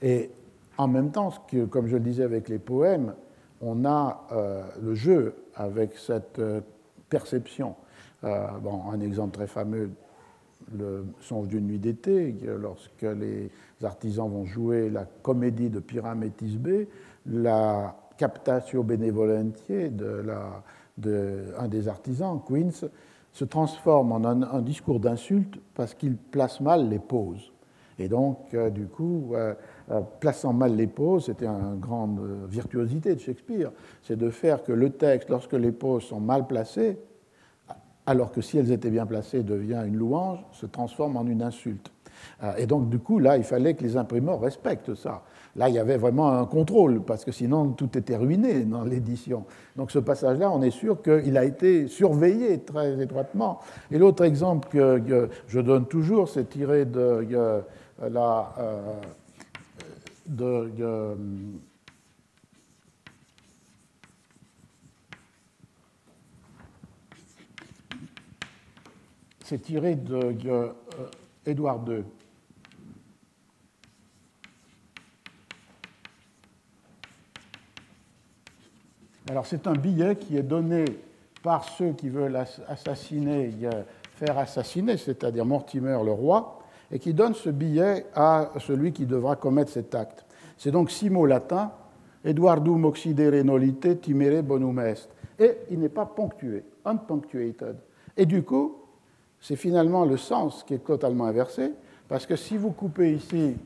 Et en même temps, comme je le disais avec les poèmes, on a le jeu avec cette perception. bon, un exemple très fameux le Songe d'une nuit d'été, lorsque les artisans vont jouer la comédie de Pyramétis B, la captatio benevolentiae de un des artisans, Queens, se transforme en un, discours d'insulte parce qu'il place mal les pauses. Et donc, euh, du coup, euh, euh, plaçant mal les pauses, c'était une grande virtuosité de Shakespeare, c'est de faire que le texte, lorsque les pauses sont mal placées, alors que si elles étaient bien placées, devient une louange, se transforme en une insulte. Et donc, du coup, là, il fallait que les imprimeurs respectent ça. Là, il y avait vraiment un contrôle, parce que sinon, tout était ruiné dans l'édition. Donc, ce passage-là, on est sûr qu'il a été surveillé très étroitement. Et l'autre exemple que, je donne toujours, c'est tiré de, la. Euh, de, c'est tiré de, Édouard II. Alors c'est un billet qui est donné par ceux qui veulent assassiner, faire assassiner, c'est-à-dire Mortimer le roi, et qui donne ce billet à celui qui devra commettre cet acte. C'est donc six mots latins, Eduardum occidere nolite timere bonum est. Et il n'est pas ponctué, unpunctuated. Et du coup, c'est finalement le sens qui est totalement inversé, parce que si vous coupez ici,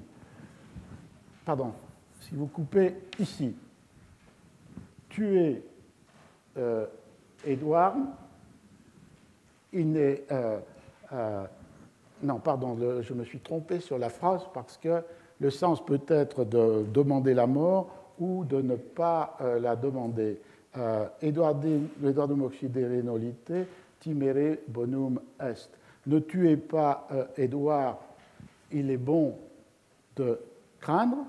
pardon, si vous coupez ici, tuer euh, Édouard, il n'est. Euh, euh, non, pardon, je me suis trompé sur la phrase parce que le sens peut être de demander la mort ou de ne pas la demander. Édouard de nolite timere bonum est. Ne tuez pas euh, Édouard, il est bon de craindre,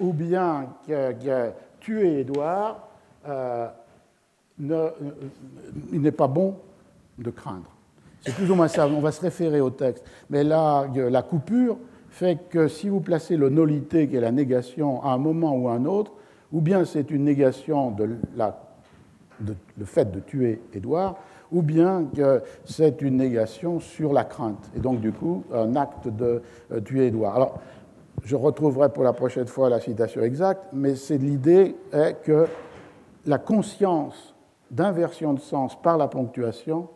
ou bien tuer Édouard, euh, il n'est pas bon de craindre. C'est plus ou moins ça, on va se référer au texte. Mais là, la coupure fait que si vous placez le nolité, qui est la négation, à un moment ou à un autre, ou bien c'est une négation de la, le fait de tuer Édouard, ou bien que c'est une négation sur la crainte, et donc du coup un acte de euh, tuer Édouard. Alors, je retrouverai pour la prochaine fois la citation exacte, mais c'est l'idée est que la conscience d'inversion de sens par la ponctuation,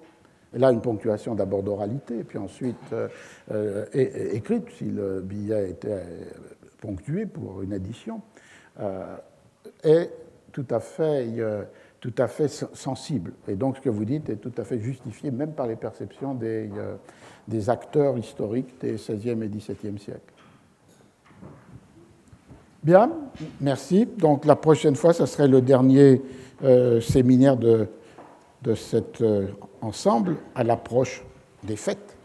et là une ponctuation d'abord d'oralité, puis ensuite euh, euh, écrite, si le billet était ponctué pour une édition, est tout à fait tout à fait sensible. Et donc ce que vous dites est tout à fait justifié, même par les perceptions des, euh, des acteurs historiques des XVIe et XVIIe siècles. Bien, merci. Donc la prochaine fois, ce serait le dernier euh, séminaire de, de cet euh, ensemble à l'approche des fêtes.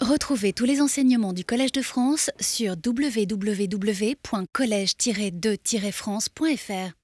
Retrouvez tous les enseignements du Collège de France sur www.collège-2-france.fr.